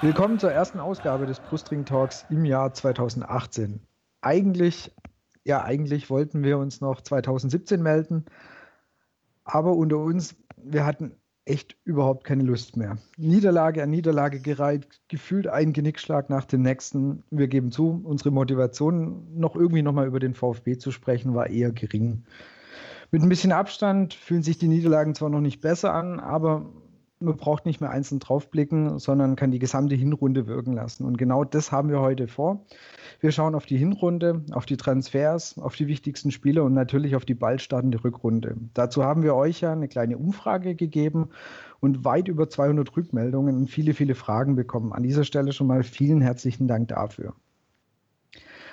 Willkommen zur ersten Ausgabe des Brustring Talks im Jahr 2018. Eigentlich, ja, eigentlich wollten wir uns noch 2017 melden, aber unter uns, wir hatten echt überhaupt keine Lust mehr. Niederlage an Niederlage gereiht, gefühlt ein Genickschlag nach dem nächsten. Wir geben zu, unsere Motivation, noch irgendwie nochmal über den VfB zu sprechen, war eher gering. Mit ein bisschen Abstand fühlen sich die Niederlagen zwar noch nicht besser an, aber man braucht nicht mehr einzeln draufblicken, sondern kann die gesamte Hinrunde wirken lassen. Und genau das haben wir heute vor. Wir schauen auf die Hinrunde, auf die Transfers, auf die wichtigsten Spieler und natürlich auf die bald startende Rückrunde. Dazu haben wir euch ja eine kleine Umfrage gegeben und weit über 200 Rückmeldungen und viele, viele Fragen bekommen. An dieser Stelle schon mal vielen herzlichen Dank dafür.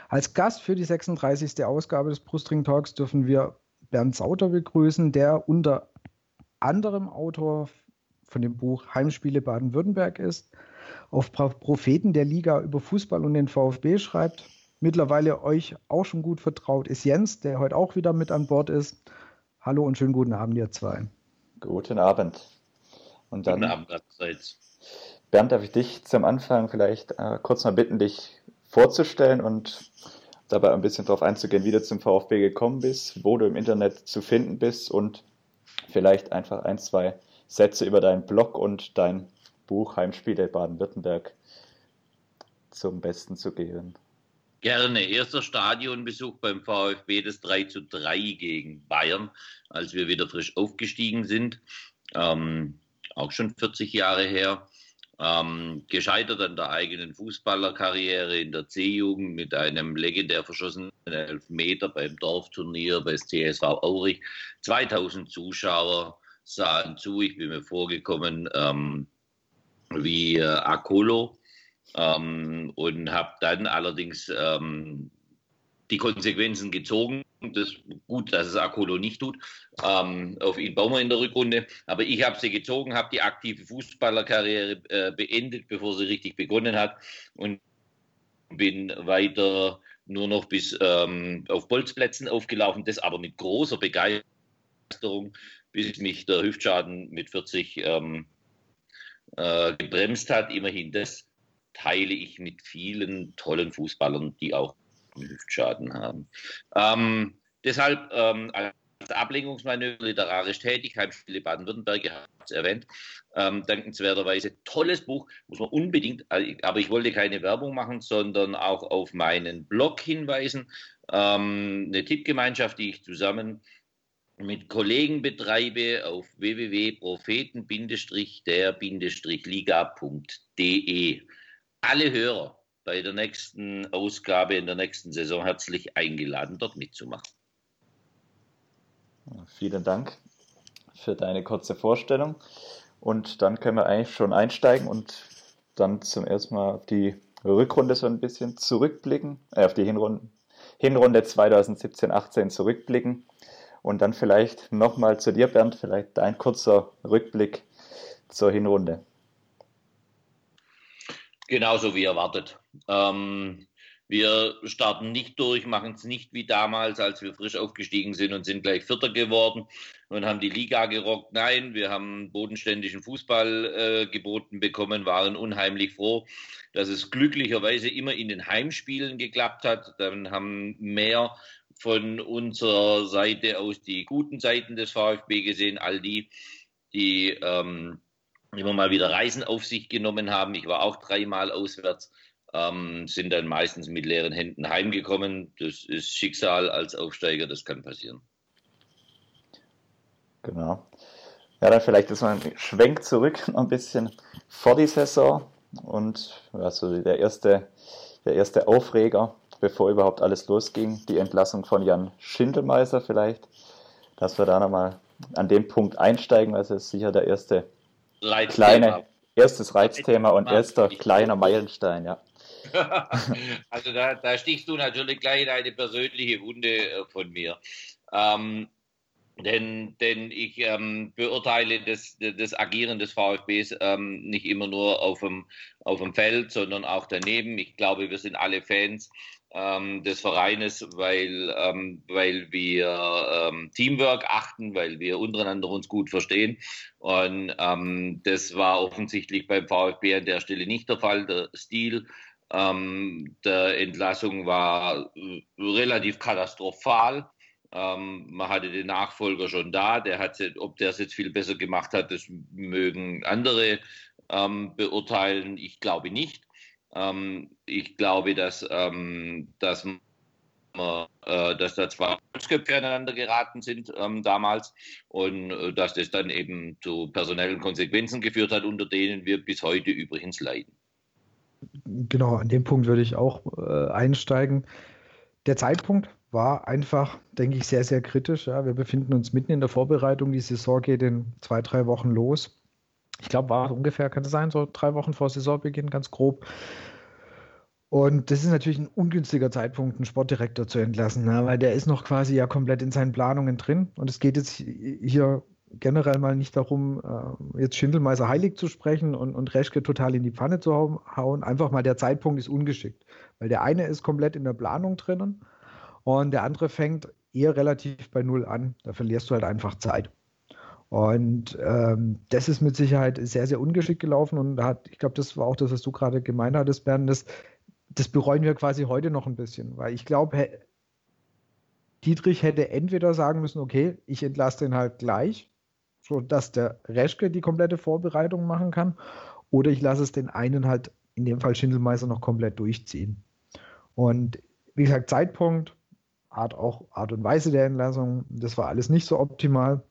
Als Gast für die 36. Ausgabe des Brustring Talks dürfen wir Bernd Sauter begrüßen, der unter anderem Autor von dem Buch Heimspiele Baden-Württemberg ist, auf Propheten der Liga über Fußball und den VfB schreibt. Mittlerweile euch auch schon gut vertraut ist Jens, der heute auch wieder mit an Bord ist. Hallo und schönen guten Abend, ihr zwei. Guten Abend. Und dann, guten Abend, allerseits. Bernd, darf ich dich zum Anfang vielleicht äh, kurz mal bitten, dich vorzustellen und dabei ein bisschen darauf einzugehen, wie du zum VfB gekommen bist, wo du im Internet zu finden bist und vielleicht einfach ein, zwei Sätze über deinen Blog und dein Buch Heimspiele Baden-Württemberg zum Besten zu geben. Gerne. Erster Stadionbesuch beim VfB, das 3 zu 3 gegen Bayern, als wir wieder frisch aufgestiegen sind. Ähm, auch schon 40 Jahre her. Ähm, gescheitert an der eigenen Fußballerkarriere in der C-Jugend mit einem legendär verschossenen Elfmeter beim Dorfturnier bei CSV Aurich. 2000 Zuschauer, sahen zu. Ich bin mir vorgekommen ähm, wie äh, Akolo ähm, und habe dann allerdings ähm, die Konsequenzen gezogen. Das gut, dass es Akolo nicht tut. Ähm, auf ihn bauen wir in der Rückrunde. Aber ich habe sie gezogen, habe die aktive Fußballerkarriere äh, beendet, bevor sie richtig begonnen hat und bin weiter nur noch bis ähm, auf Bolzplätzen aufgelaufen, das aber mit großer Begeisterung bis mich der Hüftschaden mit 40 ähm, äh, gebremst hat. Immerhin das teile ich mit vielen tollen Fußballern, die auch einen Hüftschaden haben. Ähm, deshalb ähm, als Ablenkungsmanöver literarisch tätig, Heimspiele Baden-Württemberg, ihr habt es erwähnt, ähm, dankenswerterweise tolles Buch, muss man unbedingt, aber ich wollte keine Werbung machen, sondern auch auf meinen Blog hinweisen. Ähm, eine Tippgemeinschaft, die ich zusammen mit Kollegen betreibe auf www.propheten-der-liga.de. Alle Hörer bei der nächsten Ausgabe in der nächsten Saison herzlich eingeladen, dort mitzumachen. Vielen Dank für deine kurze Vorstellung. Und dann können wir eigentlich schon einsteigen und dann zum ersten Mal auf die Rückrunde so ein bisschen zurückblicken, äh, auf die Hinrunde, Hinrunde 2017-18 zurückblicken. Und dann vielleicht nochmal zu dir, Bernd, vielleicht dein kurzer Rückblick zur Hinrunde. Genauso wie erwartet. Ähm, wir starten nicht durch, machen es nicht wie damals, als wir frisch aufgestiegen sind und sind gleich Vierter geworden und haben die Liga gerockt. Nein, wir haben bodenständischen Fußball äh, geboten bekommen, waren unheimlich froh, dass es glücklicherweise immer in den Heimspielen geklappt hat. Dann haben mehr von unserer Seite aus die guten Seiten des VfB gesehen, all die, die ähm, immer mal wieder Reisen auf sich genommen haben. Ich war auch dreimal auswärts, ähm, sind dann meistens mit leeren Händen heimgekommen. Das ist Schicksal als Aufsteiger, das kann passieren. Genau. Ja, dann vielleicht ist ein Schwenk zurück ein bisschen vor die Saison und also der erste, der erste Aufreger bevor überhaupt alles losging, die Entlassung von Jan Schindelmeiser vielleicht, dass wir da nochmal an dem Punkt einsteigen, weil es ist sicher der erste Reizthema. kleine, erstes Reizthema und erster kleiner Meilenstein, ja. also da, da, stichst du natürlich gleich eine persönliche Wunde äh, von mir. Ähm, Denn, denn ich ähm, beurteile das, das Agieren des VfBs ähm, nicht immer nur auf dem, auf dem Feld, sondern auch daneben. Ich glaube, wir sind alle Fans ähm, des Vereines, weil, ähm, weil wir ähm, Teamwork achten, weil wir untereinander uns gut verstehen. Und ähm, das war offensichtlich beim VfB an der Stelle nicht der Fall. Der Stil der Entlassung war äh, relativ katastrophal. Ähm, man hatte den Nachfolger schon da, der hat, ob der es jetzt viel besser gemacht hat, das mögen andere ähm, beurteilen. Ich glaube nicht. Ähm, ich glaube, dass, ähm, dass, äh, dass da zwei Holzköpfe aneinander geraten sind ähm, damals und äh, dass das dann eben zu personellen Konsequenzen geführt hat, unter denen wir bis heute übrigens leiden. Genau, an dem Punkt würde ich auch äh, einsteigen. Der Zeitpunkt war einfach, denke ich, sehr, sehr kritisch. Ja. Wir befinden uns mitten in der Vorbereitung. Die Saison geht in zwei, drei Wochen los. Ich glaube, war ungefähr, kann es sein, so drei Wochen vor Saisonbeginn, ganz grob. Und das ist natürlich ein ungünstiger Zeitpunkt, einen Sportdirektor zu entlassen, ne? weil der ist noch quasi ja komplett in seinen Planungen drin. Und es geht jetzt hier generell mal nicht darum, äh, jetzt Schindelmeiser heilig zu sprechen und, und Reschke total in die Pfanne zu hauen. Einfach mal der Zeitpunkt ist ungeschickt. Weil der eine ist komplett in der Planung drinnen und der andere fängt eher relativ bei Null an. Da verlierst du halt einfach Zeit. Und ähm, das ist mit Sicherheit sehr, sehr ungeschickt gelaufen. Und hat, ich glaube, das war auch das, was du gerade gemeint hattest, Bernd. Das, das bereuen wir quasi heute noch ein bisschen. Weil ich glaube, Dietrich hätte entweder sagen müssen, okay, ich entlasse den halt gleich, sodass der Reschke die komplette Vorbereitung machen kann. Oder ich lasse es den einen halt, in dem Fall Schindelmeister, noch komplett durchziehen. Und wie gesagt, Zeitpunkt Art, auch Art und Weise der Entlassung. Das war alles nicht so optimal.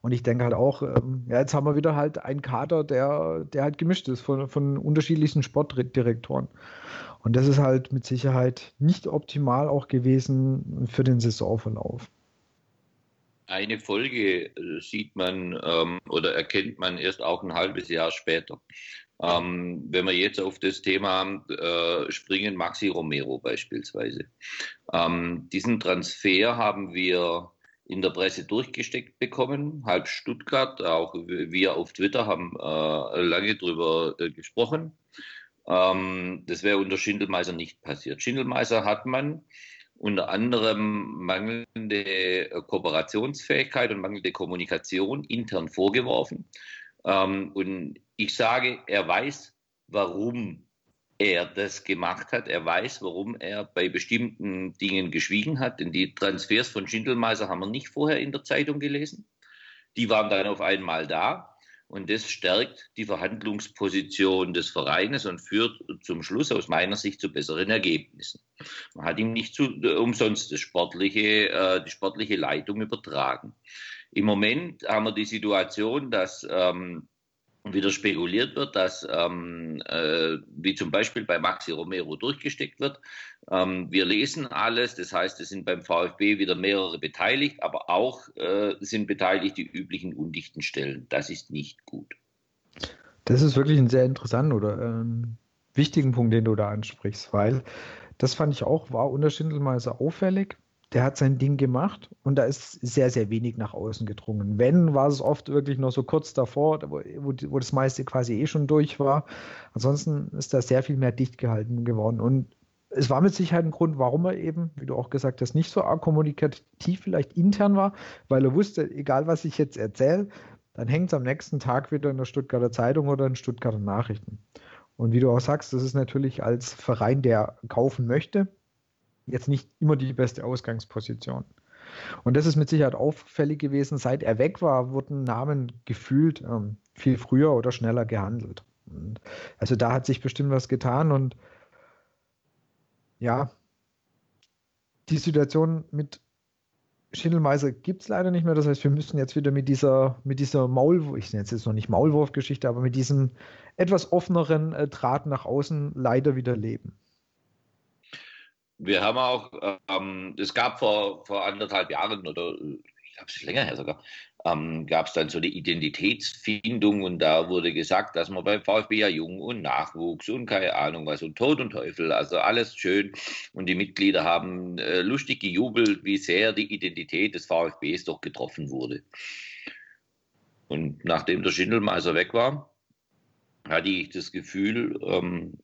Und ich denke halt auch, ähm, ja, jetzt haben wir wieder halt einen Kader, der, der halt gemischt ist von, von unterschiedlichsten Sportdirektoren. Und das ist halt mit Sicherheit nicht optimal auch gewesen für den Saisonverlauf. Eine Folge äh, sieht man ähm, oder erkennt man erst auch ein halbes Jahr später. Ähm, wenn wir jetzt auf das Thema äh, springen, Maxi Romero beispielsweise. Ähm, diesen Transfer haben wir in der Presse durchgesteckt bekommen, halb Stuttgart, auch wir auf Twitter haben äh, lange darüber äh, gesprochen. Ähm, das wäre unter Schindelmeiser nicht passiert. Schindelmeiser hat man unter anderem mangelnde Kooperationsfähigkeit und mangelnde Kommunikation intern vorgeworfen. Ähm, und ich sage, er weiß, warum er das gemacht hat. Er weiß, warum er bei bestimmten Dingen geschwiegen hat. Denn die Transfers von Schindelmeiser haben wir nicht vorher in der Zeitung gelesen. Die waren dann auf einmal da. Und das stärkt die Verhandlungsposition des Vereines und führt zum Schluss aus meiner Sicht zu besseren Ergebnissen. Man hat ihm nicht zu, umsonst das sportliche, äh, die sportliche Leitung übertragen. Im Moment haben wir die Situation, dass ähm, wieder spekuliert wird, dass, ähm, äh, wie zum Beispiel bei Maxi Romero durchgesteckt wird. Ähm, wir lesen alles, das heißt, es sind beim VfB wieder mehrere beteiligt, aber auch äh, sind beteiligt die üblichen undichten Stellen. Das ist nicht gut. Das ist wirklich ein sehr interessanter oder ähm, wichtigen Punkt, den du da ansprichst, weil das fand ich auch, war unter Schindelmeiser auffällig der hat sein Ding gemacht und da ist sehr, sehr wenig nach außen gedrungen. Wenn, war es oft wirklich noch so kurz davor, wo, wo das meiste quasi eh schon durch war. Ansonsten ist da sehr viel mehr dicht gehalten geworden. Und es war mit Sicherheit ein Grund, warum er eben, wie du auch gesagt hast, nicht so arg kommunikativ vielleicht intern war, weil er wusste, egal was ich jetzt erzähle, dann hängt es am nächsten Tag wieder in der Stuttgarter Zeitung oder in Stuttgarter Nachrichten. Und wie du auch sagst, das ist natürlich als Verein, der kaufen möchte, jetzt nicht immer die beste Ausgangsposition. Und das ist mit Sicherheit auffällig gewesen. Seit er weg war, wurden Namen gefühlt ähm, viel früher oder schneller gehandelt. Und also da hat sich bestimmt was getan und ja, die Situation mit Schindelmeiser gibt es leider nicht mehr. Das heißt, wir müssen jetzt wieder mit dieser, mit dieser Maulwurf, ich nenne es jetzt noch nicht Maulwurf-Geschichte, aber mit diesem etwas offeneren äh, Draht nach außen leider wieder leben. Wir haben auch, ähm, es gab vor, vor anderthalb Jahren oder ich glaube, es ist länger her sogar, ähm, gab es dann so eine Identitätsfindung und da wurde gesagt, dass man beim VfB ja Jung und Nachwuchs und keine Ahnung was und Tod und Teufel, also alles schön und die Mitglieder haben äh, lustig gejubelt, wie sehr die Identität des VfBs doch getroffen wurde. Und nachdem der Schindelmeiser weg war, hatte ich das Gefühl, ähm,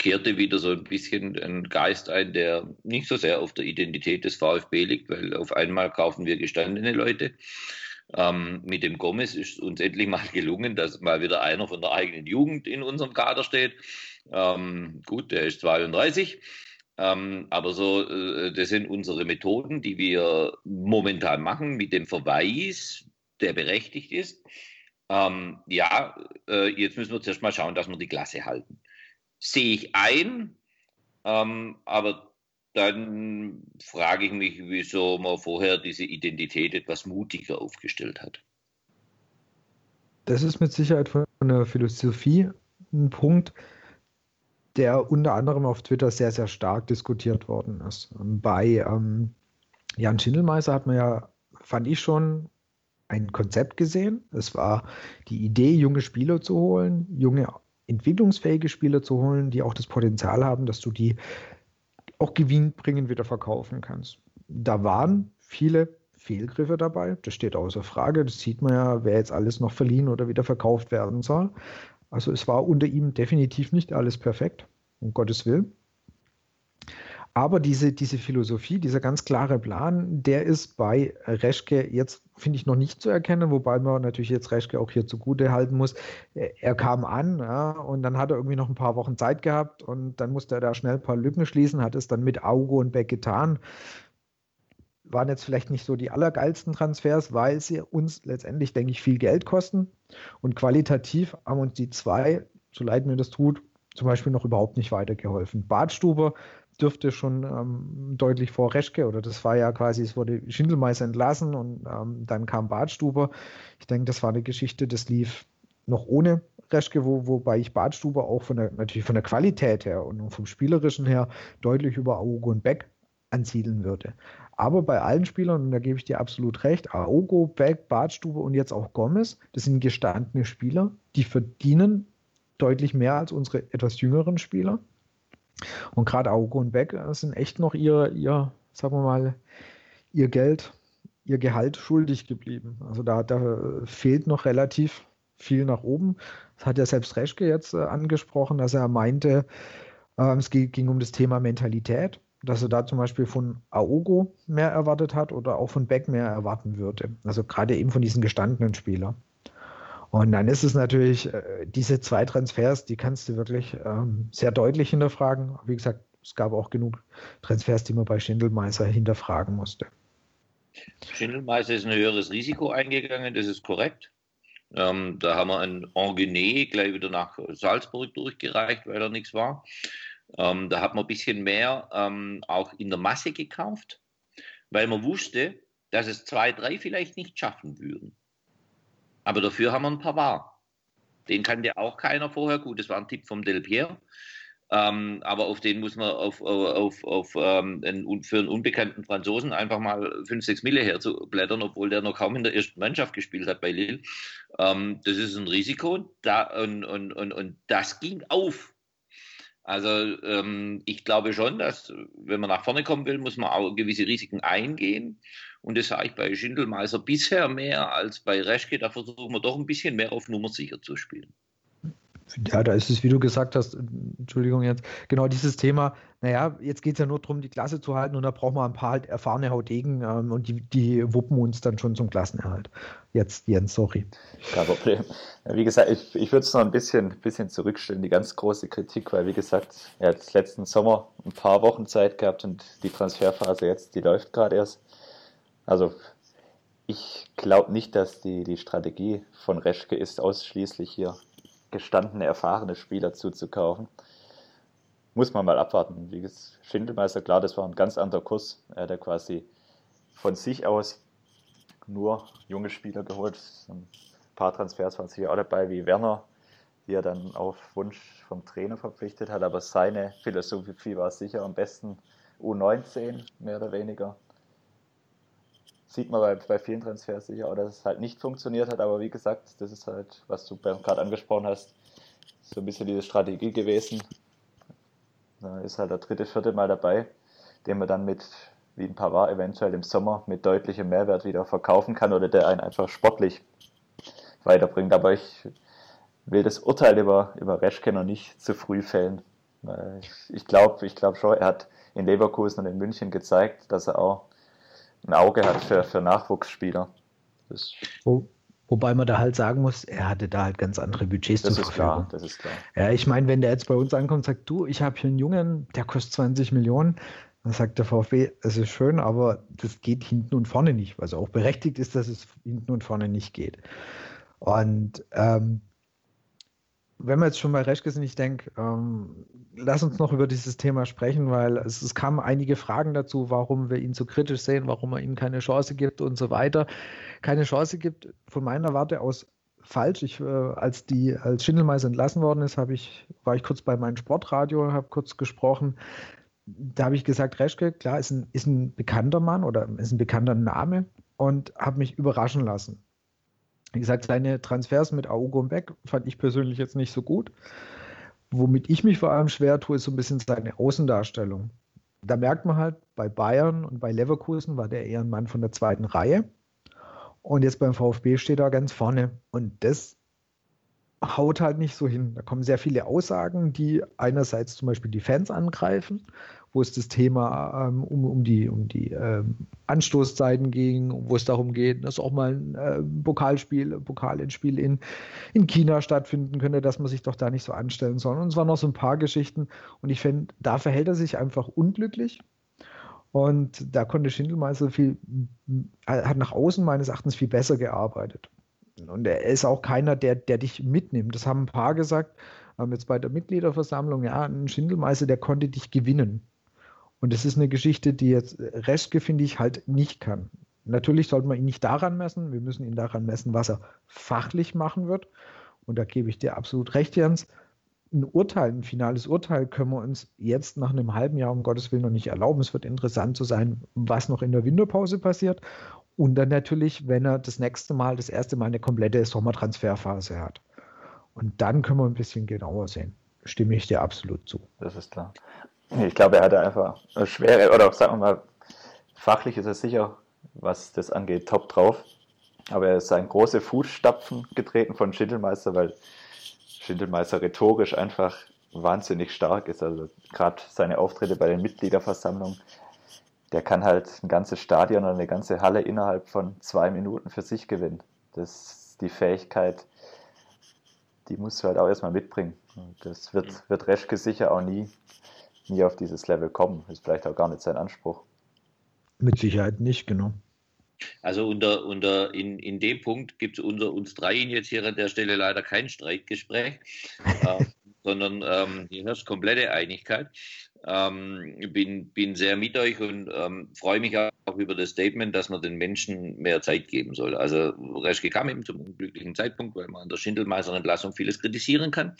kehrte wieder so ein bisschen ein Geist ein, der nicht so sehr auf der Identität des VfB liegt, weil auf einmal kaufen wir gestandene Leute. Ähm, mit dem Gomez ist uns endlich mal gelungen, dass mal wieder einer von der eigenen Jugend in unserem Kader steht. Ähm, gut, der ist 32. Ähm, aber so, äh, das sind unsere Methoden, die wir momentan machen, mit dem Verweis, der berechtigt ist. Ähm, ja, äh, jetzt müssen wir zuerst mal schauen, dass wir die Klasse halten sehe ich ein, ähm, aber dann frage ich mich, wieso man vorher diese Identität etwas mutiger aufgestellt hat. Das ist mit Sicherheit von der Philosophie ein Punkt, der unter anderem auf Twitter sehr, sehr stark diskutiert worden ist. Bei ähm, Jan Schindelmeiser hat man ja, fand ich schon, ein Konzept gesehen. Es war die Idee, junge Spieler zu holen, junge entwicklungsfähige Spieler zu holen, die auch das Potenzial haben, dass du die auch gewinnbringend wieder verkaufen kannst. Da waren viele Fehlgriffe dabei, das steht außer Frage. Das sieht man ja, wer jetzt alles noch verliehen oder wieder verkauft werden soll. Also es war unter ihm definitiv nicht alles perfekt, um Gottes Willen. Aber diese, diese Philosophie, dieser ganz klare Plan, der ist bei Reschke jetzt, finde ich, noch nicht zu erkennen, wobei man natürlich jetzt Reschke auch hier zugute halten muss. Er kam an ja, und dann hat er irgendwie noch ein paar Wochen Zeit gehabt und dann musste er da schnell ein paar Lücken schließen, hat es dann mit Augo und Beck getan. Waren jetzt vielleicht nicht so die allergeilsten Transfers, weil sie uns letztendlich, denke ich, viel Geld kosten. Und qualitativ haben uns die zwei, so leid mir das tut, zum Beispiel noch überhaupt nicht weitergeholfen. Badstuber dürfte schon ähm, deutlich vor Reschke, oder das war ja quasi, es wurde Schindelmeister entlassen und ähm, dann kam Badstuber. Ich denke, das war eine Geschichte, das lief noch ohne Reschke, wo, wobei ich Badstuber auch von der, natürlich von der Qualität her und vom Spielerischen her deutlich über Aogo und Beck ansiedeln würde. Aber bei allen Spielern, und da gebe ich dir absolut recht, Aogo, Beck, Badstuber und jetzt auch Gomez, das sind gestandene Spieler, die verdienen deutlich mehr als unsere etwas jüngeren Spieler. Und gerade Auge und Beck äh, sind echt noch ihr, ihr, sagen wir mal, ihr Geld, ihr Gehalt schuldig geblieben. Also da, da fehlt noch relativ viel nach oben. Das hat ja selbst Reschke jetzt äh, angesprochen, dass er meinte, äh, es ging um das Thema Mentalität, dass er da zum Beispiel von Aogo mehr erwartet hat oder auch von Beck mehr erwarten würde. Also gerade eben von diesen gestandenen Spielern. Und dann ist es natürlich, äh, diese zwei Transfers, die kannst du wirklich ähm, sehr deutlich hinterfragen. Wie gesagt, es gab auch genug Transfers, die man bei Schindelmeiser hinterfragen musste. Schindelmeister ist ein höheres Risiko eingegangen, das ist korrekt. Ähm, da haben wir ein Angenet gleich wieder nach Salzburg durchgereicht, weil er nichts war. Ähm, da hat man ein bisschen mehr ähm, auch in der Masse gekauft, weil man wusste, dass es zwei, drei vielleicht nicht schaffen würden. Aber dafür haben wir einen Pavard. Den kannte auch keiner vorher. Gut, das war ein Tipp vom Del Piero. Ähm, aber auf den muss man auf, auf, auf ähm, einen, für einen unbekannten Franzosen einfach mal 5, 6 Mille herzublättern, obwohl der noch kaum in der ersten Mannschaft gespielt hat bei Lille. Ähm, das ist ein Risiko da, und, und, und, und das ging auf. Also ähm, ich glaube schon, dass wenn man nach vorne kommen will, muss man auch gewisse Risiken eingehen. Und das sage ich bei Schindelmeiser bisher mehr als bei Reschke. Da versuchen wir doch ein bisschen mehr auf Nummer sicher zu spielen. Ja, da ist es, wie du gesagt hast, Entschuldigung jetzt, genau dieses Thema, naja, jetzt geht es ja nur darum, die Klasse zu halten und da brauchen wir ein paar halt erfahrene Haudegen ähm, und die, die wuppen uns dann schon zum Klassenerhalt. Jetzt, Jens, sorry. Kein Problem. Ja, wie gesagt, ich, ich würde es noch ein bisschen, bisschen zurückstellen, die ganz große Kritik, weil wie gesagt, er hat letzten Sommer ein paar Wochen Zeit gehabt und die Transferphase jetzt, die läuft gerade erst. Also ich glaube nicht, dass die, die Strategie von Reschke ist, ausschließlich hier gestandene, erfahrene Spieler zuzukaufen. Muss man mal abwarten. Wie Schindelmeister, klar, das war ein ganz anderer Kurs. Er hat ja quasi von sich aus nur junge Spieler geholt. Ein paar Transfers waren sicher auch dabei, wie Werner, die er dann auf Wunsch vom Trainer verpflichtet hat. Aber seine Philosophie war sicher am besten U19, mehr oder weniger sieht man bei, bei vielen Transfers sicher auch, dass es halt nicht funktioniert hat. Aber wie gesagt, das ist halt, was du gerade angesprochen hast, so ein bisschen diese Strategie gewesen. Da ist halt der dritte, vierte Mal dabei, den man dann mit, wie ein Pavard eventuell im Sommer, mit deutlichem Mehrwert wieder verkaufen kann oder der einen einfach sportlich weiterbringt. Aber ich will das Urteil über, über Reschke noch nicht zu früh fällen. Ich, glaube ich glaub schon, er hat in Leverkusen und in München gezeigt, dass er auch ein Auge hat für, für Nachwuchsspieler. Wo, wobei man da halt sagen muss, er hatte da halt ganz andere Budgets das zur Verfügung. Klar, das ist klar. Ja, ich meine, wenn der jetzt bei uns ankommt und sagt, du, ich habe hier einen Jungen, der kostet 20 Millionen, dann sagt der VfB, es ist schön, aber das geht hinten und vorne nicht. Also auch berechtigt ist, dass es hinten und vorne nicht geht. Und ähm, wenn wir jetzt schon bei Reschke sind, ich denke, ähm, lass uns noch über dieses Thema sprechen, weil es, es kamen einige Fragen dazu, warum wir ihn so kritisch sehen, warum er ihm keine Chance gibt und so weiter. Keine Chance gibt von meiner Warte aus falsch. Ich, äh, als die als Schindelmeister entlassen worden ist, ich, war ich kurz bei meinem Sportradio, habe kurz gesprochen. Da habe ich gesagt, Reschke, klar, ist ein, ist ein bekannter Mann oder ist ein bekannter Name und habe mich überraschen lassen. Wie gesagt, seine Transfers mit Augo und Beck fand ich persönlich jetzt nicht so gut. Womit ich mich vor allem schwer tue, ist so ein bisschen seine Außendarstellung. Da merkt man halt, bei Bayern und bei Leverkusen war der eher ein Mann von der zweiten Reihe. Und jetzt beim VfB steht er ganz vorne. Und das haut halt nicht so hin. Da kommen sehr viele Aussagen, die einerseits zum Beispiel die Fans angreifen wo es das Thema ähm, um, um die, um die ähm, Anstoßzeiten ging, wo es darum geht, dass auch mal ein äh, Pokalspiel, Pokalendspiel in, in China stattfinden könnte, dass man sich doch da nicht so anstellen soll. Und es waren noch so ein paar Geschichten. Und ich finde, da verhält er sich einfach unglücklich. Und da konnte Schindelmeister viel, hat nach außen meines Erachtens viel besser gearbeitet. Und er ist auch keiner, der, der dich mitnimmt. Das haben ein paar gesagt, ähm, jetzt bei der Mitgliederversammlung, ja, ein Schindelmeister, der konnte dich gewinnen. Und das ist eine Geschichte, die jetzt Reschke, finde ich, halt nicht kann. Natürlich sollte man ihn nicht daran messen. Wir müssen ihn daran messen, was er fachlich machen wird. Und da gebe ich dir absolut recht, Jens. Ein Urteil, ein finales Urteil können wir uns jetzt nach einem halben Jahr um Gottes Willen noch nicht erlauben. Es wird interessant zu sein, was noch in der Winterpause passiert. Und dann natürlich, wenn er das nächste Mal, das erste Mal eine komplette Sommertransferphase hat. Und dann können wir ein bisschen genauer sehen. Stimme ich dir absolut zu. Das ist klar. Ich glaube, er hatte einfach eine schwere, oder sagen wir mal, fachlich ist er sicher, was das angeht, top drauf. Aber er ist ein große Fußstapfen getreten von Schindelmeister, weil Schindelmeister rhetorisch einfach wahnsinnig stark ist. Also gerade seine Auftritte bei den Mitgliederversammlungen, der kann halt ein ganzes Stadion oder eine ganze Halle innerhalb von zwei Minuten für sich gewinnen. Das ist die Fähigkeit, die musst du halt auch erstmal mitbringen. Und das wird, wird Reschke sicher auch nie nie auf dieses Level kommen. Ist vielleicht auch gar nicht sein Anspruch. Mit Sicherheit nicht, genau. Also unter, unter in, in dem Punkt gibt es unter uns dreien jetzt hier an der Stelle leider kein Streitgespräch, äh, sondern ähm, hier herrscht komplette Einigkeit. Ähm, bin, bin sehr mit euch und ähm, freue mich auch über das Statement, dass man den Menschen mehr Zeit geben soll. Also Reschke kam eben zum unglücklichen Zeitpunkt, weil man an der Schindelmeister-Entlassung vieles kritisieren kann.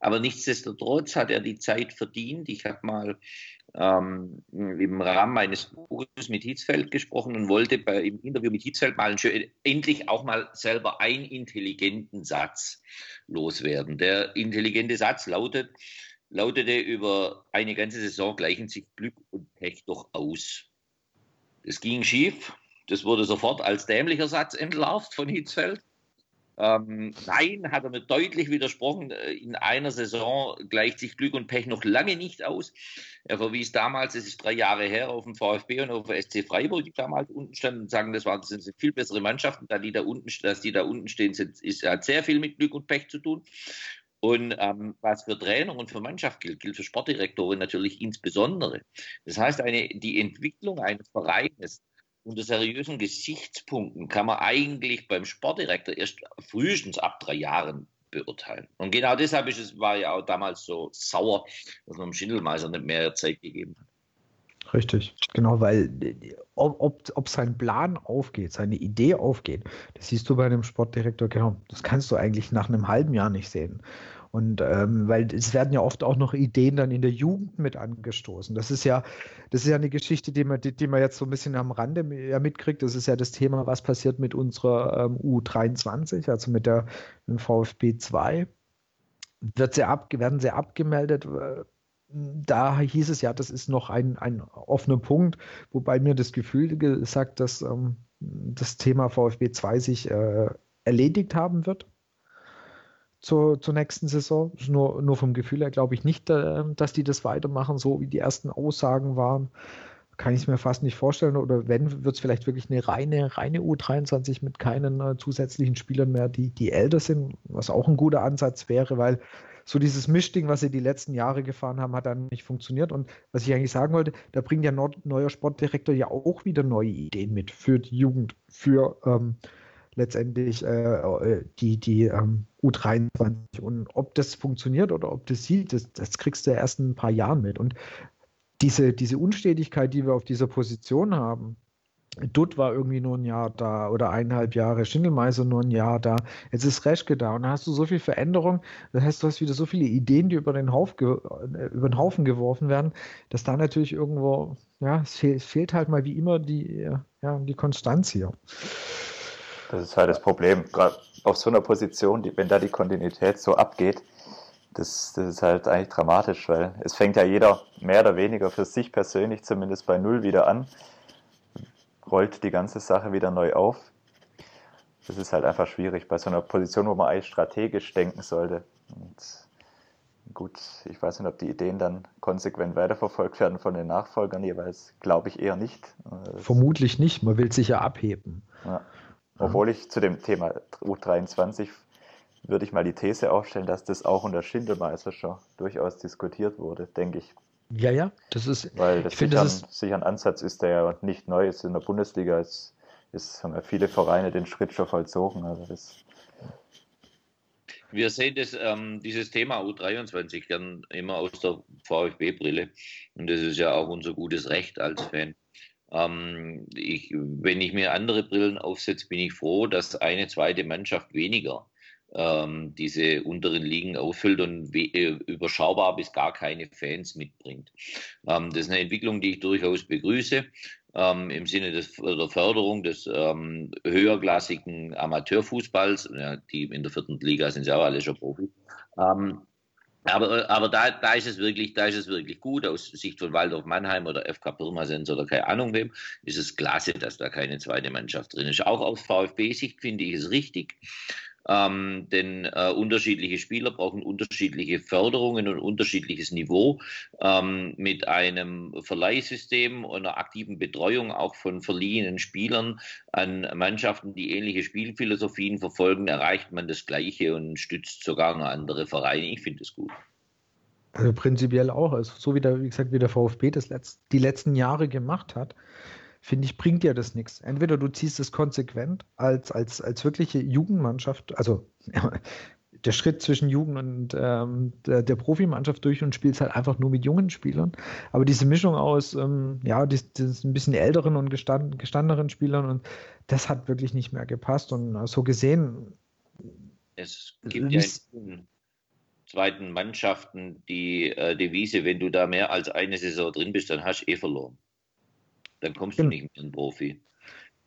Aber nichtsdestotrotz hat er die Zeit verdient. Ich habe mal ähm, im Rahmen meines Buches mit Hitzfeld gesprochen und wollte bei, im Interview mit Hitzfeld mal schön, endlich auch mal selber einen intelligenten Satz loswerden. Der intelligente Satz lautet, lautete über eine ganze Saison gleichen sich Glück und Pech doch aus. Es ging schief. Das wurde sofort als dämlicher Satz entlarvt von Hitzfeld. Ähm, nein, hat er mir deutlich widersprochen. Äh, in einer Saison gleicht sich Glück und Pech noch lange nicht aus. Er verwies damals, es ist drei Jahre her, auf den VfB und auf den SC Freiburg, die damals unten standen und sagen, das, war, das sind viel bessere Mannschaften, da die da unten, dass die da unten stehen, sind, ist, hat sehr viel mit Glück und Pech zu tun. Und ähm, was für Trainer und für Mannschaft gilt, gilt für Sportdirektoren natürlich insbesondere. Das heißt, eine, die Entwicklung eines Vereines unter seriösen Gesichtspunkten kann man eigentlich beim Sportdirektor erst frühestens ab drei Jahren beurteilen. Und genau deshalb ist es, war ja auch damals so sauer, dass man dem Schindelmeister nicht mehr Zeit gegeben hat. Richtig, genau, weil ob, ob sein Plan aufgeht, seine Idee aufgeht, das siehst du bei einem Sportdirektor, genau, das kannst du eigentlich nach einem halben Jahr nicht sehen. Und ähm, weil es werden ja oft auch noch Ideen dann in der Jugend mit angestoßen. Das ist ja, das ist ja eine Geschichte, die man, die, die man jetzt so ein bisschen am Rande mitkriegt. Das ist ja das Thema, was passiert mit unserer ähm, U23, also mit der mit VfB 2. Wird sie ab, werden sie abgemeldet? Da hieß es ja, das ist noch ein, ein offener Punkt, wobei mir das Gefühl gesagt, dass ähm, das Thema VfB 2 sich äh, erledigt haben wird zur, zur nächsten Saison. Nur, nur vom Gefühl her glaube ich nicht, äh, dass die das weitermachen, so wie die ersten Aussagen waren. Kann ich es mir fast nicht vorstellen. Oder wenn, wird es vielleicht wirklich eine reine, reine U23 mit keinen äh, zusätzlichen Spielern mehr, die, die älter sind, was auch ein guter Ansatz wäre, weil so dieses Mischding, was sie die letzten Jahre gefahren haben, hat dann nicht funktioniert. Und was ich eigentlich sagen wollte, da bringt ja neuer Sportdirektor ja auch wieder neue Ideen mit für die Jugend, für ähm, letztendlich äh, äh die, die ähm, U23. Und ob das funktioniert oder ob das sieht, das, das kriegst du erst in ein paar Jahren mit. Und diese, diese Unstetigkeit, die wir auf dieser Position haben, Dutt war irgendwie nur ein Jahr da oder eineinhalb Jahre, Schindelmeiser nur ein Jahr da, jetzt ist Reschke da und dann hast du so viel Veränderung, das heißt, du hast wieder so viele Ideen, die über den, Hauf äh, über den Haufen geworfen werden, dass da natürlich irgendwo, ja, es fehlt, fehlt halt mal wie immer die, ja, die Konstanz hier. Das ist halt das Problem, gerade auf so einer Position, die, wenn da die Kontinuität so abgeht, das, das ist halt eigentlich dramatisch, weil es fängt ja jeder mehr oder weniger für sich persönlich zumindest bei Null wieder an, rollt die ganze Sache wieder neu auf. Das ist halt einfach schwierig bei so einer Position, wo man eigentlich strategisch denken sollte. Und gut, ich weiß nicht, ob die Ideen dann konsequent weiterverfolgt werden von den Nachfolgern jeweils, glaube ich eher nicht. Vermutlich nicht, man will sich ja abheben. Ja. Obwohl ich zu dem Thema U23 würde ich mal die These aufstellen, dass das auch unter Schindelmeister schon durchaus diskutiert wurde, denke ich. Ja, ja, das ist. Weil das, ich sicher, das ist, sicher ein Ansatz ist, der ja nicht neu ist in der Bundesliga. Es, es haben ja viele Vereine den Schritt schon vollzogen. Also das, wir sehen das, ähm, dieses Thema U23 gern immer aus der VfB-Brille. Und das ist ja auch unser gutes Recht als Fan. Ähm, ich, wenn ich mir andere Brillen aufsetze, bin ich froh, dass eine zweite Mannschaft weniger ähm, diese unteren Ligen auffüllt und äh, überschaubar bis gar keine Fans mitbringt. Ähm, das ist eine Entwicklung, die ich durchaus begrüße. Ähm, im Sinne des, der Förderung des ähm, höherklassigen Amateurfußballs. Ja, die in der vierten Liga sind ja auch alle schon Profi. Ähm, aber, aber da, da ist es wirklich, da ist es wirklich gut aus Sicht von Waldorf Mannheim oder FK Pirmasens oder keine Ahnung wem, ist es klasse, dass da keine zweite Mannschaft drin ist. Auch aus VfB-Sicht finde ich es richtig. Ähm, denn äh, unterschiedliche Spieler brauchen unterschiedliche Förderungen und unterschiedliches Niveau. Ähm, mit einem Verleihsystem und einer aktiven Betreuung auch von verliehenen Spielern an Mannschaften, die ähnliche Spielphilosophien verfolgen, erreicht man das Gleiche und stützt sogar noch andere Vereine. Ich finde es gut. Also prinzipiell auch. Also so wie der, wie gesagt, wie der VfB das letzt, die letzten Jahre gemacht hat, finde ich, bringt dir das nichts. Entweder du ziehst es konsequent als, als, als wirkliche Jugendmannschaft, also der Schritt zwischen Jugend und ähm, der, der, Profimannschaft durch und spielst halt einfach nur mit jungen Spielern. Aber diese Mischung aus, ähm, ja, das, das ein bisschen älteren und gestand, gestandeneren Spielern und das hat wirklich nicht mehr gepasst. Und so gesehen. Es gibt ja in zweiten Mannschaften die äh, Devise, wenn du da mehr als eine Saison drin bist, dann hast du eh verloren dann kommst du genau. nicht mehr in Profi.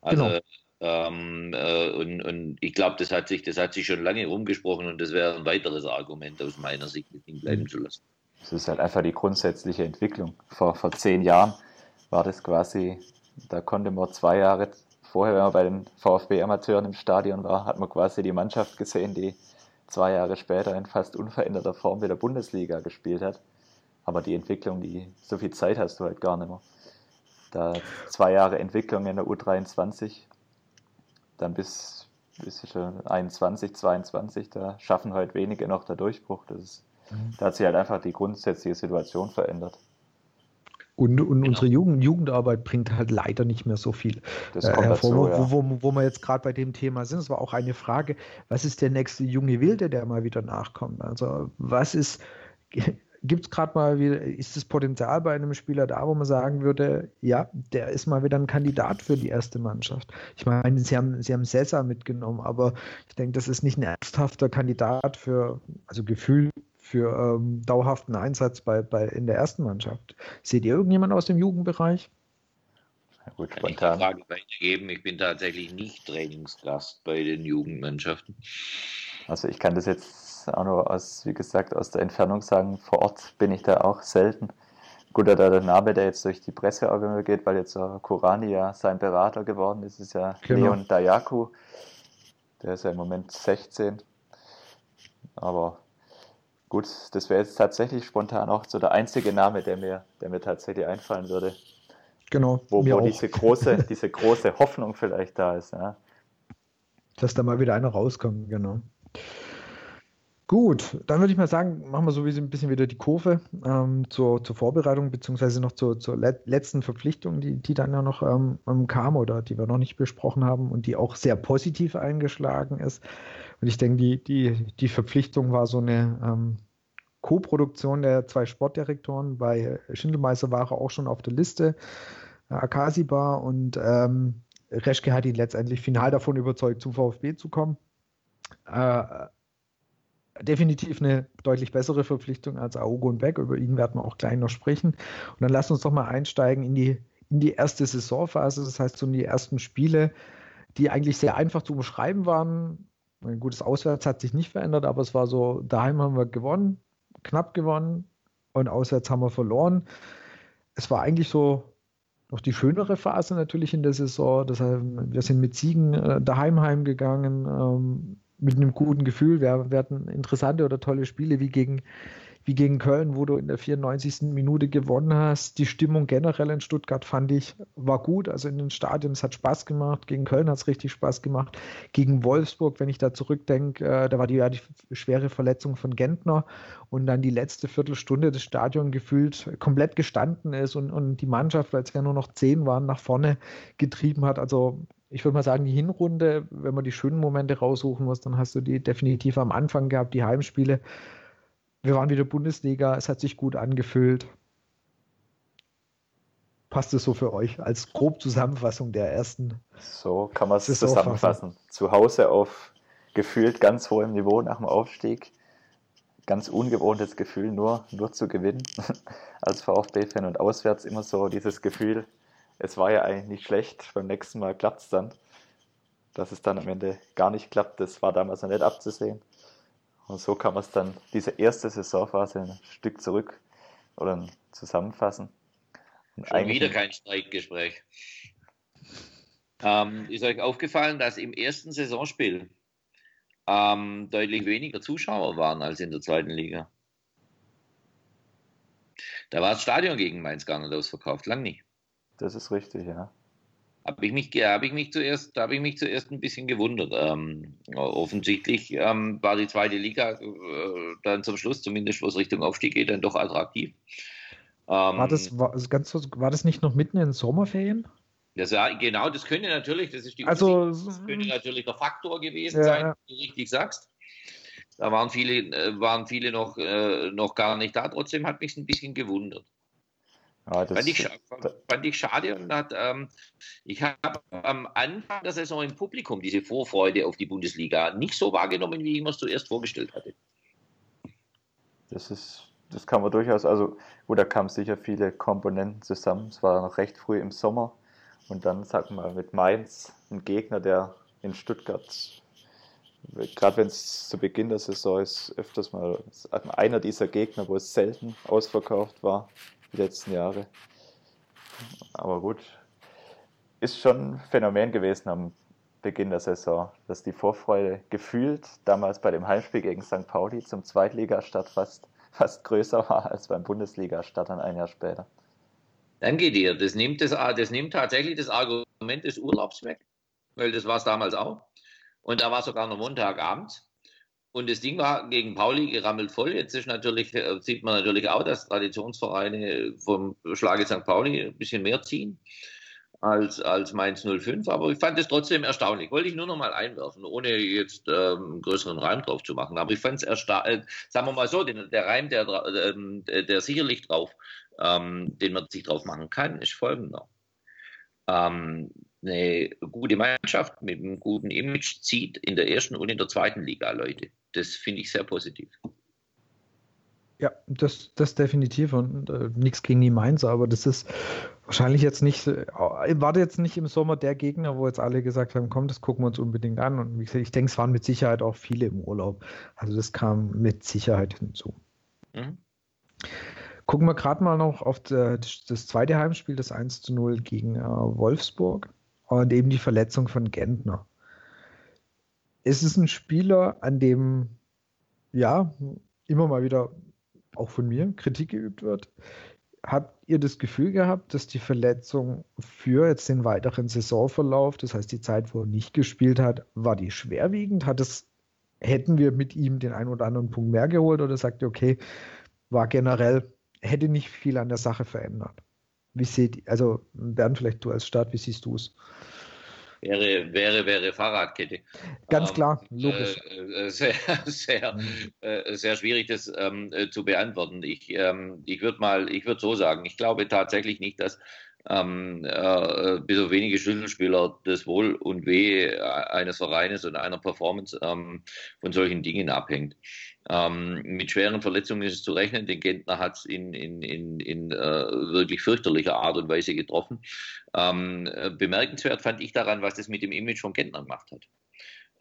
Also, genau. ähm, äh, und, und ich glaube, das hat sich, das hat sich schon lange rumgesprochen und das wäre ein weiteres Argument aus meiner Sicht, das Ding bleiben zu lassen. Das ist halt einfach die grundsätzliche Entwicklung. Vor, vor zehn Jahren war das quasi, da konnte man zwei Jahre vorher, wenn man bei den VfB-Amateuren im Stadion war, hat man quasi die Mannschaft gesehen, die zwei Jahre später in fast unveränderter Form wieder Bundesliga gespielt hat. Aber die Entwicklung, die so viel Zeit hast du halt gar nicht mehr. Da zwei Jahre Entwicklung in der U23, dann bis, bis schon 21, 22, da schaffen heute wenige noch der Durchbruch. Das ist, mhm. Da hat sich halt einfach die grundsätzliche Situation verändert. Und, und genau. unsere Jugend, Jugendarbeit bringt halt leider nicht mehr so viel das kommt äh, hervor, dazu, ja. wo, wo, wo, wir jetzt gerade bei dem Thema sind. Es war auch eine Frage, was ist der nächste junge Wilde, der mal wieder nachkommt? Also was ist, gibt es gerade mal wieder, ist das Potenzial bei einem Spieler da, wo man sagen würde, ja, der ist mal wieder ein Kandidat für die erste Mannschaft. Ich meine, sie haben, sie haben Sessa mitgenommen, aber ich denke, das ist nicht ein ernsthafter Kandidat für, also Gefühl für ähm, dauerhaften Einsatz bei, bei, in der ersten Mannschaft. Seht ihr irgendjemand aus dem Jugendbereich? Ja, gut, Kann ich die Frage weitergeben? Ich bin tatsächlich nicht Trainingsgast bei den Jugendmannschaften. Also ich kann das jetzt auch nur aus, wie gesagt, aus der Entfernung sagen. Vor Ort bin ich da auch selten. Gut, da der Name, der jetzt durch die Presse auch geht, weil jetzt Kurani ja sein Berater geworden ist, ist ja genau. Leon Dayaku. Der ist ja im Moment 16. Aber Gut, das wäre jetzt tatsächlich spontan auch so der einzige Name, der mir, der mir tatsächlich einfallen würde. Genau. Wo, wo diese, große, diese große Hoffnung vielleicht da ist. Ja. Dass da mal wieder einer rauskommt, genau. Gut, dann würde ich mal sagen, machen wir so ein bisschen wieder die Kurve ähm, zur, zur Vorbereitung, beziehungsweise noch zur, zur letzten Verpflichtung, die, die dann ja noch ähm, kam oder die wir noch nicht besprochen haben und die auch sehr positiv eingeschlagen ist. Und ich denke, die, die, die Verpflichtung war so eine ähm, Co-Produktion der zwei Sportdirektoren. Bei Schindelmeister war er auch schon auf der Liste, äh, Akasiba und ähm, Reschke hat ihn letztendlich final davon überzeugt, zum VfB zu kommen. Äh, definitiv eine deutlich bessere Verpflichtung als Aogo und Beck. Über ihn werden wir auch gleich noch sprechen. Und dann lass uns doch mal einsteigen in die, in die erste Saisonphase, das heißt so in die ersten Spiele, die eigentlich sehr einfach zu beschreiben waren. Ein gutes Auswärts hat sich nicht verändert, aber es war so, daheim haben wir gewonnen, knapp gewonnen und auswärts haben wir verloren. Es war eigentlich so noch die schönere Phase natürlich in der Saison. Deshalb, wir sind mit Siegen äh, daheim heimgegangen, ähm, mit einem guten Gefühl. Wir, wir hatten interessante oder tolle Spiele wie gegen wie gegen Köln, wo du in der 94. Minute gewonnen hast. Die Stimmung generell in Stuttgart fand ich war gut. Also in den Stadien, es hat Spaß gemacht. Gegen Köln hat es richtig Spaß gemacht. Gegen Wolfsburg, wenn ich da zurückdenke, äh, da war die, ja, die schwere Verletzung von Gentner und dann die letzte Viertelstunde des Stadions gefühlt komplett gestanden ist und, und die Mannschaft, es ja nur noch zehn waren, nach vorne getrieben hat. Also ich würde mal sagen, die Hinrunde, wenn man die schönen Momente raussuchen muss, dann hast du die definitiv am Anfang gehabt, die Heimspiele. Wir waren wieder Bundesliga, es hat sich gut angefühlt. Passt es so für euch als grob Zusammenfassung der ersten? So kann man es zusammenfassen. Zu Hause auf gefühlt ganz hohem Niveau nach dem Aufstieg. Ganz ungewohntes Gefühl, nur, nur zu gewinnen als VfB-Fan und auswärts immer so dieses Gefühl, es war ja eigentlich nicht schlecht, beim nächsten Mal klappt es dann. Dass es dann am Ende gar nicht klappt, das war damals noch nicht abzusehen. Und so kann man es dann, diese erste Saisonphase ein Stück zurück oder zusammenfassen. Und Schon wieder kein Streitgespräch. Ähm, ist euch aufgefallen, dass im ersten Saisonspiel ähm, deutlich weniger Zuschauer waren als in der zweiten Liga? Da war das Stadion gegen Mainz gar nicht ausverkauft, lang nicht. Das ist richtig, ja habe ich mich, habe ich mich zuerst, habe ich mich zuerst ein bisschen gewundert. Ähm, offensichtlich ähm, war die zweite Liga äh, dann zum Schluss, zumindest was Richtung Aufstieg geht, dann doch attraktiv. Ähm, war das war, ganz, war das nicht noch mitten in den Sommerferien? Das, ja, genau, das könnte natürlich, das ist die also, das könnte natürlich der Faktor gewesen ja, sein, wie du richtig sagst. Da waren viele, äh, waren viele noch, äh, noch gar nicht da. Trotzdem hat mich ein bisschen gewundert. Ja, fand, ich, fand, ich, schade und hat, ähm, ich habe am Anfang der Saison im Publikum diese Vorfreude auf die Bundesliga nicht so wahrgenommen, wie ich mir es zuerst vorgestellt hatte. Das ist, das kann man durchaus, also gut, da kamen sicher viele Komponenten zusammen. Es war noch recht früh im Sommer und dann, sag mal, mit Mainz, ein Gegner, der in Stuttgart, gerade wenn es zu Beginn der Saison ist, öfters mal einer dieser Gegner, wo es selten ausverkauft war die letzten Jahre. Aber gut, ist schon ein Phänomen gewesen am Beginn der Saison, dass die Vorfreude gefühlt damals bei dem Heimspiel gegen St. Pauli zum Zweitligastart fast, fast größer war als beim Bundesligastart dann ein Jahr später. Danke dir. Das nimmt, das, das nimmt tatsächlich das Argument des Urlaubs weg, weil das war es damals auch. Und da war sogar noch Montagabend. Und das Ding war gegen Pauli gerammelt voll. Jetzt ist natürlich, äh, sieht man natürlich auch, dass Traditionsvereine vom Schlage St. Pauli ein bisschen mehr ziehen. als, als Mainz 05, aber ich fand es trotzdem erstaunlich. Wollte ich nur noch mal einwerfen, ohne jetzt ähm, größeren Reim drauf zu machen. Aber ich fand es erstaunlich, äh, sagen wir mal so, den, der Reim, der, ähm, der, der sicherlich drauf, ähm, den man sich drauf machen kann, ist folgender. Ähm, eine gute Mannschaft mit einem guten Image zieht in der ersten und in der zweiten Liga Leute. Das finde ich sehr positiv. Ja, das, das definitiv und äh, nichts gegen die Mainzer, aber das ist wahrscheinlich jetzt nicht, äh, war jetzt nicht im Sommer der Gegner, wo jetzt alle gesagt haben, komm, das gucken wir uns unbedingt an. Und wie gesagt, ich denke, es waren mit Sicherheit auch viele im Urlaub. Also das kam mit Sicherheit hinzu. Mhm. Gucken wir gerade mal noch auf der, das zweite Heimspiel, das 1 zu 0 gegen äh, Wolfsburg und eben die Verletzung von Gentner. Es ist ein Spieler, an dem ja immer mal wieder auch von mir Kritik geübt wird. Habt ihr das Gefühl gehabt, dass die Verletzung für jetzt den weiteren Saisonverlauf, das heißt die Zeit, wo er nicht gespielt hat, war die schwerwiegend? Hat es, hätten wir mit ihm den einen oder anderen Punkt mehr geholt oder sagt ihr, okay, war generell, hätte nicht viel an der Sache verändert? Wie seht also Bernd, vielleicht du als Start, wie siehst du es? wäre, wäre, wäre Fahrradkette. Ganz ähm, klar, logisch. Äh, äh sehr, sehr, mhm. äh, sehr schwierig, das ähm, äh, zu beantworten. Ich, ähm, ich würde mal, ich würde so sagen, ich glaube tatsächlich nicht, dass ähm, äh, bis auf wenige Schlüsselspieler das Wohl und Weh eines Vereines oder einer Performance ähm, von solchen Dingen abhängt. Ähm, mit schweren Verletzungen ist es zu rechnen. Den Gentner hat es in, in, in, in äh, wirklich fürchterlicher Art und Weise getroffen. Ähm, äh, bemerkenswert fand ich daran, was das mit dem Image von Gentner gemacht hat.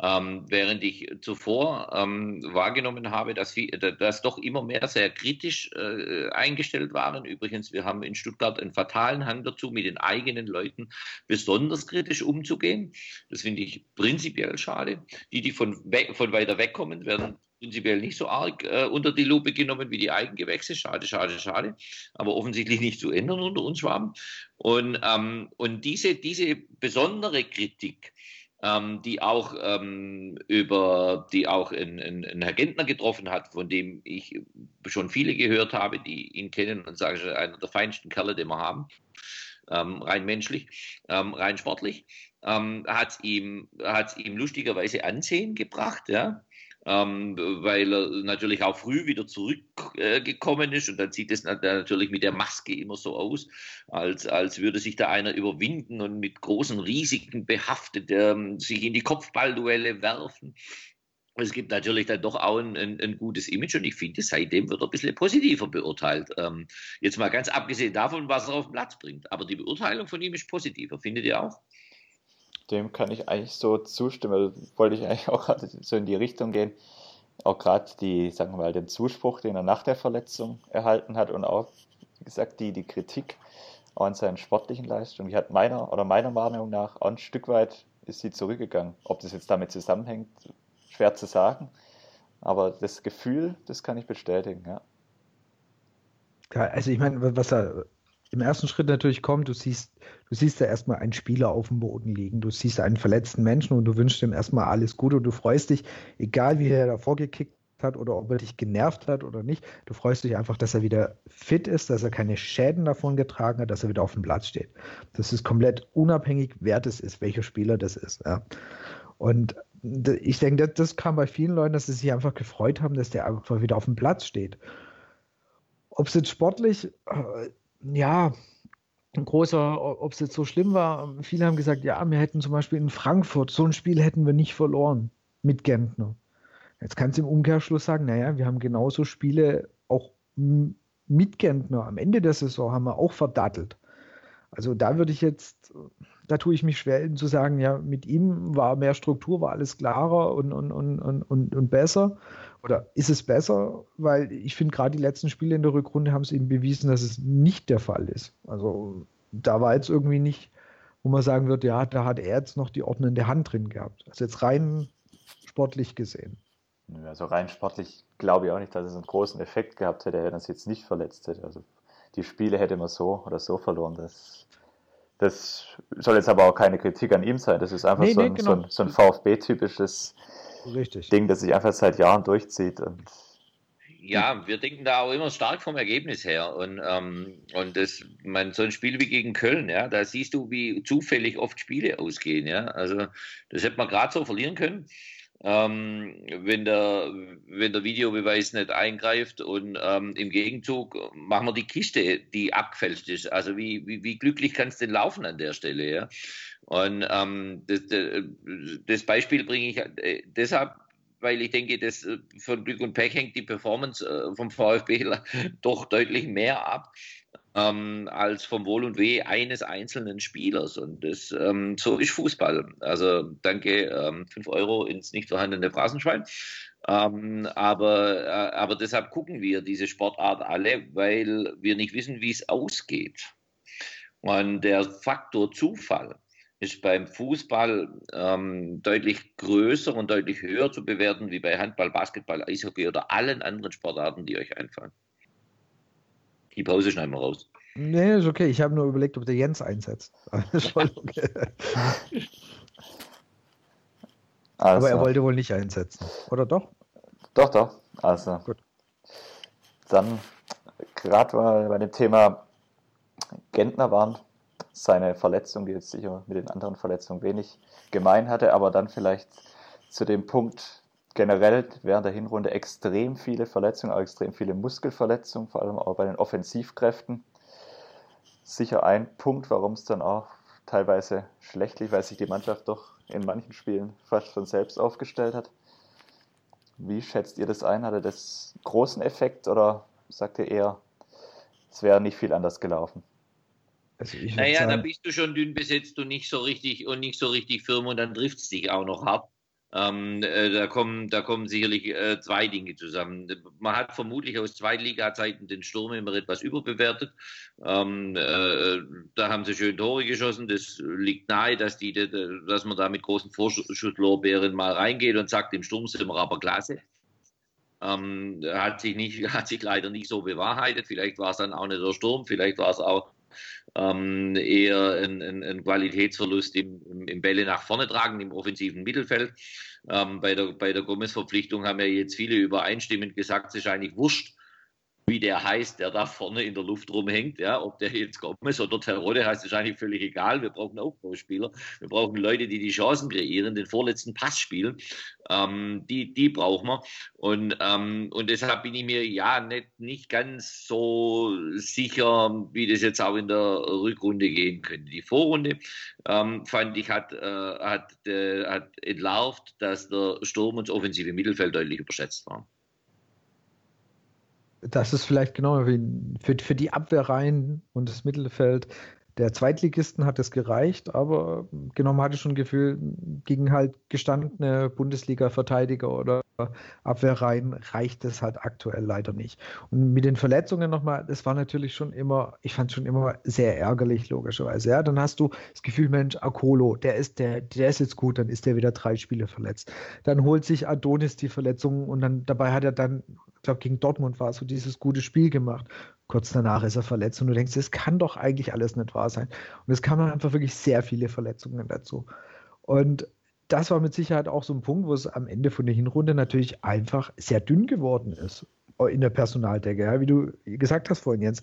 Ähm, während ich zuvor ähm, wahrgenommen habe, dass, dass doch immer mehr sehr kritisch äh, eingestellt waren. Übrigens, wir haben in Stuttgart einen fatalen Hang dazu, mit den eigenen Leuten besonders kritisch umzugehen. Das finde ich prinzipiell schade. Die, die von, von weiter weg kommen, werden prinzipiell nicht so arg äh, unter die Lupe genommen wie die Eigengewächse. Schade, schade, schade. Aber offensichtlich nicht zu ändern unter uns Schwaben. Und, ähm, und diese, diese besondere Kritik, ähm, die auch ähm, über, die auch in, in, in Herr Gentner getroffen hat, von dem ich schon viele gehört habe, die ihn kennen und sagen, einer der feinsten Kerle, den wir haben, ähm, rein menschlich, ähm, rein sportlich, ähm, hat ihm, hat's ihm lustigerweise Ansehen gebracht, ja ähm, weil er natürlich auch früh wieder zurückgekommen äh, ist und dann sieht es natürlich mit der Maske immer so aus, als, als würde sich da einer überwinden und mit großen Risiken behaftet ähm, sich in die Kopfballduelle werfen. Es gibt natürlich dann doch auch ein, ein, ein, gutes Image und ich finde, seitdem wird er ein bisschen positiver beurteilt. Ähm, jetzt mal ganz abgesehen davon, was er auf den Platz bringt. Aber die Beurteilung von ihm ist positiver, findet ihr auch? Dem kann ich eigentlich so zustimmen. Also wollte ich eigentlich auch gerade so in die Richtung gehen. Auch gerade die, sagen wir mal, den Zuspruch, den er nach der Verletzung erhalten hat und auch, wie gesagt, die, die Kritik an seinen sportlichen Leistungen. Die hat meiner oder meiner Wahrnehmung nach auch ein Stück weit ist sie zurückgegangen. Ob das jetzt damit zusammenhängt, schwer zu sagen. Aber das Gefühl, das kann ich bestätigen, ja. Ja, also ich meine, was er im ersten Schritt natürlich kommt, du siehst, du siehst ja erstmal einen Spieler auf dem Boden liegen, du siehst einen verletzten Menschen und du wünschst ihm erstmal alles Gute und du freust dich, egal wie er davor gekickt hat oder ob er dich genervt hat oder nicht, du freust dich einfach, dass er wieder fit ist, dass er keine Schäden davon getragen hat, dass er wieder auf dem Platz steht. Das ist komplett unabhängig, wer das ist, welcher Spieler das ist. Ja. Und ich denke, das, das kam bei vielen Leuten, dass sie sich einfach gefreut haben, dass der einfach wieder auf dem Platz steht. Ob es jetzt sportlich äh, ja, ein großer, ob es jetzt so schlimm war, viele haben gesagt, ja, wir hätten zum Beispiel in Frankfurt, so ein Spiel hätten wir nicht verloren mit Gentner. Jetzt kannst du im Umkehrschluss sagen, naja, wir haben genauso Spiele auch mit Gentner am Ende der Saison haben wir auch verdattelt. Also da würde ich jetzt, da tue ich mich schwer zu sagen, ja, mit ihm war mehr Struktur, war alles klarer und, und, und, und, und besser. Oder ist es besser? Weil ich finde, gerade die letzten Spiele in der Rückrunde haben es eben bewiesen, dass es nicht der Fall ist. Also da war jetzt irgendwie nicht, wo man sagen wird, ja, da hat er jetzt noch die ordnende Hand drin gehabt. Also jetzt rein sportlich gesehen. Also rein sportlich glaube ich auch nicht, dass es einen großen Effekt gehabt hätte, wenn er es jetzt nicht verletzt hätte. Also die Spiele hätte man so oder so verloren. Das, das soll jetzt aber auch keine Kritik an ihm sein. Das ist einfach nee, so, ein, genau. so ein, so ein VfB-typisches. Ding, das sich einfach seit Jahren durchzieht. Und ja, wir denken da auch immer stark vom Ergebnis her. Und, ähm, und das, man, so ein Spiel wie gegen Köln, ja, da siehst du, wie zufällig oft Spiele ausgehen. Ja? Also das hätte man gerade so verlieren können. Ähm, wenn, der, wenn der Videobeweis nicht eingreift und ähm, im Gegenzug machen wir die Kiste, die abgefälscht ist. Also wie, wie, wie glücklich kann es denn laufen an der Stelle? Ja? Und ähm, das, das Beispiel bringe ich äh, deshalb weil ich denke, dass äh, von Glück und Pech hängt die Performance äh, vom VfB doch deutlich mehr ab ähm, als vom Wohl und Weh eines einzelnen Spielers. Und das, ähm, so ist Fußball. Also danke, ähm, 5 Euro ins nicht vorhandene Phrasenschwein. Ähm, aber, äh, aber deshalb gucken wir diese Sportart alle, weil wir nicht wissen, wie es ausgeht. Und der Faktor Zufall ist beim Fußball ähm, deutlich größer und deutlich höher zu bewerten wie bei Handball, Basketball, Eishockey oder allen anderen Sportarten, die euch einfallen. Die Pause schneiden wir raus. Nee, ist okay. Ich habe nur überlegt, ob der Jens einsetzt. ist voll okay. Also. Aber er wollte wohl nicht einsetzen, oder doch? Doch, doch. Also. Gut. Dann, gerade bei dem Thema Gentner waren, seine Verletzung, die jetzt sicher mit den anderen Verletzungen wenig gemein hatte, aber dann vielleicht zu dem Punkt generell während der Hinrunde extrem viele Verletzungen, auch extrem viele Muskelverletzungen, vor allem auch bei den Offensivkräften. Sicher ein Punkt, warum es dann auch teilweise schlecht lief, weil sich die Mannschaft doch in manchen Spielen fast von selbst aufgestellt hat. Wie schätzt ihr das ein? Hatte das großen Effekt oder sagt ihr eher, es wäre nicht viel anders gelaufen? Also naja, sagen, da bist du schon dünn besetzt und nicht so richtig und nicht so richtig firm und dann trifft es dich auch noch hart. Ähm, äh, da, kommen, da kommen sicherlich äh, zwei Dinge zusammen. Man hat vermutlich aus Zweitliga-Zeiten den Sturm immer etwas überbewertet. Ähm, äh, da haben sie schön Tore geschossen. Das liegt nahe, dass, die, dass man da mit großen Vorschusslorbeeren mal reingeht und sagt, im Sturm sind wir aber klasse. Ähm, hat, sich nicht, hat sich leider nicht so bewahrheitet. Vielleicht war es dann auch nicht der Sturm, vielleicht war es auch ähm, eher ein, ein, ein Qualitätsverlust im, im, im, Bälle nach vorne tragen, im offensiven Mittelfeld. Ähm, bei der, bei der Gomez-Verpflichtung haben ja jetzt viele übereinstimmend gesagt, es ist eigentlich wurscht, wie der heißt, der da vorne in der Luft rumhängt. Ja, ob der jetzt Gomez oder Terode heißt, ist eigentlich völlig egal. Wir brauchen Aufbauspieler. Wir brauchen Leute, die die Chancen kreieren, den vorletzten Pass spielen. Ähm, die, die brauchen wir. Und, ähm, und deshalb bin ich mir ja nicht, nicht ganz so sicher, wie das jetzt auch in der Rückrunde gehen könnte. Die Vorrunde ähm, fand ich hat, äh, hat, äh, hat entlarvt, dass der Sturm und das offensive Mittelfeld deutlich überschätzt waren das ist vielleicht genau wie für, für die Abwehrreihen und das Mittelfeld. Der Zweitligisten hat es gereicht, aber genommen hatte ich schon ein Gefühl, gegen halt gestandene Bundesliga-Verteidiger oder Abwehrreihen reicht es halt aktuell leider nicht. Und mit den Verletzungen nochmal, das war natürlich schon immer, ich fand es schon immer sehr ärgerlich, logischerweise. Ja, dann hast du das Gefühl, Mensch, Akolo, der ist, der, der ist jetzt gut, dann ist der wieder drei Spiele verletzt. Dann holt sich Adonis die Verletzung und dann dabei hat er dann ich glaube, gegen Dortmund war so dieses gute Spiel gemacht. Kurz danach ist er verletzt und du denkst, das kann doch eigentlich alles nicht wahr sein. Und es kamen einfach wirklich sehr viele Verletzungen dazu. Und das war mit Sicherheit auch so ein Punkt, wo es am Ende von der Hinrunde natürlich einfach sehr dünn geworden ist in der Personaldecke. Ja, wie du gesagt hast vorhin, Jens,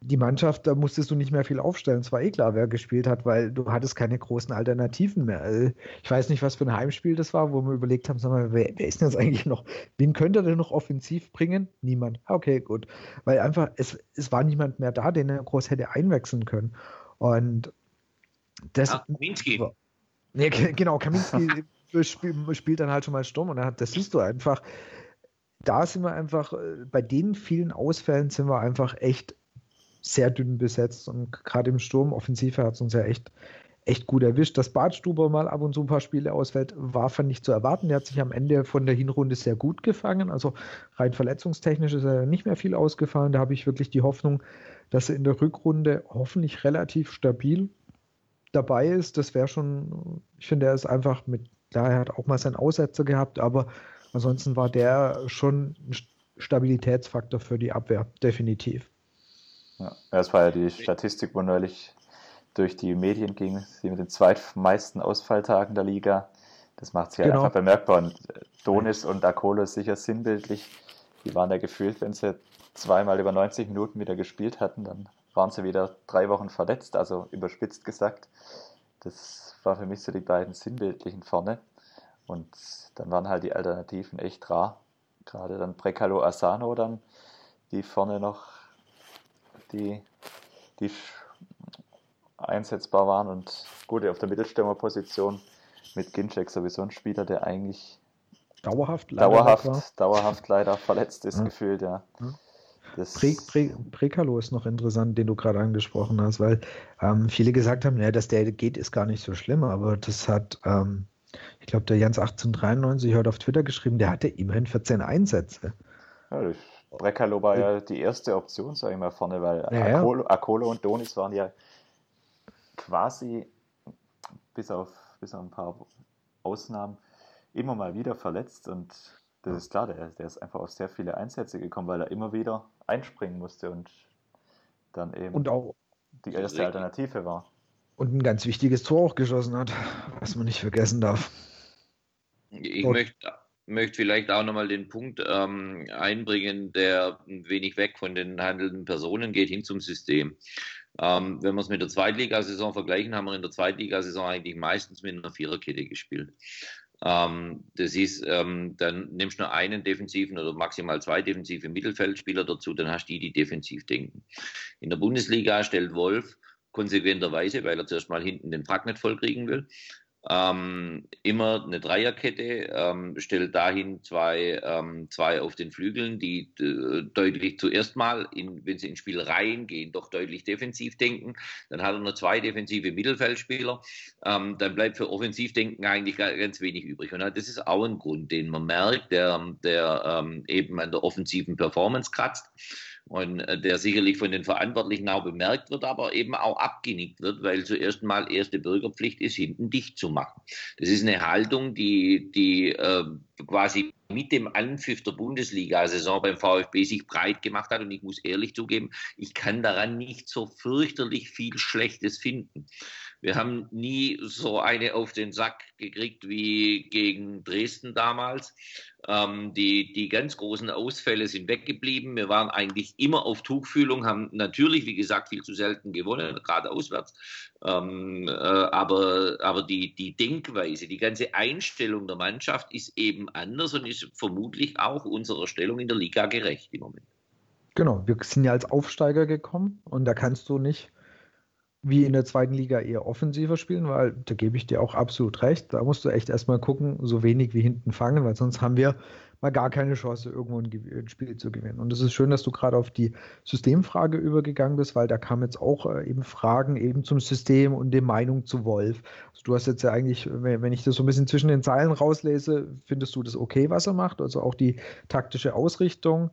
die Mannschaft, da musstest du nicht mehr viel aufstellen. Es war eh klar, wer gespielt hat, weil du hattest keine großen Alternativen mehr. Also, ich weiß nicht, was für ein Heimspiel das war, wo wir überlegt haben, sag mal, wer, wer ist denn jetzt eigentlich noch? Wen könnte er denn noch offensiv bringen? Niemand. Okay, gut. Weil einfach, es, es war niemand mehr da, den er groß hätte einwechseln können. Und das. Ach, Kaminski. Ja, genau, Kaminski spielt, dann halt schon mal Sturm und das siehst du einfach. Da sind wir einfach, äh, bei den vielen Ausfällen sind wir einfach echt sehr dünn besetzt und gerade im Sturm, Offensive hat es uns ja echt, echt gut erwischt. Dass Badstuber mal ab und zu ein paar Spiele ausfällt, war fand nicht zu erwarten. Der hat sich am Ende von der Hinrunde sehr gut gefangen. Also rein verletzungstechnisch ist er nicht mehr viel ausgefallen. Da habe ich wirklich die Hoffnung, dass er in der Rückrunde hoffentlich relativ stabil dabei ist. Das wäre schon, ich finde, er ist einfach mit, klar, er hat auch mal seinen Aussetzer gehabt, aber ansonsten war der schon ein Stabilitätsfaktor für die Abwehr, definitiv. Ja, das war ja die Statistik, wo neulich durch die Medien ging, sie mit den zweitmeisten Ausfalltagen der Liga. Das macht sich genau. einfach bemerkbar. Und Donis und Akolo ist sicher sinnbildlich die waren ja gefühlt, wenn sie zweimal über 90 Minuten wieder gespielt hatten, dann waren sie wieder drei Wochen verletzt, also überspitzt gesagt. Das war für mich so die beiden Sinnbildlichen vorne. Und dann waren halt die Alternativen echt rar. Gerade dann Precalo Asano dann, die vorne noch die, die einsetzbar waren und gut auf der Mittelstürmerposition mit Ginczek sowieso ein Spieler, der eigentlich dauerhaft leider, dauerhaft, dauerhaft leider verletzt ist, ja. gefühlt, ja. Das Pre, Pre, Prekalo ist noch interessant, den du gerade angesprochen hast, weil ähm, viele gesagt haben, ja, dass der geht, ist gar nicht so schlimm, aber das hat, ähm, ich glaube, der Jans 1893 hat auf Twitter geschrieben, der hatte immerhin 14 Einsätze. Ja, Brekalo war ja die erste Option, sage ich mal, vorne, weil ja, Akolo, Akolo und Donis waren ja quasi bis auf, bis auf ein paar Ausnahmen immer mal wieder verletzt und das ist klar, der, der ist einfach auf sehr viele Einsätze gekommen, weil er immer wieder einspringen musste und dann eben und auch die erste Alternative war. Und ein ganz wichtiges Tor auch geschossen hat, was man nicht vergessen darf. Ich möchte, möchte vielleicht auch nochmal den Punkt ähm, einbringen, der ein wenig weg von den handelnden Personen geht, hin zum System. Ähm, wenn wir es mit der Zweitligasaison vergleichen, haben wir in der Zweitligasaison eigentlich meistens mit einer Viererkette gespielt. Ähm, das ist, ähm, dann nimmst du nur einen defensiven oder maximal zwei defensive Mittelfeldspieler dazu, dann hast du die, die defensiv denken. In der Bundesliga stellt Wolf konsequenterweise, weil er zuerst mal hinten den Pack nicht vollkriegen will, ähm, immer eine Dreierkette, ähm, stellt dahin zwei, ähm, zwei auf den Flügeln, die äh, deutlich zuerst mal, in, wenn sie ins Spiel reingehen, doch deutlich defensiv denken. Dann hat er nur zwei defensive Mittelfeldspieler. Ähm, dann bleibt für Offensivdenken eigentlich ganz wenig übrig. Und das ist auch ein Grund, den man merkt, der, der ähm, eben an der offensiven Performance kratzt und äh, der sicherlich von den Verantwortlichen auch bemerkt wird, aber eben auch abgenickt wird, weil zuerst mal erste Bürgerpflicht ist, hinten dicht zu machen. Das ist eine Haltung, die, die äh, quasi mit dem Anpfiff der Bundesliga-Saison beim VfB sich breit gemacht hat. Und ich muss ehrlich zugeben, ich kann daran nicht so fürchterlich viel Schlechtes finden. Wir haben nie so eine auf den Sack gekriegt wie gegen Dresden damals. Ähm, die, die ganz großen Ausfälle sind weggeblieben. Wir waren eigentlich immer auf Tuchfühlung, haben natürlich, wie gesagt, viel zu selten gewonnen, gerade auswärts. Ähm, äh, aber aber die, die Denkweise, die ganze Einstellung der Mannschaft ist eben anders und ist vermutlich auch unserer Stellung in der Liga gerecht im Moment. Genau, wir sind ja als Aufsteiger gekommen und da kannst du nicht wie in der zweiten Liga eher offensiver spielen, weil da gebe ich dir auch absolut recht. Da musst du echt erstmal gucken, so wenig wie hinten fangen, weil sonst haben wir mal gar keine Chance, irgendwo ein, Spiel zu gewinnen. Und es ist schön, dass du gerade auf die Systemfrage übergegangen bist, weil da kamen jetzt auch äh, eben Fragen eben zum System und der Meinung zu Wolf. Also du hast jetzt ja eigentlich, wenn ich das so ein bisschen zwischen den Zeilen rauslese, findest du das okay, was er macht? Also auch die taktische Ausrichtung.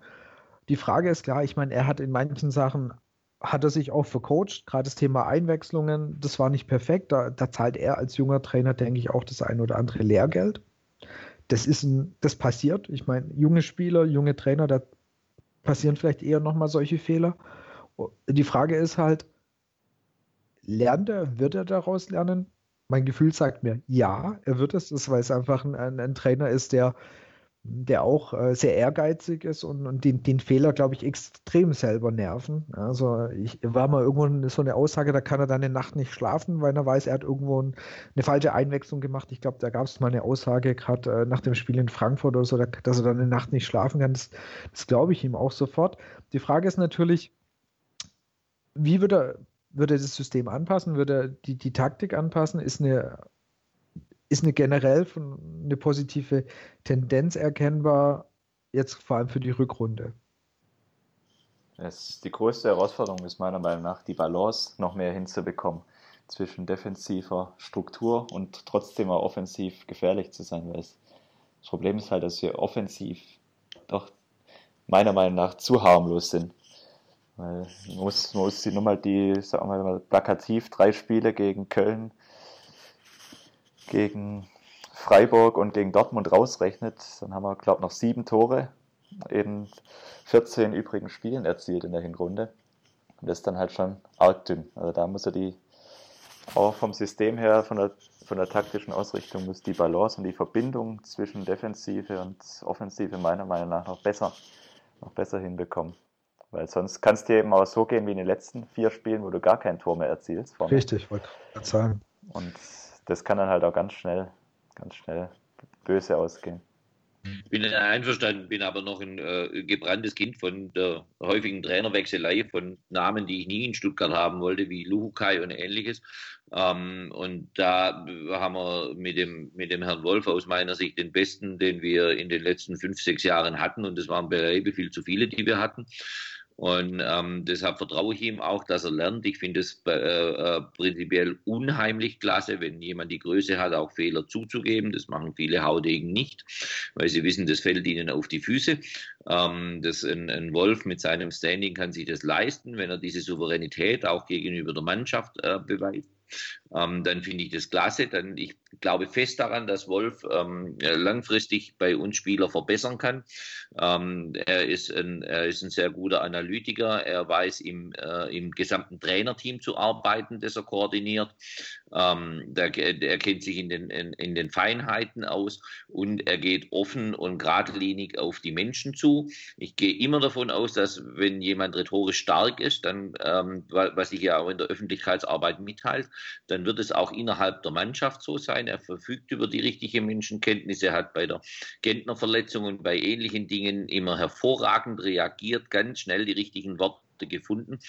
Die Frage ist klar, ich meine, er hat in manchen Sachen hat er sich auch vercoacht. Gerade das Thema Einwechslungen, das war nicht perfekt. Da, da, zahlt er als junger Trainer, denke ich, auch das ein oder andere Lehrgeld. Das ist ein, das passiert. Ich meine, junge Spieler, junge Trainer, da passieren vielleicht eher nochmal solche Fehler. Die Frage ist halt, lernt er, wird er daraus lernen? Mein Gefühl sagt mir, ja, er wird es, das, weil es einfach ein, ein, ein Trainer ist, der der auch äh, sehr ehrgeizig ist und, und den, den Fehler, glaube ich, extrem selber nerven. Also ich war mal irgendwo so eine Aussage, da kann er dann eine Nacht nicht schlafen, weil er weiß, er hat irgendwo ein, eine falsche Einwechslung gemacht. Ich glaube, da gab es mal eine Aussage, gerade äh, nach dem Spiel in Frankfurt oder so, da, dass er dann eine Nacht nicht schlafen kann. Das, das glaube ich ihm auch sofort. Die Frage ist natürlich, wie würde er, würde er das System anpassen? Würde er die, die Taktik anpassen? Ist eine ist eine generell eine positive Tendenz erkennbar, jetzt vor allem für die Rückrunde. Es, die größte Herausforderung ist meiner Meinung nach, die Balance noch mehr hinzubekommen zwischen defensiver Struktur und trotzdem auch offensiv gefährlich zu sein, weil das Problem ist halt, dass wir offensiv doch meiner Meinung nach zu harmlos sind. Weil man muss, man muss nur mal die, sagen wir mal, plakativ drei Spiele gegen Köln gegen Freiburg und gegen Dortmund rausrechnet, dann haben wir, glaube ich, noch sieben Tore in 14 übrigen Spielen erzielt in der Hinrunde. Und das ist dann halt schon arg dünn. Also da muss er die, auch vom System her, von der, von der taktischen Ausrichtung, muss die Balance und die Verbindung zwischen Defensive und Offensive meiner Meinung nach noch besser noch besser hinbekommen. Weil sonst kann es dir eben auch so gehen wie in den letzten vier Spielen, wo du gar kein Tor mehr erzielst. Vorne. Richtig, wollte ich sagen. Und das kann dann halt auch ganz schnell, ganz schnell böse ausgehen. Ich bin einverstanden, bin aber noch ein äh, gebranntes Kind von der häufigen Trainerwechselei von Namen, die ich nie in Stuttgart haben wollte, wie Luhukai und ähnliches. Ähm, und da haben wir mit dem, mit dem Herrn Wolf aus meiner Sicht den besten, den wir in den letzten fünf, sechs Jahren hatten. Und das waren beileibe viel zu viele, die wir hatten. Und ähm, deshalb vertraue ich ihm auch, dass er lernt. Ich finde es äh, äh, prinzipiell unheimlich klasse, wenn jemand die Größe hat, auch Fehler zuzugeben. Das machen viele Haudegen nicht, weil sie wissen, das fällt ihnen auf die Füße. Ähm, das, ein, ein, Wolf mit seinem Standing kann sich das leisten, wenn er diese Souveränität auch gegenüber der Mannschaft äh, beweist ähm, dann finde ich das klasse. Dann, ich glaube fest daran, dass Wolf ähm, langfristig bei uns Spieler verbessern kann. Ähm, er, ist ein, er ist ein sehr guter Analytiker. Er weiß im, äh, im gesamten Trainerteam zu arbeiten, das er koordiniert. Ähm, der, er kennt sich in den, in, in, den Feinheiten aus und er geht offen und geradlinig auf die Menschen zu. Ich gehe immer davon aus, dass wenn jemand rhetorisch stark ist, dann, ähm, was sich ja auch in der Öffentlichkeitsarbeit mitteilt, dann wird es auch innerhalb der Mannschaft so sein. Er verfügt über die richtige Menschenkenntnis. Er hat bei der Gentner-Verletzung und bei ähnlichen Dingen immer hervorragend reagiert, ganz schnell die richtigen Worte gefunden.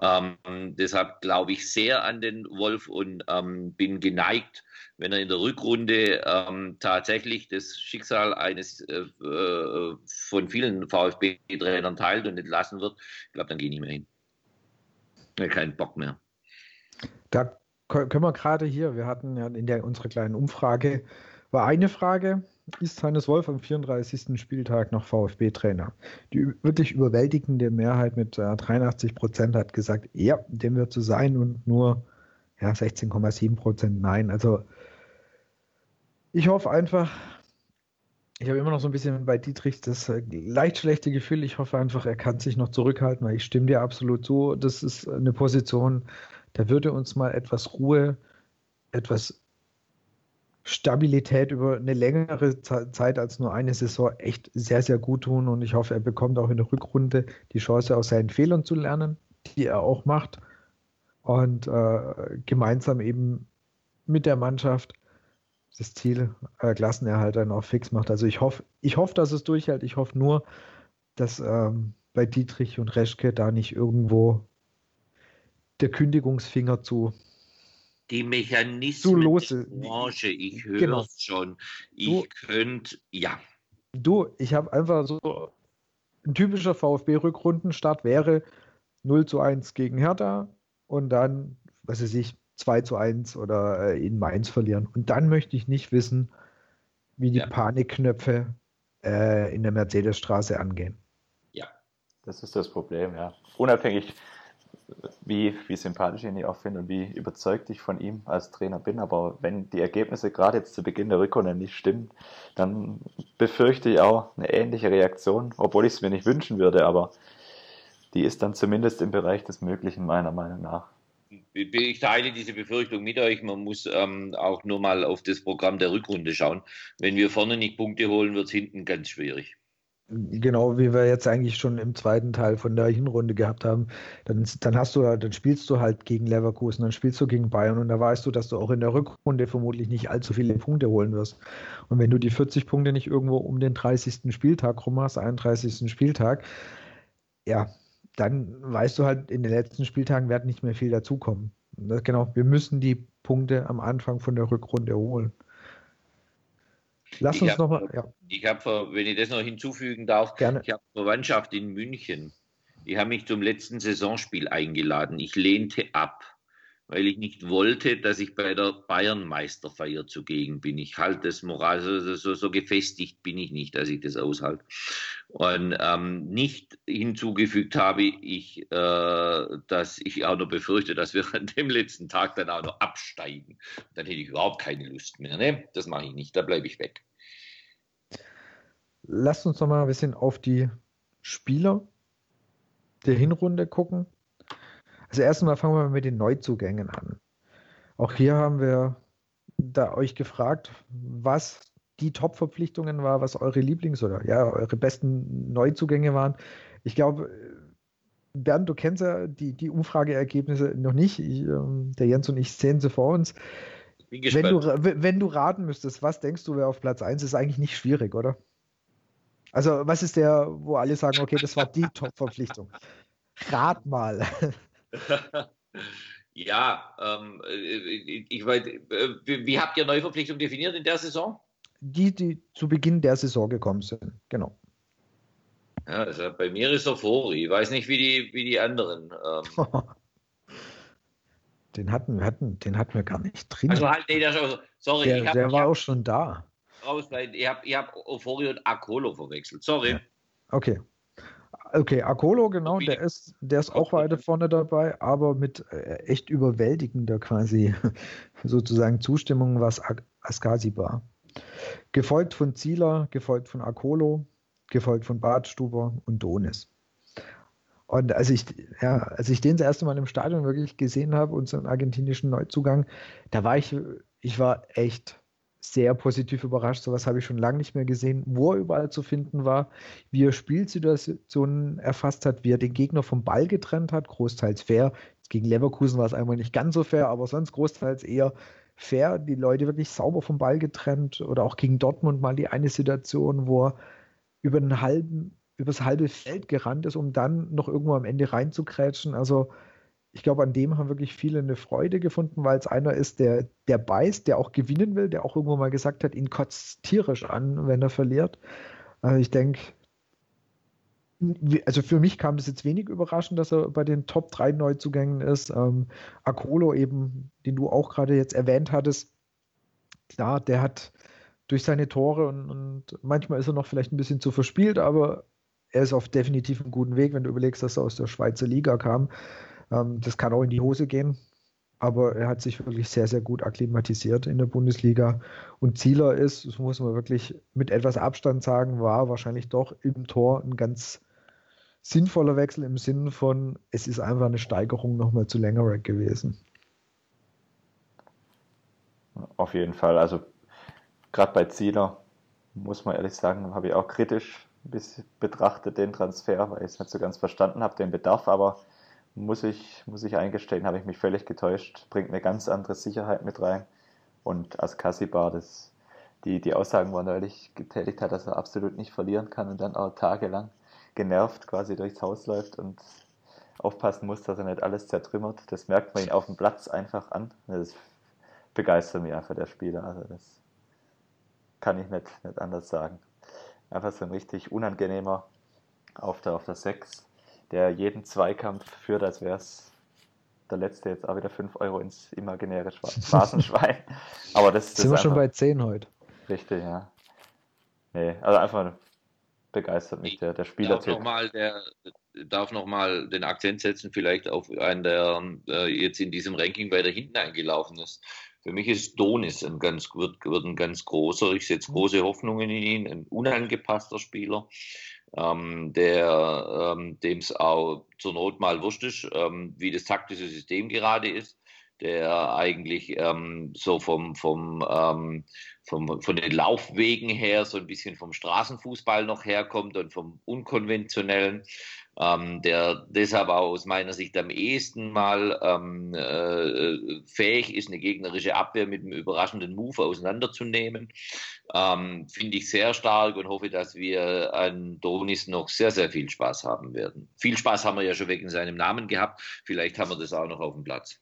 Ähm, deshalb glaube ich sehr an den Wolf und ähm, bin geneigt, wenn er in der Rückrunde ähm, tatsächlich das Schicksal eines äh, äh von vielen VfB-Trainern teilt und entlassen wird, ich glaube, dann gehe ich nicht mehr hin. Keinen Bock mehr. Da können wir gerade hier, wir hatten ja in der unserer kleinen Umfrage, war eine Frage, ist Hannes Wolf am 34. Spieltag noch VfB-Trainer? Die wirklich überwältigende Mehrheit mit äh, 83 Prozent hat gesagt, ja, dem wird so sein und nur ja, 16,7 Prozent nein. Also ich hoffe einfach, ich habe immer noch so ein bisschen bei Dietrich das äh, leicht schlechte Gefühl. Ich hoffe einfach, er kann sich noch zurückhalten, weil ich stimme dir absolut zu. Das ist eine Position, da würde uns mal etwas Ruhe, etwas Stabilität über eine längere Zeit als nur eine Saison echt sehr, sehr gut tun. Und ich hoffe, er bekommt auch in der Rückrunde die Chance, aus seinen Fehlern zu lernen, die er auch macht. Und äh, gemeinsam eben mit der Mannschaft das Ziel äh, Klassenerhalt dann auch fix macht. Also ich hoffe, ich hoffe, dass es durchhält. Ich hoffe nur, dass ähm, bei Dietrich und Reschke da nicht irgendwo der Kündigungsfinger zu die Mechanismen du der Branche, ich höre genau. es schon. Ich könnte, ja. Du, ich habe einfach so ein typischer VfB-Rückrundenstart wäre 0 zu 1 gegen Hertha und dann, was weiß ich, 2 zu 1 oder äh, in Mainz verlieren. Und dann möchte ich nicht wissen, wie die ja. Panikknöpfe äh, in der Mercedesstraße angehen. Ja, das ist das Problem, ja. Unabhängig wie, wie sympathisch ich ihn auch finde und wie überzeugt ich von ihm als Trainer bin. Aber wenn die Ergebnisse gerade jetzt zu Beginn der Rückrunde nicht stimmen, dann befürchte ich auch eine ähnliche Reaktion, obwohl ich es mir nicht wünschen würde, aber die ist dann zumindest im Bereich des Möglichen meiner Meinung nach. Ich teile diese Befürchtung mit euch. Man muss ähm, auch nur mal auf das Programm der Rückrunde schauen. Wenn wir vorne nicht Punkte holen, wird es hinten ganz schwierig. Genau, wie wir jetzt eigentlich schon im zweiten Teil von der Hinrunde gehabt haben, dann, dann hast du, dann spielst du halt gegen Leverkusen, dann spielst du gegen Bayern und da weißt du, dass du auch in der Rückrunde vermutlich nicht allzu viele Punkte holen wirst. Und wenn du die 40 Punkte nicht irgendwo um den 30. Spieltag rum hast, 31. Spieltag, ja, dann weißt du halt, in den letzten Spieltagen wird nicht mehr viel dazukommen. Genau, wir müssen die Punkte am Anfang von der Rückrunde holen. Lass uns nochmal. Ja. Ich habe, wenn ich das noch hinzufügen darf, Gerne. ich habe Verwandtschaft in München. Die haben mich zum letzten Saisonspiel eingeladen. Ich lehnte ab weil ich nicht wollte, dass ich bei der Bayern-Meisterfeier zugegen bin. Ich halte das Moral, so, so, so, gefestigt bin ich nicht, dass ich das aushalte. Und ähm, nicht hinzugefügt habe ich, äh, dass ich auch noch befürchte, dass wir an dem letzten Tag dann auch noch absteigen. Dann hätte ich überhaupt keine Lust mehr. Ne? Das mache ich nicht, da bleibe ich weg. Lasst uns noch mal ein bisschen auf die Spieler der Hinrunde gucken. Also erstmal fangen wir mit den Neuzugängen an. Auch hier haben wir da euch gefragt, was die Top-Verpflichtungen war, was eure Lieblings- oder ja, eure besten Neuzugänge waren. Ich glaube, Bernd, du kennst ja die, die Umfrageergebnisse noch nicht. Ich, ähm, der Jens und ich sehen sie vor uns. Wenn du, wenn du raten müsstest, was denkst du, wer auf Platz 1 ist, eigentlich nicht schwierig, oder? Also, was ist der, wo alle sagen, okay, das war die Top-Verpflichtung? Rat mal. ja, ähm, äh, ich weiß, äh, wie habt ihr Neuverpflichtung definiert in der Saison? Die, die zu Beginn der Saison gekommen sind, genau. Ja, also bei mir ist er vor. Ich weiß nicht, wie die, wie die anderen. Ähm. Den hatten wir, hatten, den hatten wir gar nicht drin. Also halt, nee, der, sorry. Der, hab, der war auch schon da. Raus, ich habe ich hab Euphoria und Akolo verwechselt. Sorry. Ja. Okay. Okay, Akolo, genau, der ist, der ist auch weiter vorne dabei, aber mit äh, echt überwältigender quasi sozusagen Zustimmung, was Askasi war. Gefolgt von Zieler, gefolgt von Akolo, gefolgt von Badstuber und Donis. Und als ich, ja, als ich den das erste Mal im Stadion wirklich gesehen habe, unseren argentinischen Neuzugang, da war ich, ich war echt sehr positiv überrascht. Sowas habe ich schon lange nicht mehr gesehen, wo er überall zu finden war, wie er Spielsituationen erfasst hat, wie er den Gegner vom Ball getrennt hat, großteils fair. Gegen Leverkusen war es einmal nicht ganz so fair, aber sonst großteils eher fair, die Leute wirklich sauber vom Ball getrennt oder auch gegen Dortmund mal die eine Situation, wo er über den halben, übers halbe Feld gerannt ist, um dann noch irgendwo am Ende reinzukrätschen. Also ich glaube, an dem haben wirklich viele eine Freude gefunden, weil es einer ist, der, der beißt, der auch gewinnen will, der auch irgendwo mal gesagt hat, ihn kotzt tierisch an, wenn er verliert. Also ich denke, also für mich kam das jetzt wenig überraschend, dass er bei den Top 3 Neuzugängen ist. Ähm, Akolo eben, den du auch gerade jetzt erwähnt hattest, klar, der hat durch seine Tore und, und, manchmal ist er noch vielleicht ein bisschen zu verspielt, aber er ist auf definitiv einem guten Weg, wenn du überlegst, dass er aus der Schweizer Liga kam. Ähm, das kann auch in die Hose gehen, aber er hat sich wirklich sehr, sehr gut akklimatisiert in der Bundesliga. Und Zieler ist, das muss man wirklich mit etwas Abstand sagen, war wahrscheinlich doch im Tor ein ganz sinnvoller Wechsel im Sinne von, es ist einfach eine Steigerung nochmal zu Längerek gewesen. Auf jeden Fall. Also gerade bei Zieler, muss man ehrlich sagen, habe ich auch kritisch betrachtet den Transfer, weil ich es nicht so ganz verstanden habe, den Bedarf, aber muss ich, muss ich eingestehen, habe ich mich völlig getäuscht, bringt eine ganz andere Sicherheit mit rein. Und Askasibar, das, die, die Aussagen, wo er neulich getätigt hat, dass er absolut nicht verlieren kann und dann auch tagelang genervt quasi durchs Haus läuft und aufpassen muss, dass er nicht alles zertrümmert. Das merkt man ihn auf dem Platz einfach an. Das begeistert mich einfach der Spieler. Also das kann ich nicht, nicht anders sagen. Einfach so ein richtig unangenehmer auf der, auf der 6, der jeden Zweikampf führt, als wäre es der letzte jetzt auch wieder 5 Euro ins imaginäre Straßenschwein. Aber das, das sind wir schon bei 10 heute. Richtig, ja. Nee, also einfach begeistert mich der, der Spieler. Darf noch mal der darf noch mal den Akzent setzen, vielleicht auf einen, der äh, jetzt in diesem Ranking weiter hinten eingelaufen ist. Für mich ist Donis ein ganz, wird, wird ein ganz großer. Ich setze große Hoffnungen in ihn, ein unangepasster Spieler, ähm, der ähm, dem es auch zur Not mal wurscht ist, ähm, wie das taktische System gerade ist der eigentlich ähm, so vom, vom, ähm, vom, von den Laufwegen her so ein bisschen vom Straßenfußball noch herkommt und vom unkonventionellen ähm, der deshalb auch aus meiner Sicht am ehesten mal ähm, äh, fähig ist, eine gegnerische Abwehr mit einem überraschenden Move auseinanderzunehmen. Ähm, Finde ich sehr stark und hoffe, dass wir an Donis noch sehr, sehr viel Spaß haben werden. Viel Spaß haben wir ja schon wegen seinem Namen gehabt. Vielleicht haben wir das auch noch auf dem Platz.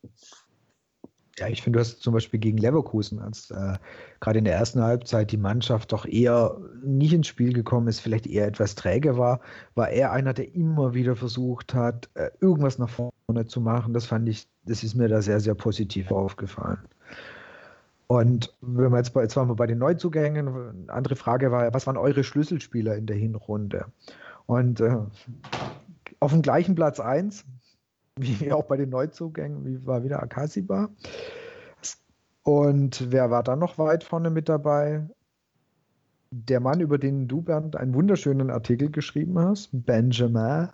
Ja, ich finde, du hast zum Beispiel gegen Leverkusen, als äh, gerade in der ersten Halbzeit die Mannschaft doch eher nicht ins Spiel gekommen ist, vielleicht eher etwas träge war, war er einer, der immer wieder versucht hat, äh, irgendwas nach vorne zu machen. Das fand ich, das ist mir da sehr, sehr positiv aufgefallen. Und wenn wir jetzt, bei, jetzt waren wir bei den Neuzugängen, eine andere Frage war, was waren eure Schlüsselspieler in der Hinrunde? Und äh, auf dem gleichen Platz 1 wie auch bei den Neuzugängen, wie war wieder der Mann, über den du, Bernd, einen wunderschönen Artikel geschrieben hast, Benjamin.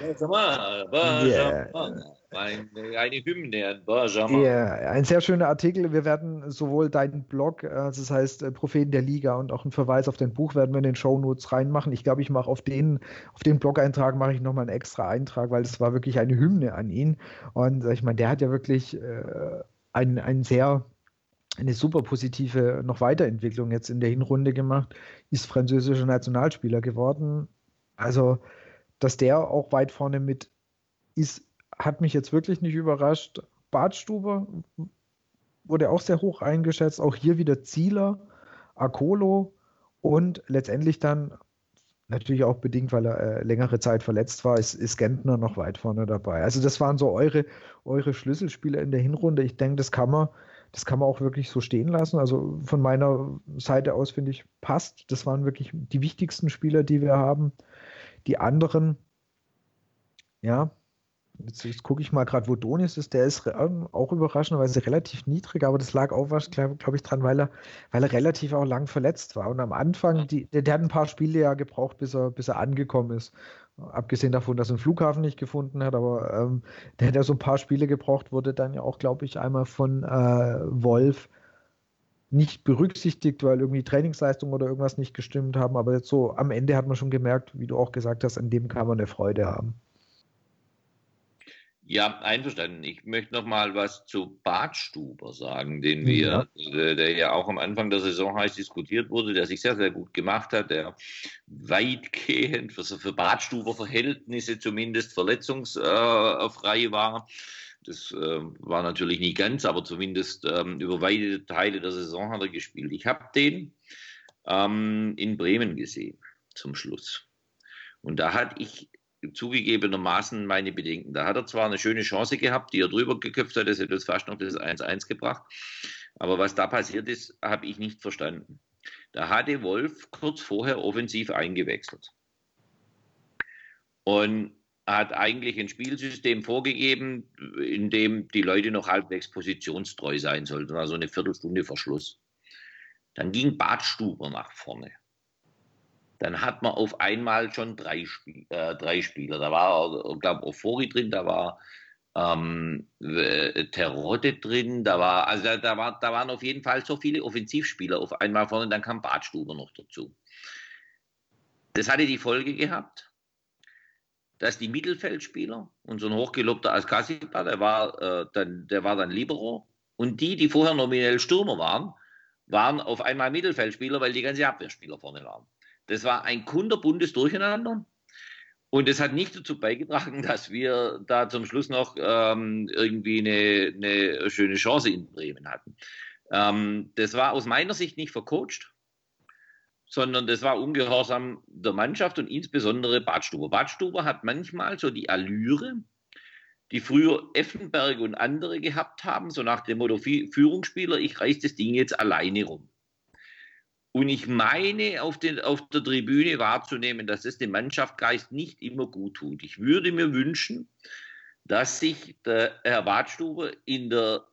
Benjamin, Benjamin. Yeah. Eine, eine Hymne an Benjamin. Ja, ein sehr schöner Artikel. Wir werden sowohl deinen Blog, also das heißt äh, Propheten der Liga und auch einen Verweis auf dein Buch werden wir in den Show Notes reinmachen. Ich glaube, ich mache auf den, auf den Blog-Eintrag mache ich nochmal einen extra Eintrag, weil es war wirklich eine Hymne an ihn. Und äh, ich meine, der hat ja wirklich äh, einen, einen sehr eine super positive noch Weiterentwicklung jetzt in der Hinrunde gemacht, ist französischer Nationalspieler geworden. Also, dass der auch weit vorne mit ist, hat mich jetzt wirklich nicht überrascht. Badstuber wurde auch sehr hoch eingeschätzt. Auch hier wieder Zieler, Akolo und letztendlich dann natürlich auch bedingt, weil er äh, längere Zeit verletzt war, ist, ist Gentner noch weit vorne dabei. Also das waren so eure, eure Schlüsselspieler in der Hinrunde. Ich denke, das kann man, das kann man auch wirklich so stehen lassen. Also von meiner Seite aus finde ich passt. Das waren wirklich die wichtigsten Spieler, die wir haben. Die anderen, ja, Jetzt, jetzt gucke ich mal gerade, wo Donis ist. Der ist auch überraschenderweise relativ niedrig, aber das lag auch, glaube glaub ich, dran, weil er, weil er relativ auch lang verletzt war. Und am Anfang, die, der, der, hat ein paar Spiele ja gebraucht, bis er, bis er angekommen ist. Abgesehen davon, dass er einen Flughafen nicht gefunden hat, aber ähm, der hat ja so ein paar Spiele gebraucht, wurde dann ja auch, glaube ich, einmal von äh, Wolf nicht berücksichtigt, weil irgendwie Trainingsleistung oder irgendwas nicht gestimmt haben. Aber jetzt so am Ende hat man schon gemerkt, wie du auch gesagt hast, an dem kann man eine Freude haben. Ja, einverstanden. Ich möchte noch mal was zu Badstuber sagen, den wir, ja. Der, der, ja auch am Anfang der Saison heiß diskutiert wurde, der sich sehr, sehr gut gemacht hat, der weitgehend für, für Badstuber-Verhältnisse zumindest verletzungsfrei war. Das äh, war natürlich nicht ganz, aber zumindest ähm, über weite Teile der Saison hat er gespielt. Ich habe den ähm, in Bremen gesehen zum Schluss. Und da hatte ich zugegebenermaßen meine Bedenken. Da hat er zwar eine schöne Chance gehabt, die er drüber geköpft hat, das hätte uns fast noch das 1-1 gebracht. Aber was da passiert ist, habe ich nicht verstanden. Da hatte Wolf kurz vorher offensiv eingewechselt. Und hat eigentlich ein Spielsystem vorgegeben, in dem die Leute noch halbwegs positionstreu sein sollten, also eine Viertelstunde Verschluss. Dann ging Badstuber nach vorne dann hat man auf einmal schon drei, Spiel, äh, drei Spieler. Da war, ich glaube, Ofori drin, da war ähm, Terodde drin, da war, also da, da, war, da waren auf jeden Fall so viele Offensivspieler auf einmal vorne, dann kam Badstuber noch dazu. Das hatte die Folge gehabt, dass die Mittelfeldspieler und so ein hochgelobter Askasipa, der war, äh, dann, der war dann Libero und die, die vorher nominell Stürmer waren, waren auf einmal Mittelfeldspieler, weil die ganze Abwehrspieler vorne waren. Das war ein kunderbundes Durcheinander. Und es hat nicht dazu beigetragen, dass wir da zum Schluss noch ähm, irgendwie eine, eine, schöne Chance in Bremen hatten. Ähm, das war aus meiner Sicht nicht vercoacht, sondern das war Ungehorsam der Mannschaft und insbesondere Badstuber. Badstuber hat manchmal so die Allüre, die früher Effenberg und andere gehabt haben, so nach dem Motto Führungsspieler, ich reiß das Ding jetzt alleine rum. Und ich meine, auf, den, auf der Tribüne wahrzunehmen, dass es dem Mannschaftsgeist nicht immer gut tut. Ich würde mir wünschen, dass sich der Herr Badstuber in der,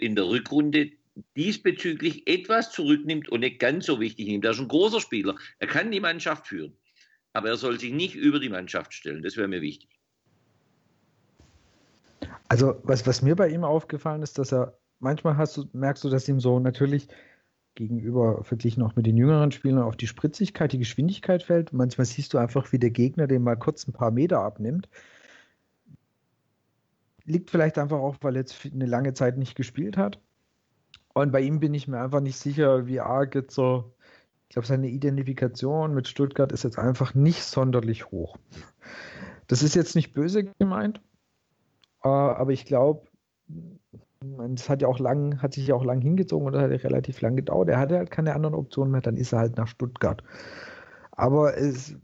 in der Rückrunde diesbezüglich etwas zurücknimmt und nicht ganz so wichtig nimmt. Er ist ein großer Spieler. Er kann die Mannschaft führen. Aber er soll sich nicht über die Mannschaft stellen. Das wäre mir wichtig. Also, was, was mir bei ihm aufgefallen ist, dass er manchmal hast du, merkst du, dass ihm so natürlich gegenüber verglichen auch mit den jüngeren Spielern auf die Spritzigkeit, die Geschwindigkeit fällt. Manchmal siehst du einfach, wie der Gegner den mal kurz ein paar Meter abnimmt. Liegt vielleicht einfach auch, weil er jetzt eine lange Zeit nicht gespielt hat. Und bei ihm bin ich mir einfach nicht sicher, wie arg jetzt so, ich glaube, seine Identifikation mit Stuttgart ist jetzt einfach nicht sonderlich hoch. Das ist jetzt nicht böse gemeint, äh, aber ich glaube, das hat ja auch lang, hat sich ja auch lang hingezogen und das hat ja relativ lang gedauert. Er hatte halt keine anderen Optionen mehr, dann ist er halt nach Stuttgart. Aber es,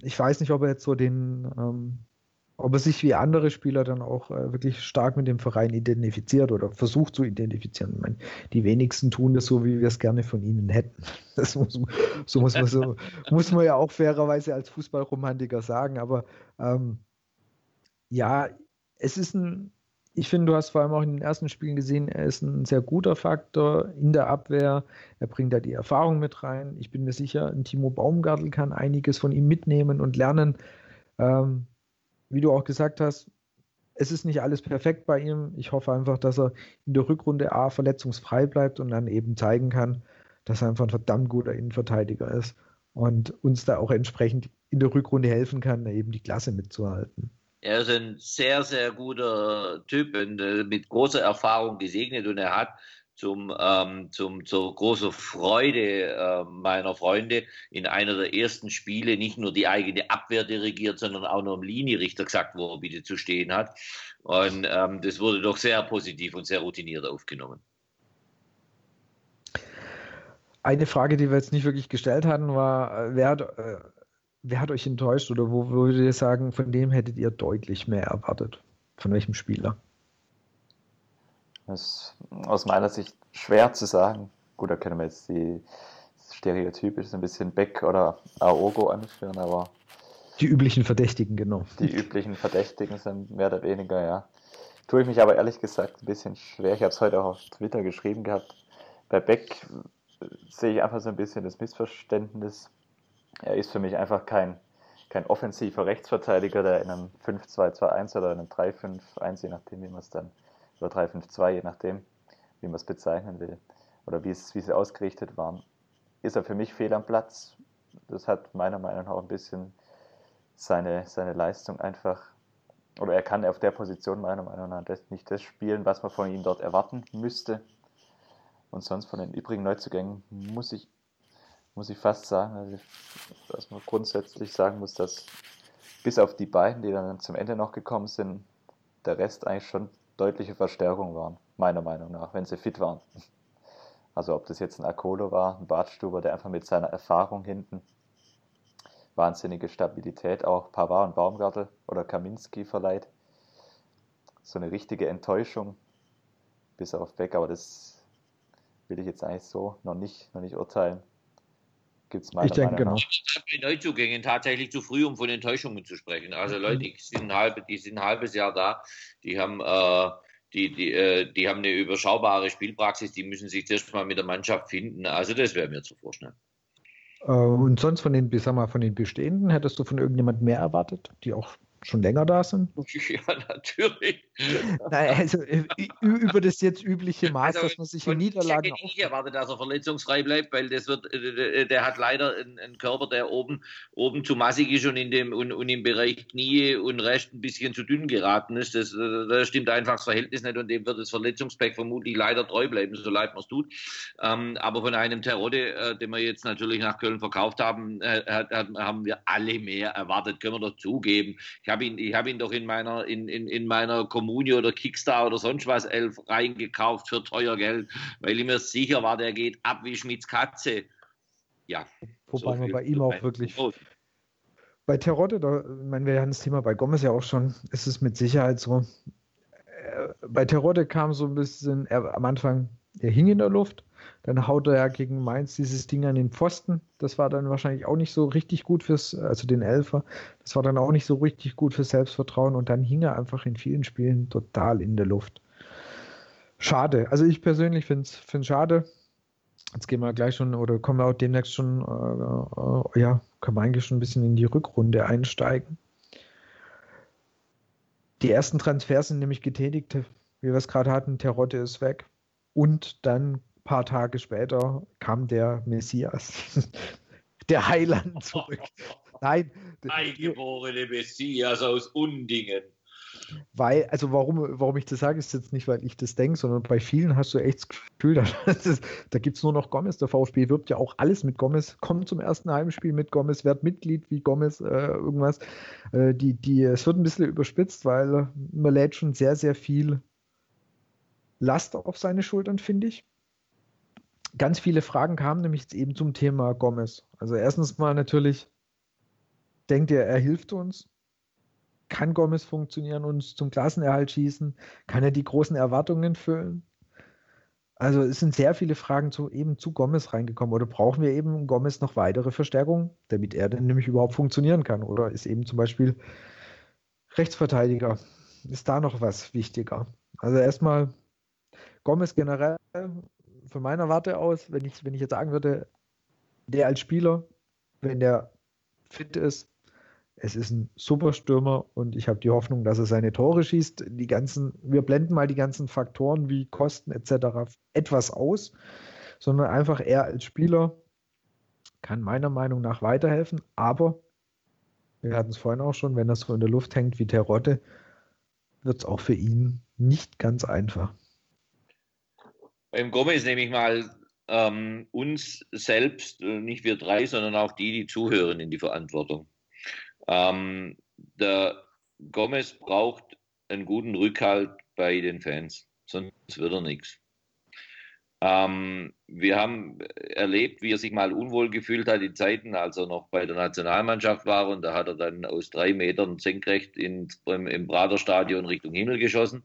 ich weiß nicht, ob er jetzt so den, ähm, ob er sich wie andere Spieler dann auch äh, wirklich stark mit dem Verein identifiziert oder versucht zu identifizieren. Ich meine, die wenigsten tun das so, wie wir es gerne von ihnen hätten. Das muss, so muss man so, muss man ja auch fairerweise als Fußballromantiker sagen. Aber ähm, ja, es ist ein ich finde, du hast vor allem auch in den ersten Spielen gesehen, er ist ein sehr guter Faktor in der Abwehr. Er bringt da die Erfahrung mit rein. Ich bin mir sicher, ein Timo Baumgartel kann einiges von ihm mitnehmen und lernen. Ähm, wie du auch gesagt hast, es ist nicht alles perfekt bei ihm. Ich hoffe einfach, dass er in der Rückrunde A verletzungsfrei bleibt und dann eben zeigen kann, dass er einfach ein verdammt guter Innenverteidiger ist und uns da auch entsprechend in der Rückrunde helfen kann, eben die Klasse mitzuhalten. Er ist ein sehr, sehr guter Typ und äh, mit großer Erfahrung gesegnet und er hat zum, ähm, zum, zur großen Freude äh, meiner Freunde in einer der ersten Spiele nicht nur die eigene Abwehr dirigiert, sondern auch noch im Linienrichter gesagt, wo er bitte zu stehen hat. Und ähm, das wurde doch sehr positiv und sehr routiniert aufgenommen. Eine Frage, die wir jetzt nicht wirklich gestellt hatten, war, äh, wer hat, äh, wer hat euch enttäuscht oder wo würdet ihr sagen, von dem hättet ihr deutlich mehr erwartet? Von welchem Spieler? Das ist aus meiner Sicht schwer zu sagen. Gut, da können wir jetzt die stereotypisch ein bisschen Beck oder Aogo anführen, aber. Die üblichen Verdächtigen, genau. Die üblichen Verdächtigen sind mehr oder weniger, ja. Tue ich mich aber ehrlich gesagt ein bisschen schwer. Ich habe es heute auch auf Twitter geschrieben gehabt. Bei Beck sehe ich einfach so ein bisschen das Missverständnis. Er ist für mich einfach kein, kein offensiver Rechtsverteidiger, der in einem 5-2-2-1 oder in einem 3-5-1, je nachdem, wie man es dann oder 352, je nachdem, wie man es bezeichnen will, oder wie, es, wie sie ausgerichtet waren, ist er für mich fehl am Platz. Das hat meiner Meinung nach auch ein bisschen seine, seine Leistung einfach, oder er kann auf der Position meiner Meinung nach nicht das spielen, was man von ihm dort erwarten müsste. Und sonst von den übrigen Neuzugängen muss ich, muss ich fast sagen, dass man grundsätzlich sagen muss, dass bis auf die beiden, die dann zum Ende noch gekommen sind, der Rest eigentlich schon deutliche Verstärkung waren, meiner Meinung nach, wenn sie fit waren. Also ob das jetzt ein Akolo war, ein Bartstuber, der einfach mit seiner Erfahrung hinten wahnsinnige Stabilität auch Pavard und Baumgartel oder Kaminski verleiht. So eine richtige Enttäuschung bis auf Beck, aber das will ich jetzt eigentlich so noch nicht, noch nicht urteilen. Gibt es meiner ich denke, Meinung nach. Genau. Bei Neuzugängen tatsächlich zu früh, um von Enttäuschungen zu sprechen. Also mhm. Leute, die sind ein, halb, die sind ein halbes Jahr da, die haben, äh, die, die, äh, die haben eine überschaubare Spielpraxis, die müssen sich zuerst mal mit der Mannschaft finden. Also das wäre mir zu vorstellen. Äh, und sonst von den, sag mal, von den bestehenden, hättest du von irgendjemand mehr erwartet, die auch schon länger da sind? Ja, natürlich. Nein, also äh, über das jetzt übliche Maß, also, dass man sich in Niederlagen. Ich hätte nicht erwartet, dass er verletzungsfrei bleibt, weil das wird, äh, der hat leider einen, Körper, der oben, oben zu massig ist und, in dem, und, und im Bereich Knie und Rest ein bisschen zu dünn geraten ist. Das, äh, das stimmt einfach das Verhältnis nicht und dem wird das Verletzungspack vermutlich leider treu bleiben, so leid man es tut. Ähm, aber von einem Terodde, den wir jetzt natürlich nach Köln verkauft haben, haben wir alle mehr erwartet, können wir doch zugeben. Ich habe ihn, ich habe ihn doch in meiner, in, in, in meiner Kommunio oder Kickstar oder sonst was elf reingekauft für teuer Geld, weil ich mir sicher war, der geht ab wie Schmidts Katze. Ja. Wobei so man bei ihm auch wirklich. Groß. Bei Terodde, da, ich meine, wir hatten das Thema bei Gomez ja auch schon, ist es mit Sicherheit so. Äh, bei Terodde kam so ein bisschen, er, am Anfang, er hing in der Luft, dann haut er ja gegen Mainz dieses Ding an den Pfosten. Das war dann wahrscheinlich auch nicht so richtig gut fürs, also den Elfer. Das war dann auch nicht so richtig gut fürs Selbstvertrauen und dann hing er einfach in vielen Spielen total in der Luft. Schade. Also ich persönlich finde es schade. Jetzt gehen wir gleich schon oder kommen wir auch demnächst schon, äh, äh, ja, können wir eigentlich schon ein bisschen in die Rückrunde einsteigen. Die ersten Transfers sind nämlich getätigt, wie wir es gerade hatten. Terotte ist weg. Und dann paar Tage später kam der Messias, der Heiland zurück. Nein. Eingeborene Messias aus Undingen. Weil, also warum, warum ich das sage, ist jetzt nicht, weil ich das denke, sondern bei vielen hast du echt das Gefühl, da gibt es nur noch Gomez. Der VfB wirbt ja auch alles mit Gomez, kommt zum ersten Heimspiel mit Gomez, wird Mitglied wie Gomez, äh, irgendwas. Äh, die, die, es wird ein bisschen überspitzt, weil man lädt schon sehr, sehr viel Last auf seine Schultern, finde ich ganz viele Fragen kamen nämlich jetzt eben zum Thema Gomez. Also erstens mal natürlich, denkt ihr, er hilft uns? Kann Gomez funktionieren, uns zum Klassenerhalt schießen? Kann er die großen Erwartungen füllen? Also es sind sehr viele Fragen zu, eben zu Gomez reingekommen. Oder brauchen wir eben Gomez noch weitere Verstärkungen, damit er denn nämlich überhaupt funktionieren kann? Oder ist eben zum Beispiel Rechtsverteidiger? Ist da noch was wichtiger? Also erstmal Gomez generell von meiner Warte aus, wenn ich, wenn ich jetzt sagen würde, der als Spieler, wenn der fit ist, es ist ein super Stürmer und ich habe die Hoffnung, dass er seine Tore schießt. Die ganzen, wir blenden mal die ganzen Faktoren wie Kosten etc. etwas aus, sondern einfach er als Spieler kann meiner Meinung nach weiterhelfen, aber wir hatten es vorhin auch schon, wenn er so in der Luft hängt wie Terotte, wird es auch für ihn nicht ganz einfach. Beim Gomez nehme ich mal ähm, uns selbst, äh, nicht wir drei, sondern auch die, die zuhören, in die Verantwortung. Ähm, der Gomez braucht einen guten Rückhalt bei den Fans, sonst wird er nichts. Ähm, wir haben erlebt, wie er sich mal unwohl gefühlt hat in Zeiten, als er noch bei der Nationalmannschaft war. Und da hat er dann aus drei Metern senkrecht in, im, im Praterstadion Richtung Himmel geschossen,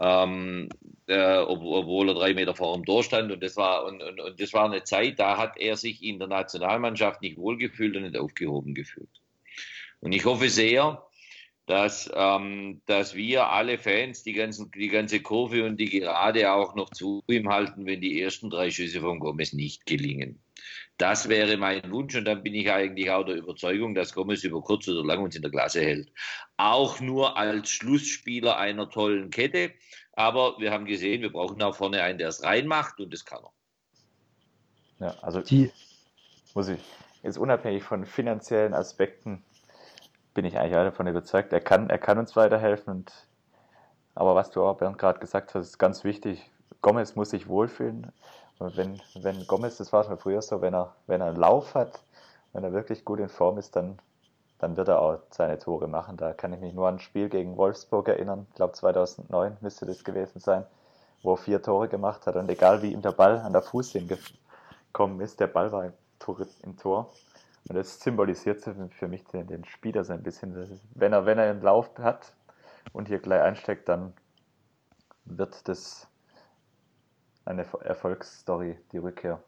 ähm, äh, obwohl er drei Meter vor ihm durchstand und das war und, und, und das war eine Zeit, da hat er sich in der Nationalmannschaft nicht wohlgefühlt und nicht aufgehoben gefühlt. Und ich hoffe sehr, dass, ähm, dass wir alle Fans, die, ganzen, die ganze Kurve und die Gerade auch noch zu ihm halten, wenn die ersten drei Schüsse von Gomez nicht gelingen. Das wäre mein Wunsch und dann bin ich eigentlich auch der Überzeugung, dass Gomez über kurz oder lang uns in der Klasse hält. Auch nur als Schlussspieler einer tollen Kette. Aber wir haben gesehen, wir brauchen auch vorne einen, der es reinmacht und das kann er. Ja, also die muss ich jetzt unabhängig von finanziellen Aspekten bin ich eigentlich davon überzeugt, er kann, er kann uns weiterhelfen. Und, aber was du auch, Bernd, gerade gesagt hast, ist ganz wichtig. Gomez muss sich wohlfühlen. Und wenn, wenn Gomez, das war schon früher so, wenn er, wenn er einen Lauf hat, wenn er wirklich gut in Form ist, dann, dann wird er auch seine Tore machen. Da kann ich mich nur an ein Spiel gegen Wolfsburg erinnern. Ich glaube 2009 müsste das gewesen sein, wo er vier Tore gemacht hat. Und egal wie ihm der Ball an der Fuß hingekommen ist, der Ball war im Tor. Im Tor und das symbolisiert für mich den, den Spieler so ein bisschen. Wenn er, wenn er einen Lauf hat und hier gleich einsteckt, dann wird das eine Erfolgsstory, die Rückkehr.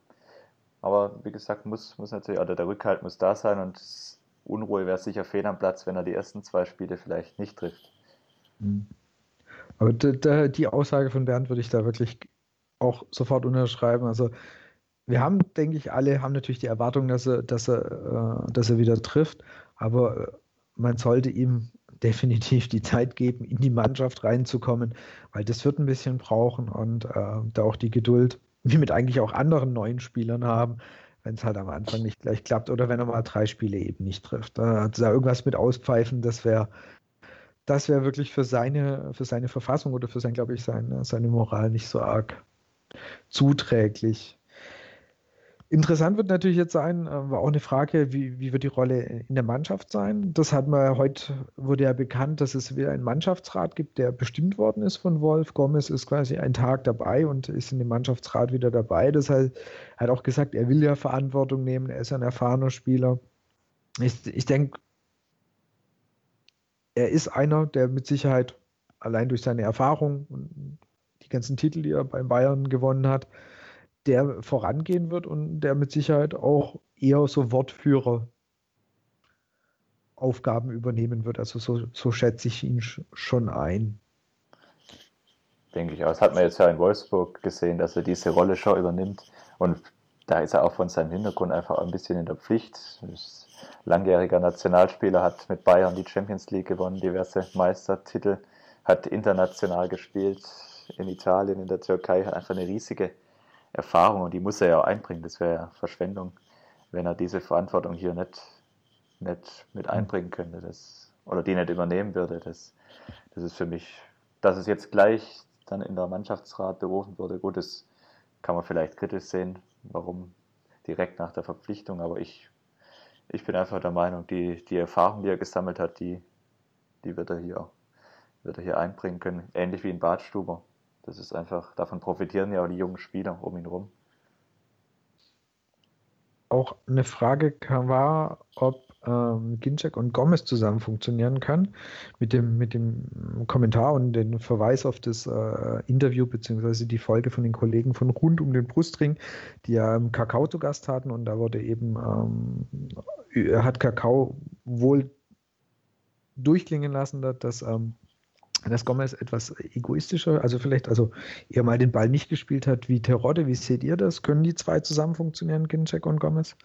Aber wie gesagt, muss, muss natürlich, oder der Rückhalt muss da sein und Unruhe wäre sicher fehl am Platz, wenn er die ersten zwei Spiele vielleicht nicht trifft. Mhm. Aber die Aussage von Bernd würde ich da wirklich auch sofort unterschreiben. Also wir haben, denke ich, alle haben natürlich die Erwartung, dass er, dass er, äh, dass er wieder trifft, aber äh, man sollte ihm definitiv die Zeit geben, in die Mannschaft reinzukommen, weil das wird ein bisschen brauchen und äh, da auch die Geduld, wie mit eigentlich auch anderen neuen Spielern haben, wenn es halt am Anfang nicht gleich klappt oder wenn er mal drei Spiele eben nicht trifft. Da, da irgendwas mit auspfeifen, das wäre das wäre wirklich für seine, für seine Verfassung oder für sein, glaube ich, seine, seine Moral nicht so arg zuträglich. Interessant wird natürlich jetzt sein, äh, war auch eine Frage, wie, wie wird die Rolle in der Mannschaft sein? Das hat man heute, wurde ja bekannt, dass es wieder einen Mannschaftsrat gibt, der bestimmt worden ist von Wolf. Gomez ist quasi einen Tag dabei und ist in dem Mannschaftsrat wieder dabei. Das heißt, er hat auch gesagt, er will ja Verantwortung nehmen, er ist ein erfahrener Spieler. Ich, ich denke, er ist einer, der mit Sicherheit allein durch seine Erfahrung und die ganzen Titel, die er beim Bayern gewonnen hat, der vorangehen wird und der mit Sicherheit auch eher so Wortführer Aufgaben übernehmen wird. Also so, so schätze ich ihn schon ein. Denke ich auch. Das hat man jetzt ja in Wolfsburg gesehen, dass er diese Rolle schon übernimmt. Und da ist er auch von seinem Hintergrund einfach ein bisschen in der Pflicht. Ist langjähriger Nationalspieler, hat mit Bayern die Champions League gewonnen, diverse Meistertitel, hat international gespielt in Italien, in der Türkei, hat einfach eine riesige Erfahrung und die muss er ja auch einbringen. Das wäre ja Verschwendung, wenn er diese Verantwortung hier nicht, nicht mit einbringen könnte das, oder die nicht übernehmen würde. Das, das ist für mich, dass es jetzt gleich dann in der Mannschaftsrat berufen wurde, gut, das kann man vielleicht kritisch sehen, warum direkt nach der Verpflichtung, aber ich, ich bin einfach der Meinung, die, die Erfahrung, die er gesammelt hat, die, die wird er hier, wird er hier einbringen können, ähnlich wie in Badstuber. Das ist einfach, davon profitieren ja auch die jungen Spieler um ihn rum. Auch eine Frage war, ob ähm, Ginczek und Gomez zusammen funktionieren kann. Mit dem, mit dem Kommentar und dem Verweis auf das äh, Interview bzw. die Folge von den Kollegen von Rund um den Brustring, die ja im Kakao zu Gast hatten und da wurde eben, ähm, hat Kakao wohl durchklingen lassen, dass ähm, dass Gomez etwas egoistischer, also vielleicht also eher mal den Ball nicht gespielt hat wie Terodde. Wie seht ihr das? Können die zwei zusammen funktionieren, Ginczek und Gomez?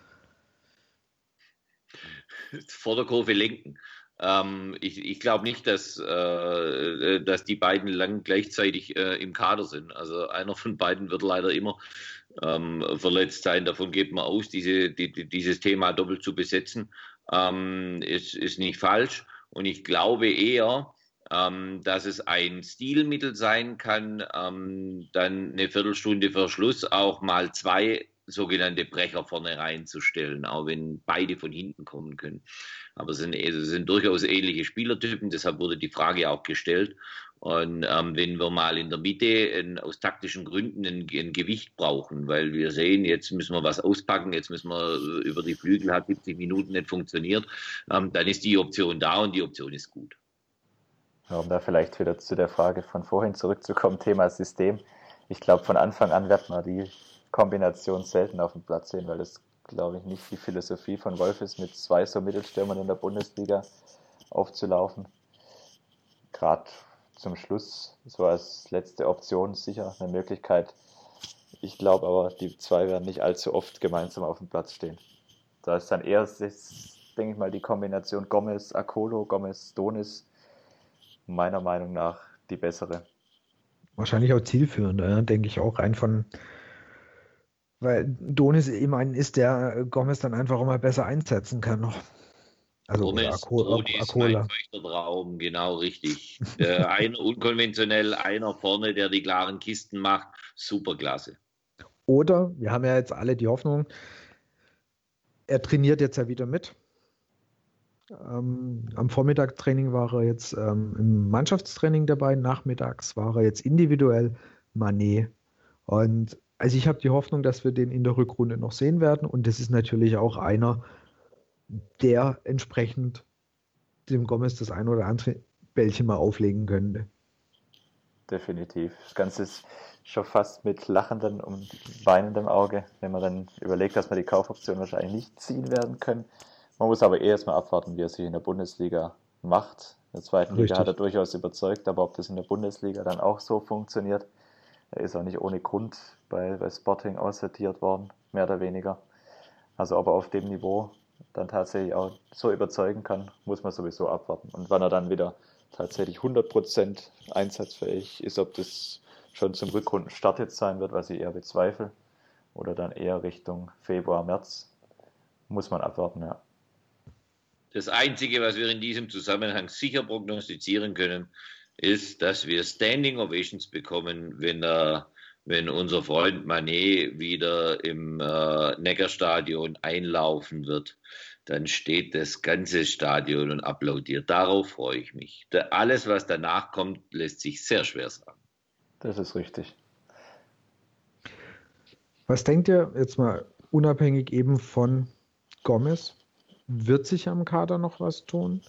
Vor der Kurve lenken. Ähm, ich, ich glaube nicht, dass, äh, dass die beiden lang gleichzeitig äh, im Kader sind. Also einer von beiden wird leider immer ähm, verletzt sein. Davon geht man aus, diese, die, dieses Thema doppelt zu besetzen, ähm, ist, ist nicht falsch. Und ich glaube eher, ähm, dass es ein Stilmittel sein kann, ähm, dann eine Viertelstunde vor Schluss auch mal zwei sogenannte Brecher vorne reinzustellen, auch wenn beide von hinten kommen können. Aber es sind, es sind durchaus ähnliche Spielertypen, deshalb wurde die Frage auch gestellt. Und ähm, wenn wir mal in der Mitte in, aus taktischen Gründen ein, ein, Gewicht brauchen, weil wir sehen, jetzt müssen wir was auspacken, jetzt müssen wir äh, über die Flügel, hat 70 Minuten nicht funktioniert, ähm, dann ist die Option da und die Option ist gut. Um da vielleicht wieder zu der Frage von vorhin zurückzukommen, Thema System. Ich glaube, von Anfang an wird man die Kombination selten auf dem Platz sehen, weil das, glaube ich, nicht die Philosophie von Wolf ist, mit zwei so Mittelstürmern in der Bundesliga aufzulaufen. Gerade zum Schluss, so als letzte Option sicher eine Möglichkeit. Ich glaube aber, die zwei werden nicht allzu oft gemeinsam auf dem Platz stehen. Da ist dann eher, denke ich mal, die Kombination Gomez-Akolo, Gomez-Donis meiner Meinung nach die bessere. Wahrscheinlich auch zielführender, denke ich auch. Rein von, weil Donis eben ein ist, der Gomez dann einfach immer besser einsetzen kann noch. Also Gomez. Mein Traum, genau richtig. äh, einer unkonventionell, einer vorne, der die klaren Kisten macht. Superklasse. Oder, wir haben ja jetzt alle die Hoffnung, er trainiert jetzt ja wieder mit. Ähm, am Vormittagstraining war er jetzt ähm, im Mannschaftstraining dabei, nachmittags war er jetzt individuell Manet. Und also ich habe die Hoffnung, dass wir den in der Rückrunde noch sehen werden. Und das ist natürlich auch einer, der entsprechend dem Gomez das ein oder andere Bällchen mal auflegen könnte. Definitiv. Das Ganze ist schon fast mit lachendem und weinendem Auge, wenn man dann überlegt, dass wir die Kaufoption wahrscheinlich nicht ziehen werden können. Man muss aber eh erstmal abwarten, wie er sich in der Bundesliga macht. In der zweiten Richtig. Liga hat er durchaus überzeugt, aber ob das in der Bundesliga dann auch so funktioniert, er ist auch nicht ohne Grund bei, bei Sporting aussortiert worden, mehr oder weniger. Also ob er auf dem Niveau dann tatsächlich auch so überzeugen kann, muss man sowieso abwarten. Und wann er dann wieder tatsächlich 100% einsatzfähig ist, ob das schon zum Rückrundenstart jetzt sein wird, was ich eher bezweifle, oder dann eher Richtung Februar, März, muss man abwarten, ja. Das Einzige, was wir in diesem Zusammenhang sicher prognostizieren können, ist, dass wir Standing Ovations bekommen, wenn, er, wenn unser Freund Manet wieder im äh, Neckarstadion einlaufen wird. Dann steht das ganze Stadion und applaudiert. Darauf freue ich mich. Da, alles, was danach kommt, lässt sich sehr schwer sagen. Das ist richtig. Was denkt ihr jetzt mal unabhängig eben von Gomez? Wird sich am Kader noch was tun?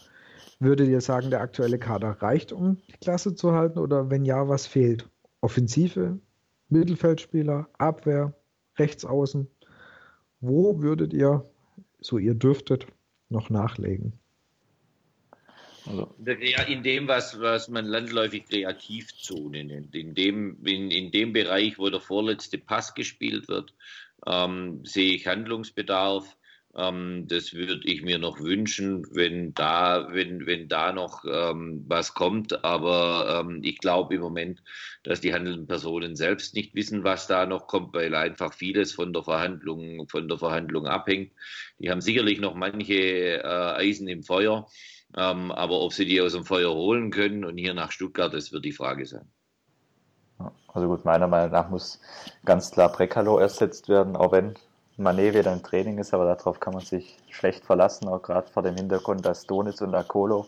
Würdet ihr sagen, der aktuelle Kader reicht, um die Klasse zu halten? Oder wenn ja, was fehlt? Offensive, Mittelfeldspieler, Abwehr, Rechtsaußen? Wo würdet ihr, so ihr dürftet, noch nachlegen? Also. In dem, was, was man landläufig Kreativzonen nennt, in dem, in, in dem Bereich, wo der vorletzte Pass gespielt wird, ähm, sehe ich Handlungsbedarf. Ähm, das würde ich mir noch wünschen, wenn da, wenn, wenn da noch ähm, was kommt. Aber ähm, ich glaube im Moment, dass die handelnden Personen selbst nicht wissen, was da noch kommt, weil einfach vieles von der Verhandlung, von der Verhandlung abhängt. Die haben sicherlich noch manche äh, Eisen im Feuer. Ähm, aber ob sie die aus dem Feuer holen können und hier nach Stuttgart, das wird die Frage sein. Also gut, meiner Meinung nach muss ganz klar Brekalo ersetzt werden, auch wenn Manet wieder im Training ist, aber darauf kann man sich schlecht verlassen, auch gerade vor dem Hintergrund, dass Donitz und Akolo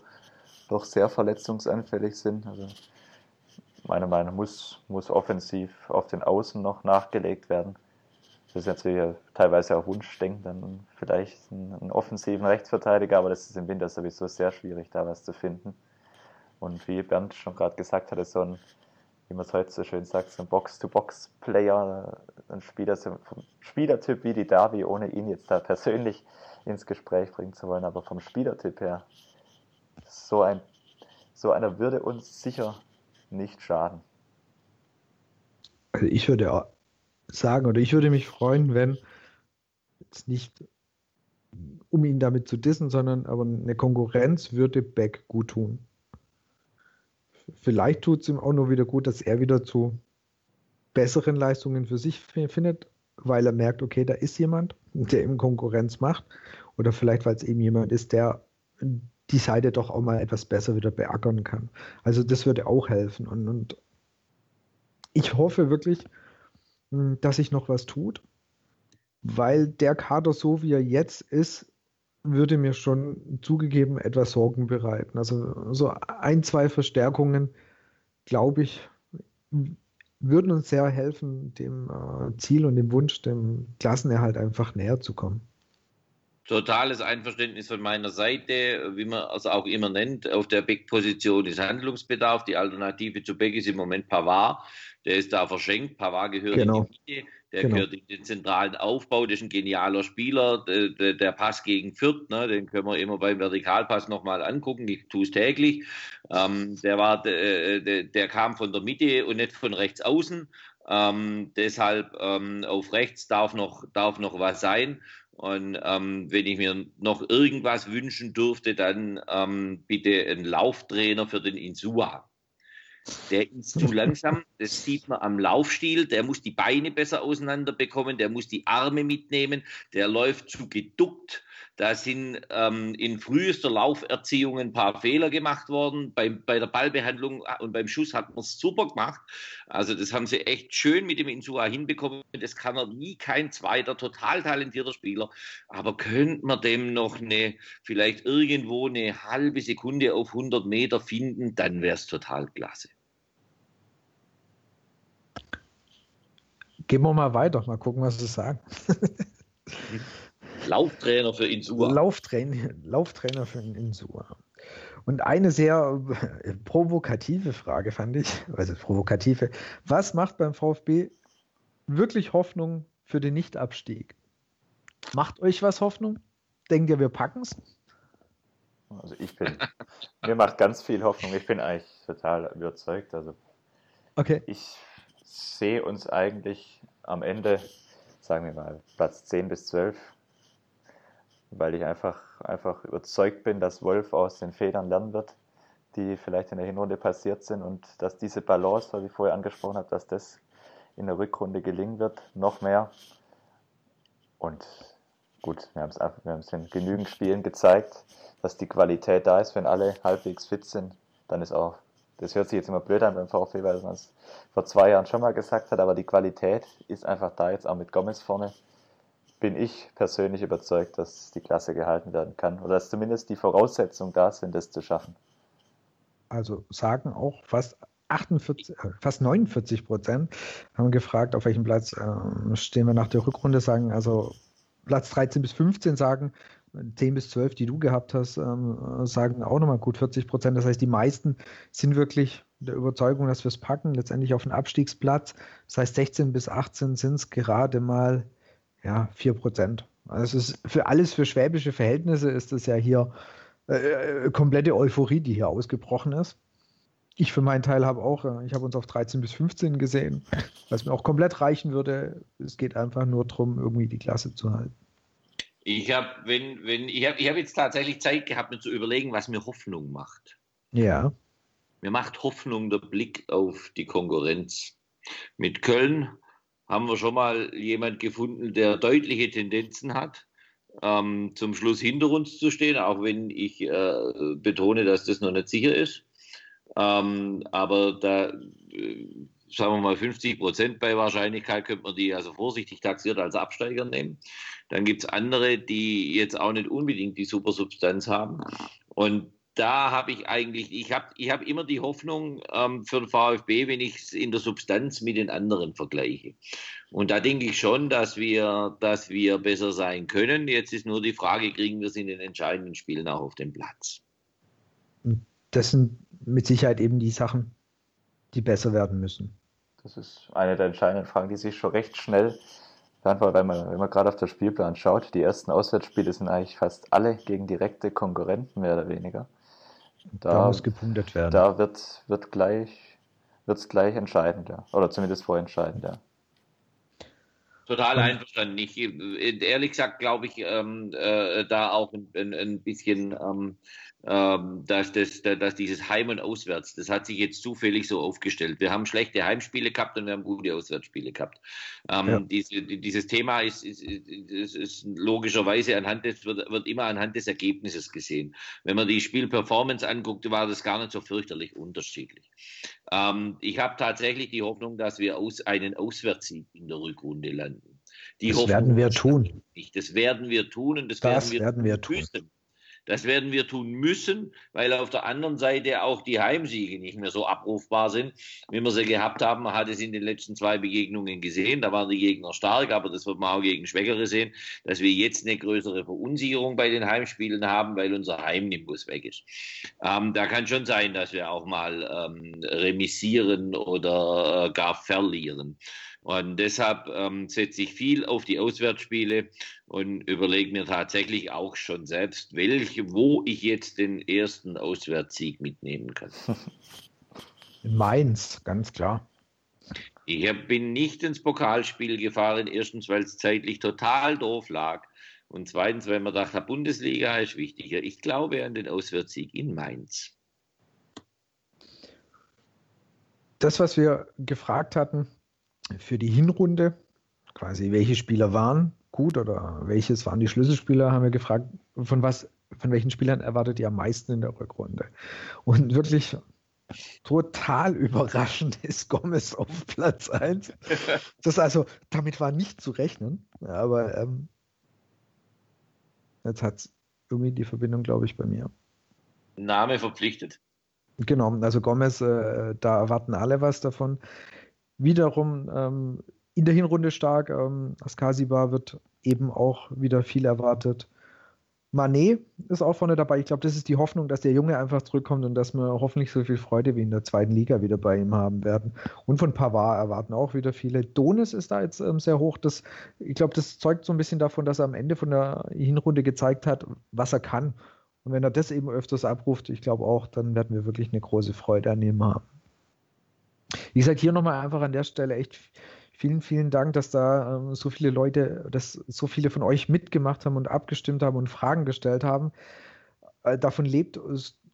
doch sehr verletzungsanfällig sind. Also meiner Meinung nach muss, muss offensiv auf den Außen noch nachgelegt werden. Das ist natürlich teilweise auch Wunschdenken, dann vielleicht einen, einen offensiven Rechtsverteidiger, aber das ist im Winter sowieso sehr schwierig, da was zu finden. Und wie Bernd schon gerade gesagt hat, so ein wie man es heute so schön sagt, so ein Box-to-Box-Player, ein Spieler, so vom Spielertyp wie die Davi, ohne ihn jetzt da persönlich ins Gespräch bringen zu wollen, aber vom Spielertyp her so ein so einer würde uns sicher nicht schaden. Also ich würde sagen, oder ich würde mich freuen, wenn jetzt nicht um ihn damit zu dissen, sondern aber eine Konkurrenz würde Beck gut tun. Vielleicht tut es ihm auch nur wieder gut, dass er wieder zu besseren Leistungen für sich findet, weil er merkt, okay, da ist jemand, der ihm Konkurrenz macht. Oder vielleicht, weil es eben jemand ist, der die Seite doch auch mal etwas besser wieder beackern kann. Also das würde auch helfen. Und, und ich hoffe wirklich, hm, dass sich noch was tut, weil der Kader so wie er jetzt ist, würde mir schon zugegeben etwas Sorgen bereiten. Also so ein, zwei Verstärkungen, glaube ich, würden uns sehr helfen, dem äh, Ziel und dem Wunsch, dem Klassenerhalt einfach näher zu kommen. Totales Einverständnis von meiner Seite, wie man es auch immer nennt. Auf der Beck-Position ist Handlungsbedarf. Die Alternative zu Beck ist im Moment Pavard. Der ist da verschenkt. Pavard gehört genau. in die Mitte. Der genau. gehört in den zentralen Aufbau. Das ist ein genialer Spieler. Der, der, der Pass gegen Fürth, ne, den können wir immer beim Vertikalpass nochmal angucken. Ich tue es täglich. Ähm, der, war, der, der, der kam von der Mitte und nicht von rechts außen. Ähm, deshalb ähm, auf rechts darf noch, darf noch was sein. Und ähm, wenn ich mir noch irgendwas wünschen dürfte, dann ähm, bitte einen Lauftrainer für den Insua. Der ist zu langsam, das sieht man am Laufstil. Der muss die Beine besser auseinander bekommen, der muss die Arme mitnehmen, der läuft zu geduckt. Da sind ähm, in frühester Lauferziehung ein paar Fehler gemacht worden. Bei, bei der Ballbehandlung und beim Schuss hat man es super gemacht. Also das haben sie echt schön mit dem Insua hinbekommen. Das kann er nie kein zweiter, total talentierter Spieler. Aber könnte man dem noch eine, vielleicht irgendwo eine halbe Sekunde auf 100 Meter finden, dann wäre es total klasse. Gehen wir mal weiter, mal gucken, was sie sagen. Lauftrainer für Insua. Lauftrainer, Lauftrainer für Insua. Und eine sehr äh, provokative Frage fand ich, also provokative, was macht beim VfB wirklich Hoffnung für den Nichtabstieg? Macht euch was Hoffnung? Denkt ihr, wir packen es? Also ich bin, mir macht ganz viel Hoffnung. Ich bin eigentlich total überzeugt. Also okay. ich sehe uns eigentlich am Ende, sagen wir mal, Platz 10 bis 12 weil ich einfach, einfach überzeugt bin, dass Wolf aus den Federn lernen wird, die vielleicht in der Hinrunde passiert sind und dass diese Balance, was ich vorher angesprochen habe, dass das in der Rückrunde gelingen wird, noch mehr. Und gut, wir haben es, wir in genügend Spielen gezeigt, dass die Qualität da ist, wenn alle halbwegs fit sind, dann ist auch, das hört sich jetzt immer blöd an beim VfB, weil man es vor zwei Jahren schon mal gesagt hat, aber die Qualität ist einfach da, jetzt auch mit Gomez vorne bin ich persönlich überzeugt, dass die Klasse gehalten werden kann oder dass zumindest die Voraussetzungen da sind, das zu schaffen. Also sagen auch fast 48, äh, fast 49 Prozent haben gefragt, auf welchem Platz äh, stehen wir nach der Rückrunde, sagen also Platz 13 bis 15 sagen, 10 bis 12, die du gehabt hast, ähm, sagen auch nochmal gut 40 Prozent. Das heißt, die meisten sind wirklich der Überzeugung, dass wir es packen, letztendlich auf den Abstiegsplatz. Das heißt, 16 bis 18 sind es gerade mal ja, 4 Prozent. Also es ist für alles für schwäbische Verhältnisse ist es ja hier äh, äh, komplette Euphorie, die hier ausgebrochen ist. Ich für meinen Teil habe auch, äh, ich habe uns auf 13 bis 15 gesehen, was mir auch komplett reichen würde. Es geht einfach nur darum, irgendwie die Klasse zu halten. Ich habe, wenn, wenn, ich habe ich hab jetzt tatsächlich Zeit gehabt, mir zu überlegen, was mir Hoffnung macht. Ja. Mir macht Hoffnung der Blick auf die Konkurrenz. Mit Köln haben wir schon mal jemand gefunden, der deutliche Tendenzen hat, ähm, zum Schluss hinter uns zu stehen, auch wenn ich äh, betone, dass das noch nicht sicher ist. Ähm, aber da, äh, sagen wir mal, 50 Prozent bei Wahrscheinlichkeit könnte man die also vorsichtig taxiert als Absteiger nehmen. Dann gibt es andere, die jetzt auch nicht unbedingt die Supersubstanz haben. Und da habe ich eigentlich, ich habe ich hab immer die Hoffnung ähm, für den VfB, wenn ich es in der Substanz mit den anderen vergleiche. Und da denke ich schon, dass wir, dass wir besser sein können. Jetzt ist nur die Frage, kriegen wir es in den entscheidenden Spielen auch auf den Platz? Das sind mit Sicherheit eben die Sachen, die besser werden müssen. Das ist eine der entscheidenden Fragen, die sich schon recht schnell beantwortet, weil man, wenn man gerade auf den Spielplan schaut, die ersten Auswärtsspiele sind eigentlich fast alle gegen direkte Konkurrenten, mehr oder weniger. Da, da muss gepunktet werden. Da wird, wird gleich, wird's gleich entscheidend, ja. Oder zumindest vorentscheidend, ja. Total einverstanden. Ich, ehrlich gesagt glaube ich ähm, äh, da auch ein, ein, ein bisschen ähm, ähm, dass, das, dass dieses Heim und Auswärts, das hat sich jetzt zufällig so aufgestellt. Wir haben schlechte Heimspiele gehabt und wir haben gute Auswärtsspiele gehabt. Ähm, ja. diese, dieses Thema ist, ist, ist, ist, logischerweise anhand des, wird, wird immer anhand des Ergebnisses gesehen. Wenn man die Spielperformance anguckt, war das gar nicht so fürchterlich unterschiedlich. Ähm, ich habe tatsächlich die Hoffnung, dass wir aus, einen Auswärtssieg in der Rückrunde landen. Die das Hoffnung werden wir tun. Das werden wir tun und das, das werden wir, werden wir tun. Müssen. Das werden wir tun müssen, weil auf der anderen Seite auch die Heimsiege nicht mehr so abrufbar sind, wie wir sie gehabt haben. Man hat es in den letzten zwei Begegnungen gesehen. Da waren die Gegner stark, aber das wird man auch gegen Schwächere sehen, dass wir jetzt eine größere Verunsicherung bei den Heimspielen haben, weil unser Heimnimbus weg ist. Ähm, da kann schon sein, dass wir auch mal ähm, remisieren oder äh, gar verlieren. Und deshalb ähm, setze ich viel auf die Auswärtsspiele und überlege mir tatsächlich auch schon selbst, welche, wo ich jetzt den ersten Auswärtssieg mitnehmen kann. In Mainz, ganz klar. Ich bin nicht ins Pokalspiel gefahren, erstens, weil es zeitlich total doof lag und zweitens, weil man dachte, Bundesliga ist wichtiger. Ich glaube an den Auswärtssieg in Mainz. Das, was wir gefragt hatten, für die Hinrunde, quasi welche Spieler waren gut oder welches waren die Schlüsselspieler, haben wir gefragt, von was, von welchen Spielern erwartet ihr am meisten in der Rückrunde? Und wirklich total überraschend ist Gomez auf Platz 1. Das also, damit war nicht zu rechnen, aber ähm, jetzt hat irgendwie die Verbindung, glaube ich, bei mir. Name verpflichtet. Genau, also Gomez, äh, da erwarten alle was davon wiederum ähm, in der Hinrunde stark. Ähm, Askasiba wird eben auch wieder viel erwartet. Manet ist auch vorne dabei. Ich glaube, das ist die Hoffnung, dass der Junge einfach zurückkommt und dass wir hoffentlich so viel Freude wie in der zweiten Liga wieder bei ihm haben werden. Und von Pavard erwarten auch wieder viele. Donis ist da jetzt ähm, sehr hoch. Das, ich glaube, das zeugt so ein bisschen davon, dass er am Ende von der Hinrunde gezeigt hat, was er kann. Und wenn er das eben öfters abruft, ich glaube auch, dann werden wir wirklich eine große Freude an ihm haben. Wie gesagt, hier nochmal einfach an der Stelle echt vielen, vielen Dank, dass da ähm, so viele Leute, dass so viele von euch mitgemacht haben und abgestimmt haben und Fragen gestellt haben. Äh, davon lebt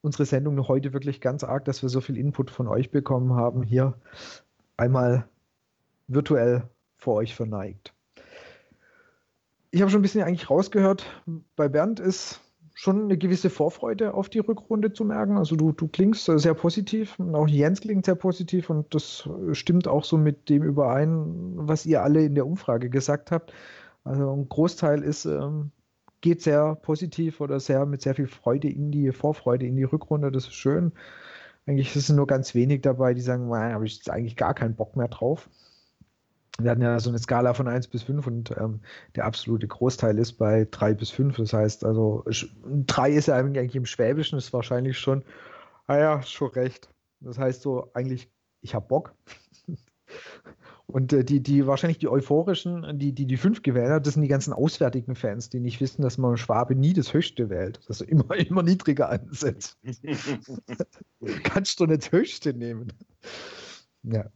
unsere Sendung heute wirklich ganz arg, dass wir so viel Input von euch bekommen haben. Hier einmal virtuell vor euch verneigt. Ich habe schon ein bisschen eigentlich rausgehört, bei Bernd ist schon eine gewisse Vorfreude auf die Rückrunde zu merken. Also du, du klingst sehr positiv und auch Jens klingt sehr positiv und das stimmt auch so mit dem überein, was ihr alle in der Umfrage gesagt habt. Also ein Großteil ist, ähm, geht sehr positiv oder sehr mit sehr viel Freude in die Vorfreude in die Rückrunde. Das ist schön. Eigentlich sind nur ganz wenig dabei, die sagen, habe ich jetzt eigentlich gar keinen Bock mehr drauf wir hatten ja so eine Skala von 1 bis 5 und ähm, der absolute Großteil ist bei 3 bis 5. Das heißt, also 3 ist ja eigentlich im Schwäbischen, ist wahrscheinlich schon, naja, ah schon recht. Das heißt so, eigentlich, ich habe Bock. Und äh, die, die wahrscheinlich die euphorischen, die die, die fünf gewählt hat, das sind die ganzen auswärtigen Fans, die nicht wissen, dass man Schwabe nie das Höchste wählt. Das ist immer, immer niedriger ansetzt. Kannst du nicht das Höchste nehmen. Ja.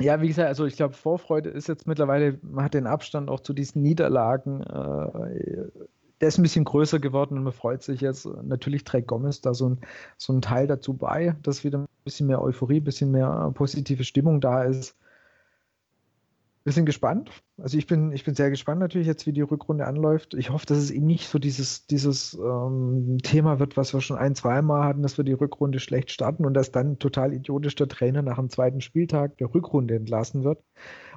Ja, wie gesagt, also ich glaube, Vorfreude ist jetzt mittlerweile, man hat den Abstand auch zu diesen Niederlagen, äh, der ist ein bisschen größer geworden und man freut sich jetzt. Natürlich trägt Gomez da so ein, so ein Teil dazu bei, dass wieder ein bisschen mehr Euphorie, ein bisschen mehr positive Stimmung da ist wir sind gespannt. Also ich bin, ich bin sehr gespannt natürlich jetzt, wie die Rückrunde anläuft. Ich hoffe, dass es eben nicht so dieses, dieses ähm, Thema wird, was wir schon ein, zweimal hatten, dass wir die Rückrunde schlecht starten und dass dann total idiotisch der Trainer nach dem zweiten Spieltag der Rückrunde entlassen wird.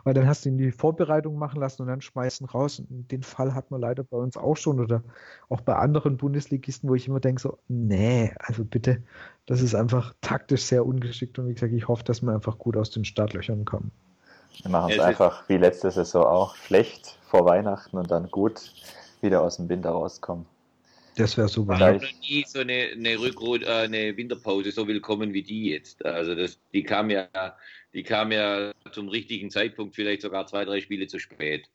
Weil dann hast du ihn die Vorbereitung machen lassen und dann schmeißen raus. Und den Fall hat man leider bei uns auch schon oder auch bei anderen Bundesligisten, wo ich immer denke so, nee, also bitte, das ist einfach taktisch sehr ungeschickt und wie gesagt, ich hoffe, dass wir einfach gut aus den Startlöchern kommen. Wir machen es einfach wie letzte Saison auch schlecht vor Weihnachten und dann gut wieder aus dem Winter rauskommen. Das wäre super. Ich habe noch nie so eine, eine, Rückrunde, äh, eine Winterpause so willkommen wie die jetzt. Also das, die kam ja, die kam ja zum richtigen Zeitpunkt, vielleicht sogar zwei, drei Spiele zu spät.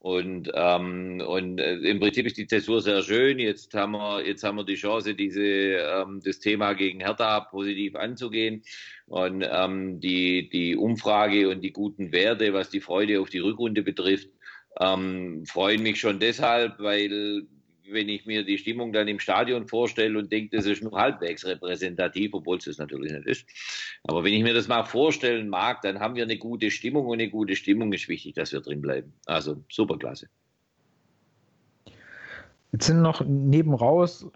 Und, ähm, und äh, im Prinzip ist die Zäsur sehr schön. Jetzt haben wir, jetzt haben wir die Chance, diese, ähm, das Thema gegen Hertha positiv anzugehen. Und ähm, die, die Umfrage und die guten Werte, was die Freude auf die Rückrunde betrifft, ähm, freuen mich schon deshalb, weil wenn ich mir die Stimmung dann im Stadion vorstelle und denke, das ist nur halbwegs repräsentativ, obwohl es das natürlich nicht ist. Aber wenn ich mir das mal vorstellen mag, dann haben wir eine gute Stimmung und eine gute Stimmung ist wichtig, dass wir drin bleiben. Also superklasse. Jetzt sind noch neben raus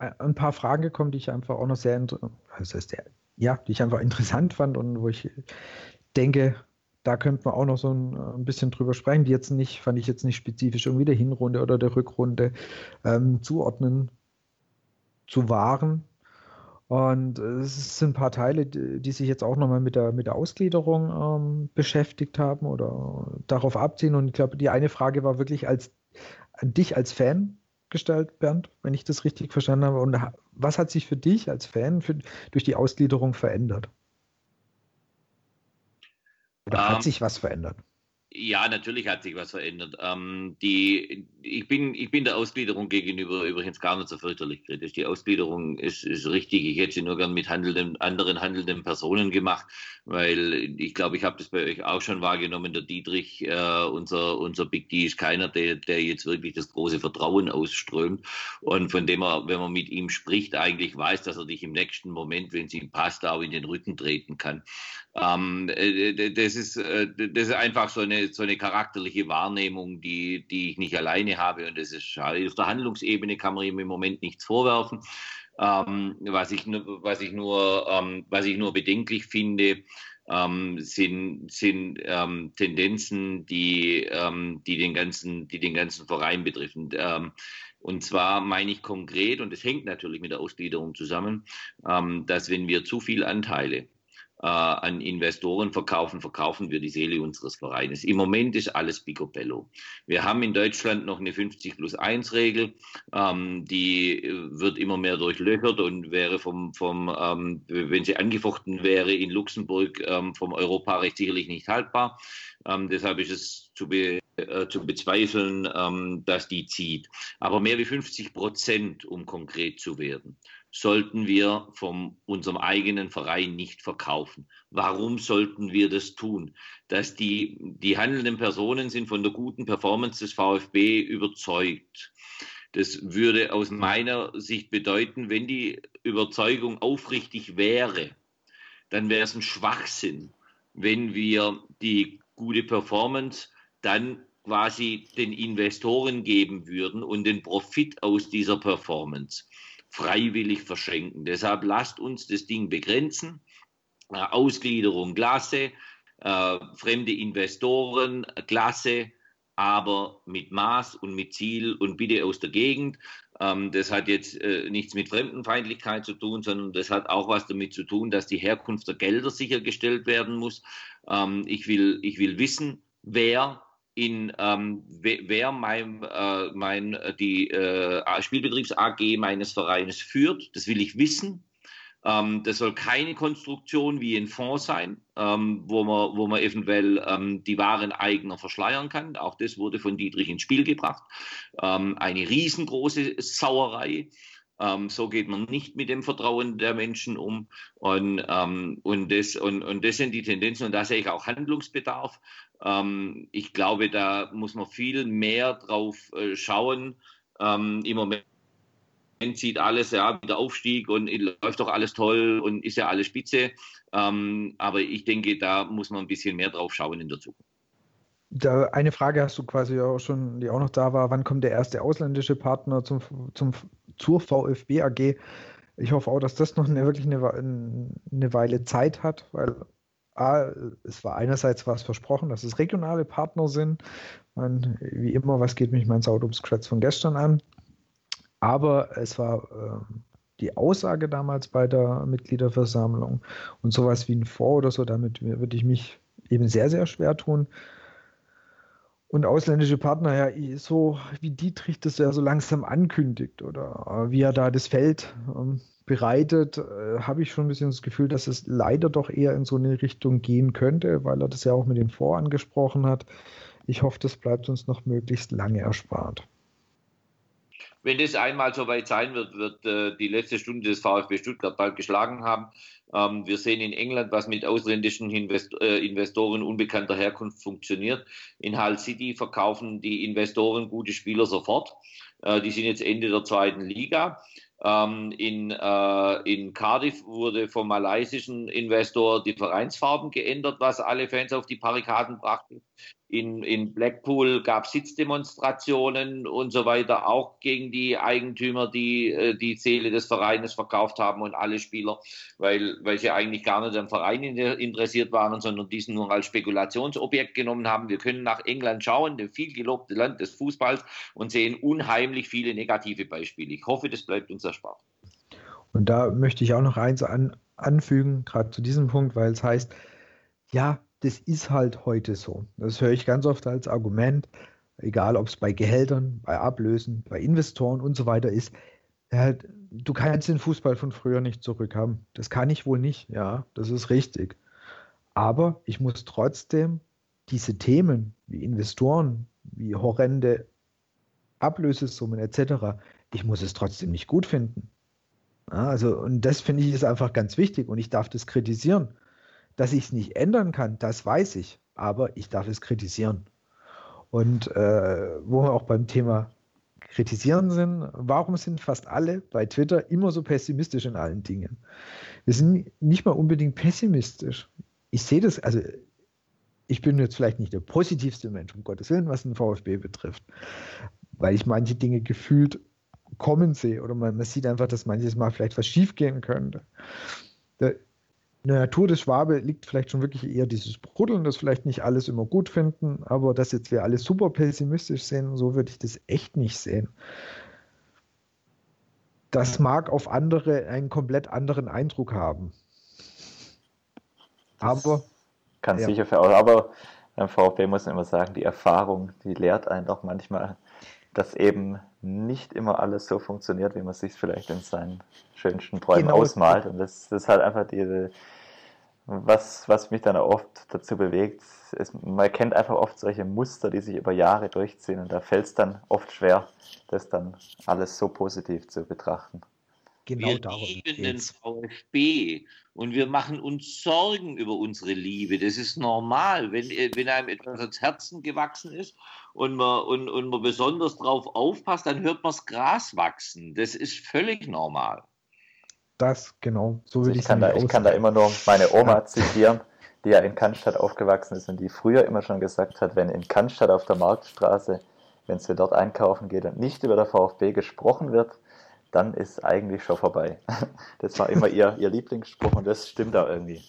äh, ein paar Fragen gekommen, die ich einfach auch noch sehr, heißt, ja, die ich einfach interessant fand und wo ich denke, da könnte man auch noch so ein, ein, bisschen drüber sprechen, die jetzt nicht, fand ich jetzt nicht spezifisch irgendwie der Hinrunde oder der Rückrunde ähm, zuordnen zu wahren. Und es sind ein paar Teile, die, die sich jetzt auch nochmal mit der, mit der Ausgliederung ähm, beschäftigt haben oder darauf abziehen. Und ich glaube, die eine Frage war wirklich als, an dich als Fan gestellt, Bernd, wenn ich das richtig verstanden habe. Und was hat sich für dich als Fan für, durch die Ausgliederung verändert? Oder ähm, hat sich was verändert? Ja, natürlich hat sich was verändert. Ähm, die, ich, bin, ich bin der Ausgliederung gegenüber übrigens gar nicht so fürchterlich kritisch. Die Ausgliederung ist, ist richtig. Ich hätte sie nur gern mit handelnden, anderen handelnden Personen gemacht, weil ich glaube, ich habe das bei euch auch schon wahrgenommen. Der Dietrich, äh, unser, unser Big D, ist keiner, der, der jetzt wirklich das große Vertrauen ausströmt und von dem er, wenn man mit ihm spricht, eigentlich weiß, dass er dich im nächsten Moment, wenn es ihm passt, auch in den Rücken treten kann. Ähm, äh, das, ist, äh, das ist einfach so eine, so eine charakterliche Wahrnehmung, die, die ich nicht alleine habe. Und das ist schade. Auf der Handlungsebene kann man ihm im Moment nichts vorwerfen. Ähm, was, ich, was, ich nur, ähm, was ich nur bedenklich finde, ähm, sind, sind ähm, Tendenzen, die, ähm, die, den ganzen, die den ganzen Verein betreffen. Ähm, und zwar meine ich konkret, und das hängt natürlich mit der Ausgliederung zusammen, ähm, dass wenn wir zu viele Anteile äh, an Investoren verkaufen, verkaufen wir die Seele unseres Vereines. Im Moment ist alles picobello. Wir haben in Deutschland noch eine 50 plus 1 Regel, ähm, die wird immer mehr durchlöchert und wäre vom, vom ähm, wenn sie angefochten wäre in Luxemburg ähm, vom Europarecht sicherlich nicht haltbar. Ähm, deshalb ist es zu, be, äh, zu bezweifeln, ähm, dass die zieht. Aber mehr wie 50 Prozent, um konkret zu werden sollten wir von unserem eigenen Verein nicht verkaufen. Warum sollten wir das tun? Dass die, die handelnden Personen sind von der guten Performance des VfB überzeugt. Das würde aus meiner Sicht bedeuten, wenn die Überzeugung aufrichtig wäre, dann wäre es ein Schwachsinn, wenn wir die gute Performance dann quasi den Investoren geben würden und den Profit aus dieser Performance freiwillig verschenken. Deshalb lasst uns das Ding begrenzen. Äh, Ausgliederung klasse, äh, fremde Investoren klasse, aber mit Maß und mit Ziel und bitte aus der Gegend. Ähm, das hat jetzt äh, nichts mit Fremdenfeindlichkeit zu tun, sondern das hat auch was damit zu tun, dass die Herkunft der Gelder sichergestellt werden muss. Ähm, ich, will, ich will wissen, wer in ähm, wer mein, äh, mein, äh, die äh, Spielbetriebs AG meines Vereines führt. Das will ich wissen. Ähm, das soll keine Konstruktion wie ein Fonds sein, ähm, wo, man, wo man eventuell ähm, die wahren Eigner verschleiern kann. Auch das wurde von Dietrich ins Spiel gebracht. Ähm, eine riesengroße Sauerei. Ähm, so geht man nicht mit dem Vertrauen der Menschen um. Und, ähm, und, das, und, und das sind die Tendenzen. Und da sehe ich auch Handlungsbedarf. Ähm, ich glaube, da muss man viel mehr drauf äh, schauen. Ähm, Im Moment sieht alles, ja, wieder Aufstieg und läuft doch alles toll und ist ja alles spitze. Ähm, aber ich denke, da muss man ein bisschen mehr drauf schauen in der Zukunft. Da eine Frage hast du quasi auch schon, die auch noch da war. Wann kommt der erste ausländische Partner zum, zum, zur VfB AG? Ich hoffe auch, dass das noch eine, wirklich eine, eine Weile Zeit hat, weil es war einerseits was versprochen, dass es regionale Partner sind. Man, wie immer, was geht mich mein Sautumskratz von gestern an? Aber es war äh, die Aussage damals bei der Mitgliederversammlung und sowas wie ein Fonds oder so, damit würde ich mich eben sehr, sehr schwer tun. Und ausländische Partner, ja, so wie Dietrich das ja so langsam ankündigt oder wie er da das Feld ähm, bereitet, äh, habe ich schon ein bisschen das Gefühl, dass es leider doch eher in so eine Richtung gehen könnte, weil er das ja auch mit dem Fonds angesprochen hat. Ich hoffe, das bleibt uns noch möglichst lange erspart. Wenn es einmal soweit sein wird, wird äh, die letzte Stunde des VfB Stuttgart bald geschlagen haben. Ähm, wir sehen in England, was mit ausländischen Invest äh, Investoren unbekannter Herkunft funktioniert. In Hull City verkaufen die Investoren gute Spieler sofort. Äh, die sind jetzt Ende der zweiten Liga. Ähm, in, äh, in Cardiff wurde vom malaysischen Investor die Vereinsfarben geändert, was alle Fans auf die Barrikaden brachte. In, in Blackpool gab es Sitzdemonstrationen und so weiter, auch gegen die Eigentümer, die äh, die Seele des Vereines verkauft haben und alle Spieler, weil, weil sie eigentlich gar nicht am Verein interessiert waren, sondern diesen nur als Spekulationsobjekt genommen haben. Wir können nach England schauen, dem viel gelobte Land des Fußballs, und sehen unheimlich viele negative Beispiele. Ich hoffe, das bleibt uns erspart. Und da möchte ich auch noch eins an, anfügen, gerade zu diesem Punkt, weil es heißt, ja, das ist halt heute so. Das höre ich ganz oft als Argument, egal ob es bei Gehältern, bei Ablösen, bei Investoren und so weiter ist. Du kannst den Fußball von früher nicht zurückhaben. Das kann ich wohl nicht, ja, das ist richtig. Aber ich muss trotzdem diese Themen wie Investoren, wie horrende Ablösesummen etc., ich muss es trotzdem nicht gut finden. Ja, also, und das finde ich ist einfach ganz wichtig und ich darf das kritisieren. Dass ich es nicht ändern kann, das weiß ich, aber ich darf es kritisieren. Und äh, wo wir auch beim Thema Kritisieren sind, warum sind fast alle bei Twitter immer so pessimistisch in allen Dingen? Wir sind nicht mal unbedingt pessimistisch. Ich sehe das, also ich bin jetzt vielleicht nicht der positivste Mensch, um Gottes Willen, was den VfB betrifft, weil ich manche Dinge gefühlt kommen sehe oder man, man sieht einfach, dass manches Mal vielleicht was schiefgehen könnte. Da, in der Natur des Schwabe liegt vielleicht schon wirklich eher dieses Bruddeln, das vielleicht nicht alles immer gut finden, aber dass jetzt wir alle super pessimistisch sehen, so würde ich das echt nicht sehen. Das mag auf andere einen komplett anderen Eindruck haben. Aber. Kann ja. sicher aber beim VfB muss man immer sagen, die Erfahrung, die lehrt einen doch manchmal, dass eben nicht immer alles so funktioniert, wie man sich vielleicht in seinen schönsten Träumen genau. ausmalt. Und das, das ist halt einfach diese, was, was mich dann oft dazu bewegt, ist, man kennt einfach oft solche Muster, die sich über Jahre durchziehen und da fällt es dann oft schwer, das dann alles so positiv zu betrachten. Genau wir darum lieben den VfB und wir machen uns Sorgen über unsere Liebe. Das ist normal, wenn, wenn einem etwas ans Herzen gewachsen ist und man, und, und man besonders darauf aufpasst, dann hört man das Gras wachsen. Das ist völlig normal. Das, genau. So würde also ich, kann da, ich kann da immer nur meine Oma zitieren, die ja in Cannstatt aufgewachsen ist und die früher immer schon gesagt hat, wenn in Cannstatt auf der Marktstraße, wenn sie dort einkaufen geht und nicht über der VfB gesprochen wird, dann ist eigentlich schon vorbei. Das war immer ihr, ihr Lieblingsspruch und das stimmt da irgendwie.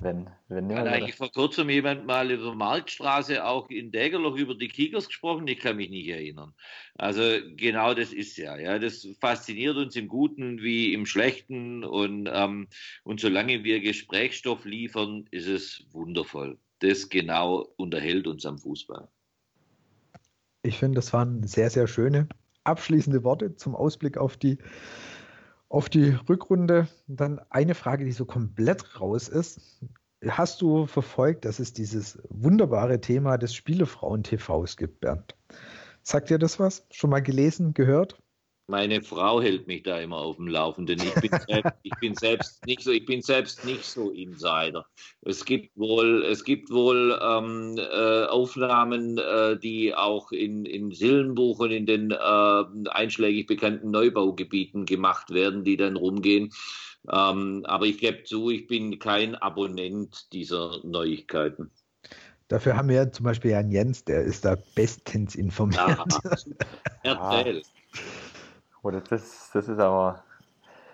Wenn, wenn Hat eigentlich vor kurzem jemand mal über Marktstraße auch in Dägerloch über die Kickers gesprochen? Ich kann mich nicht erinnern. Also genau das ist ja. ja. Das fasziniert uns im Guten wie im Schlechten und, ähm, und solange wir Gesprächsstoff liefern, ist es wundervoll. Das genau unterhält uns am Fußball. Ich finde, das waren sehr, sehr schöne abschließende Worte zum Ausblick auf die auf die Rückrunde dann eine Frage, die so komplett raus ist. Hast du verfolgt, dass es dieses wunderbare Thema des Spielefrauen-TVs gibt, Bernd? Sagt dir das was? Schon mal gelesen, gehört? Meine Frau hält mich da immer auf dem Laufenden. Ich bin selbst, ich bin selbst nicht so, ich bin selbst nicht so Insider. Es gibt wohl, es gibt wohl ähm, äh, Aufnahmen, äh, die auch in, in Sillenbuch und in den äh, einschlägig bekannten Neubaugebieten gemacht werden, die dann rumgehen. Ähm, aber ich gebe zu, ich bin kein Abonnent dieser Neuigkeiten. Dafür haben wir zum Beispiel Herrn Jens, der ist da bestens informiert. Ja, erzähl. Oder das, das ist aber.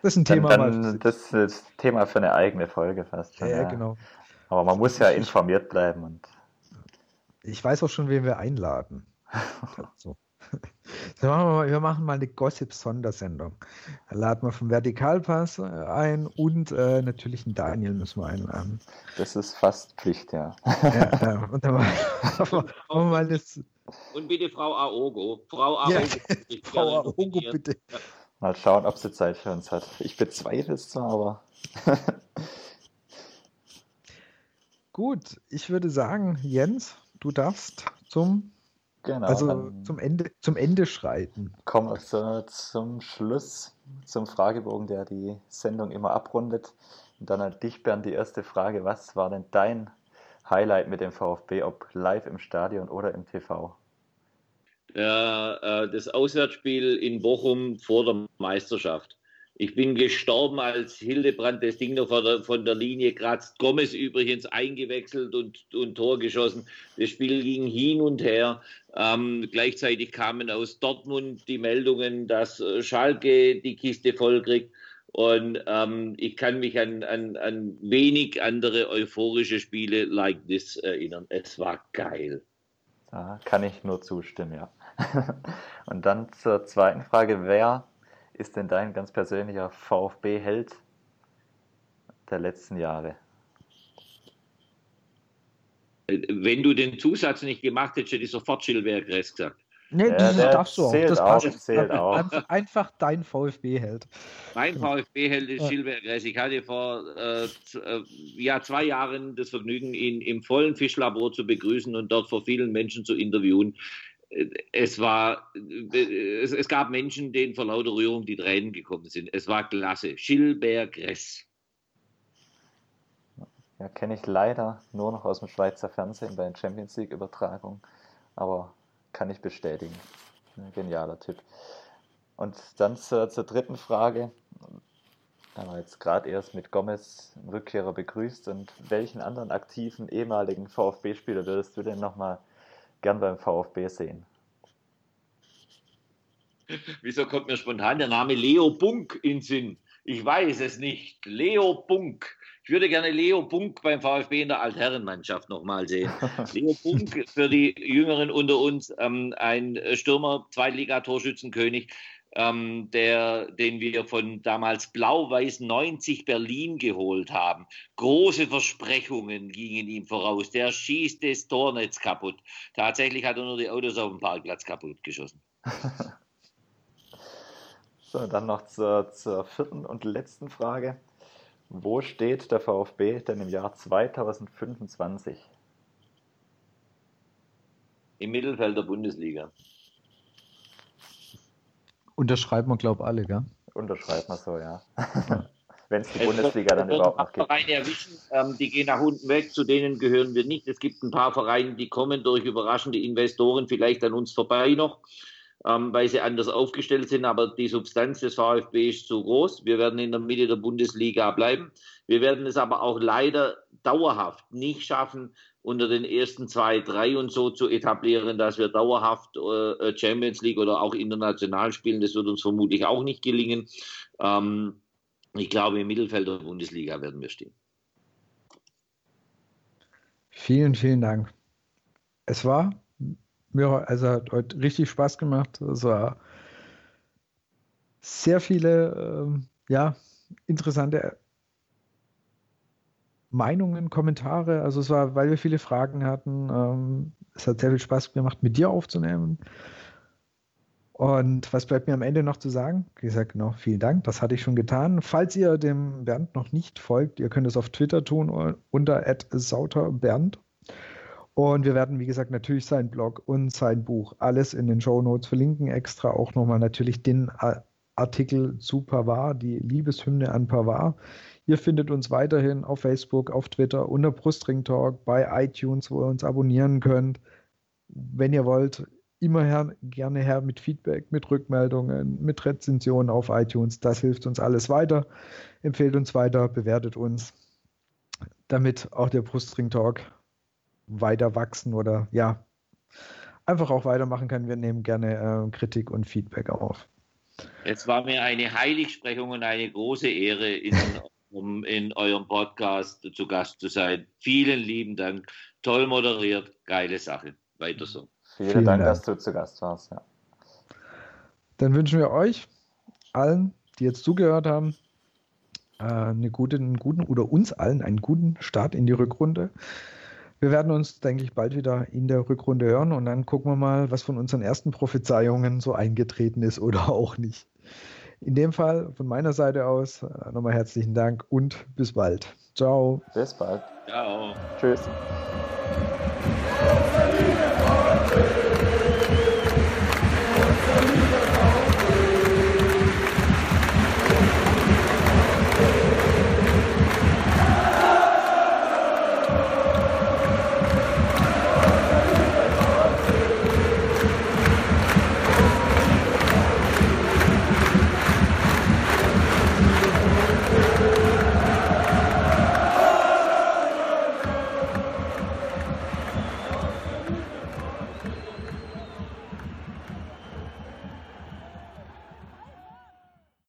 Das ist ein Thema. Dann, dann, das ist Thema für eine eigene Folge fast. Schon, ja, ja, genau. Aber man muss ja informiert bleiben. Und ich weiß auch schon, wen wir einladen. so. So machen wir, mal, wir, machen mal eine Gossip-Sondersendung. Da laden wir vom Vertikalpass äh, ein und äh, natürlich einen Daniel müssen wir einladen. Das ist fast Pflicht, ja. ja, ja. Und dann machen wir mal das, und bitte Frau Aogo. Frau Aogo, ja, Frau Aogo bitte. Ja. Mal schauen, ob sie Zeit für uns hat. Ich bezweifle es zwar, aber. Gut, ich würde sagen, Jens, du darfst zum, Genau. also zum Ende, zum Ende schreiten. Kommen wir zu, zum Schluss, zum Fragebogen, der die Sendung immer abrundet. Und dann an dich, Bernd, die erste Frage. Was war denn dein Highlight mit dem VfB, ob live im Stadion oder im TV? Äh, das Auswärtsspiel in Bochum vor der Meisterschaft. Ich bin gestorben, als Hildebrand das Ding noch von der, von der Linie kratzt. Gomez übrigens eingewechselt und, und Tor geschossen. Das Spiel ging hin und her. Ähm, gleichzeitig kamen aus Dortmund die Meldungen, dass äh, Schalke die Kiste vollkriegt. Und ähm, ich kann mich an, an, an wenig andere euphorische Spiele like this erinnern. Es war geil. Da kann ich nur zustimmen, ja. Und dann zur zweiten Frage, wer ist denn dein ganz persönlicher VfB-Held der letzten Jahre? Wenn du den Zusatz nicht gemacht hättest, hätte ich sofort Gilbert Gress gesagt. Nee, Ja, das darfst du auch. zählt Das auch, passt. zählt auch. Einfach, dein VfB-Held. Mein VfB-Held ist Ja. Gilbert Gress. Ich hatte vor äh, äh, ja, zwei Jahren das Vergnügen, ihn im vollen Fischlabor zu begrüßen und dort vor vielen Menschen zu interviewen. Es war, es, es gab Menschen, denen vor lauter Rührung die Tränen gekommen sind. Es war klasse. Gilbert Gress. Ja, kenne ich leider nur noch aus dem Schweizer Fernsehen bei den Champions League-Übertragungen, aber kann ich bestätigen. Ein genialer Tipp. Und dann zur, zur dritten Frage. Haben wir jetzt gerade erst mit Gomez einen Rückkehrer begrüßt und welchen anderen aktiven ehemaligen VfB-Spieler würdest du denn nochmal gern beim VfB sehen? Wieso kommt mir spontan der Name Leo Bunk in den Sinn? Ich weiß es nicht. Leo Bunk. Ich würde gerne Leo Bunk beim VfB in der Altherrenmannschaft nochmal sehen. Leo Bunk für die Jüngeren unter uns, ähm, ein Stürmer, Zweitliga-Torschützenkönig, ähm, der, den wir von damals Blau-Weiß 90 Berlin geholt haben. Große Versprechungen gingen ihm voraus. Der schießt das Tornetz kaputt. Tatsächlich hat er nur die Autos auf dem Parkplatz kaputt geschossen. So, dann noch zur, zur vierten und letzten Frage. Wo steht der VfB denn im Jahr 2025? Im Mittelfeld der Bundesliga. Unterschreiben wir, glaube ich, alle, gell? Unterschreibt man so, ja. Wenn es die Es Bundesliga dann überhaupt noch gibt. Vereine erwischen, ähm, die gehen nach unten weg, zu denen gehören wir nicht. Es gibt ein paar Vereine, die kommen durch überraschende Investoren vielleicht an uns vorbei noch, ähm, weil sie anders aufgestellt sind, aber die Substanz des VfB ist zu groß. Wir werden in der Mitte der Bundesliga bleiben. Wir werden es aber auch leider dauerhaft nicht schaffen, unter den ersten zwei, drei und so zu etablieren, dass wir dauerhaft äh, Champions League oder auch international spielen. Das wird uns vermutlich auch nicht gelingen. Ähm, ich glaube, im Mittelfeld der Bundesliga werden wir stehen. Vielen, vielen Dank. Es war mir, also hat heute richtig Spaß gemacht. Es war sehr viele, ähm, ja, interessante Meinungen, Kommentare. Also es war, weil wir viele Fragen hatten. Ähm, es hat sehr viel Spaß gemacht, mit dir aufzunehmen. Und was bleibt mir am Ende noch zu sagen? Wie gesagt, genau, vielen Dank. Das hatte ich schon getan. Falls ihr dem Bernd noch nicht folgt, ihr könnt es auf Twitter tun unter @sauterbernd. Und wir werden, wie gesagt, natürlich sein Blog und sein Buch alles in den Show Notes verlinken. Extra auch nochmal natürlich den Artikel zu Pavard, die Liebeshymne an Pavard. Ihr findet uns weiterhin auf Facebook, auf Twitter, unter Brustring Talk, bei iTunes, wo ihr uns abonnieren könnt. Wenn ihr wollt, immer her, gerne her mit Feedback, mit Rückmeldungen, mit Rezensionen auf iTunes. Das hilft uns alles weiter. Empfehlt uns weiter, bewertet uns, damit auch der Brustring Talk weiter wachsen oder ja, einfach auch weitermachen kann. Wir nehmen gerne äh, Kritik und Feedback auf. Es war mir eine Heiligsprechung und eine große Ehre, in, um in eurem Podcast zu Gast zu sein. Vielen lieben Dank. Toll moderiert, geile Sache. Weiter so. Vielen, Vielen Dank, Dank. dass du zu Gast warst. Ja. Dann wünschen wir euch allen, die jetzt zugehört haben, äh, eine gute, einen guten oder uns allen einen guten Start in die Rückrunde. Wir werden uns, denke ich, bald wieder in der Rückrunde hören und dann gucken wir mal, was von unseren ersten Prophezeiungen so eingetreten ist oder auch nicht. In dem Fall von meiner Seite aus äh, nochmal herzlichen Dank und bis bald. Ciao. Bis bald. Ciao. Tschüss.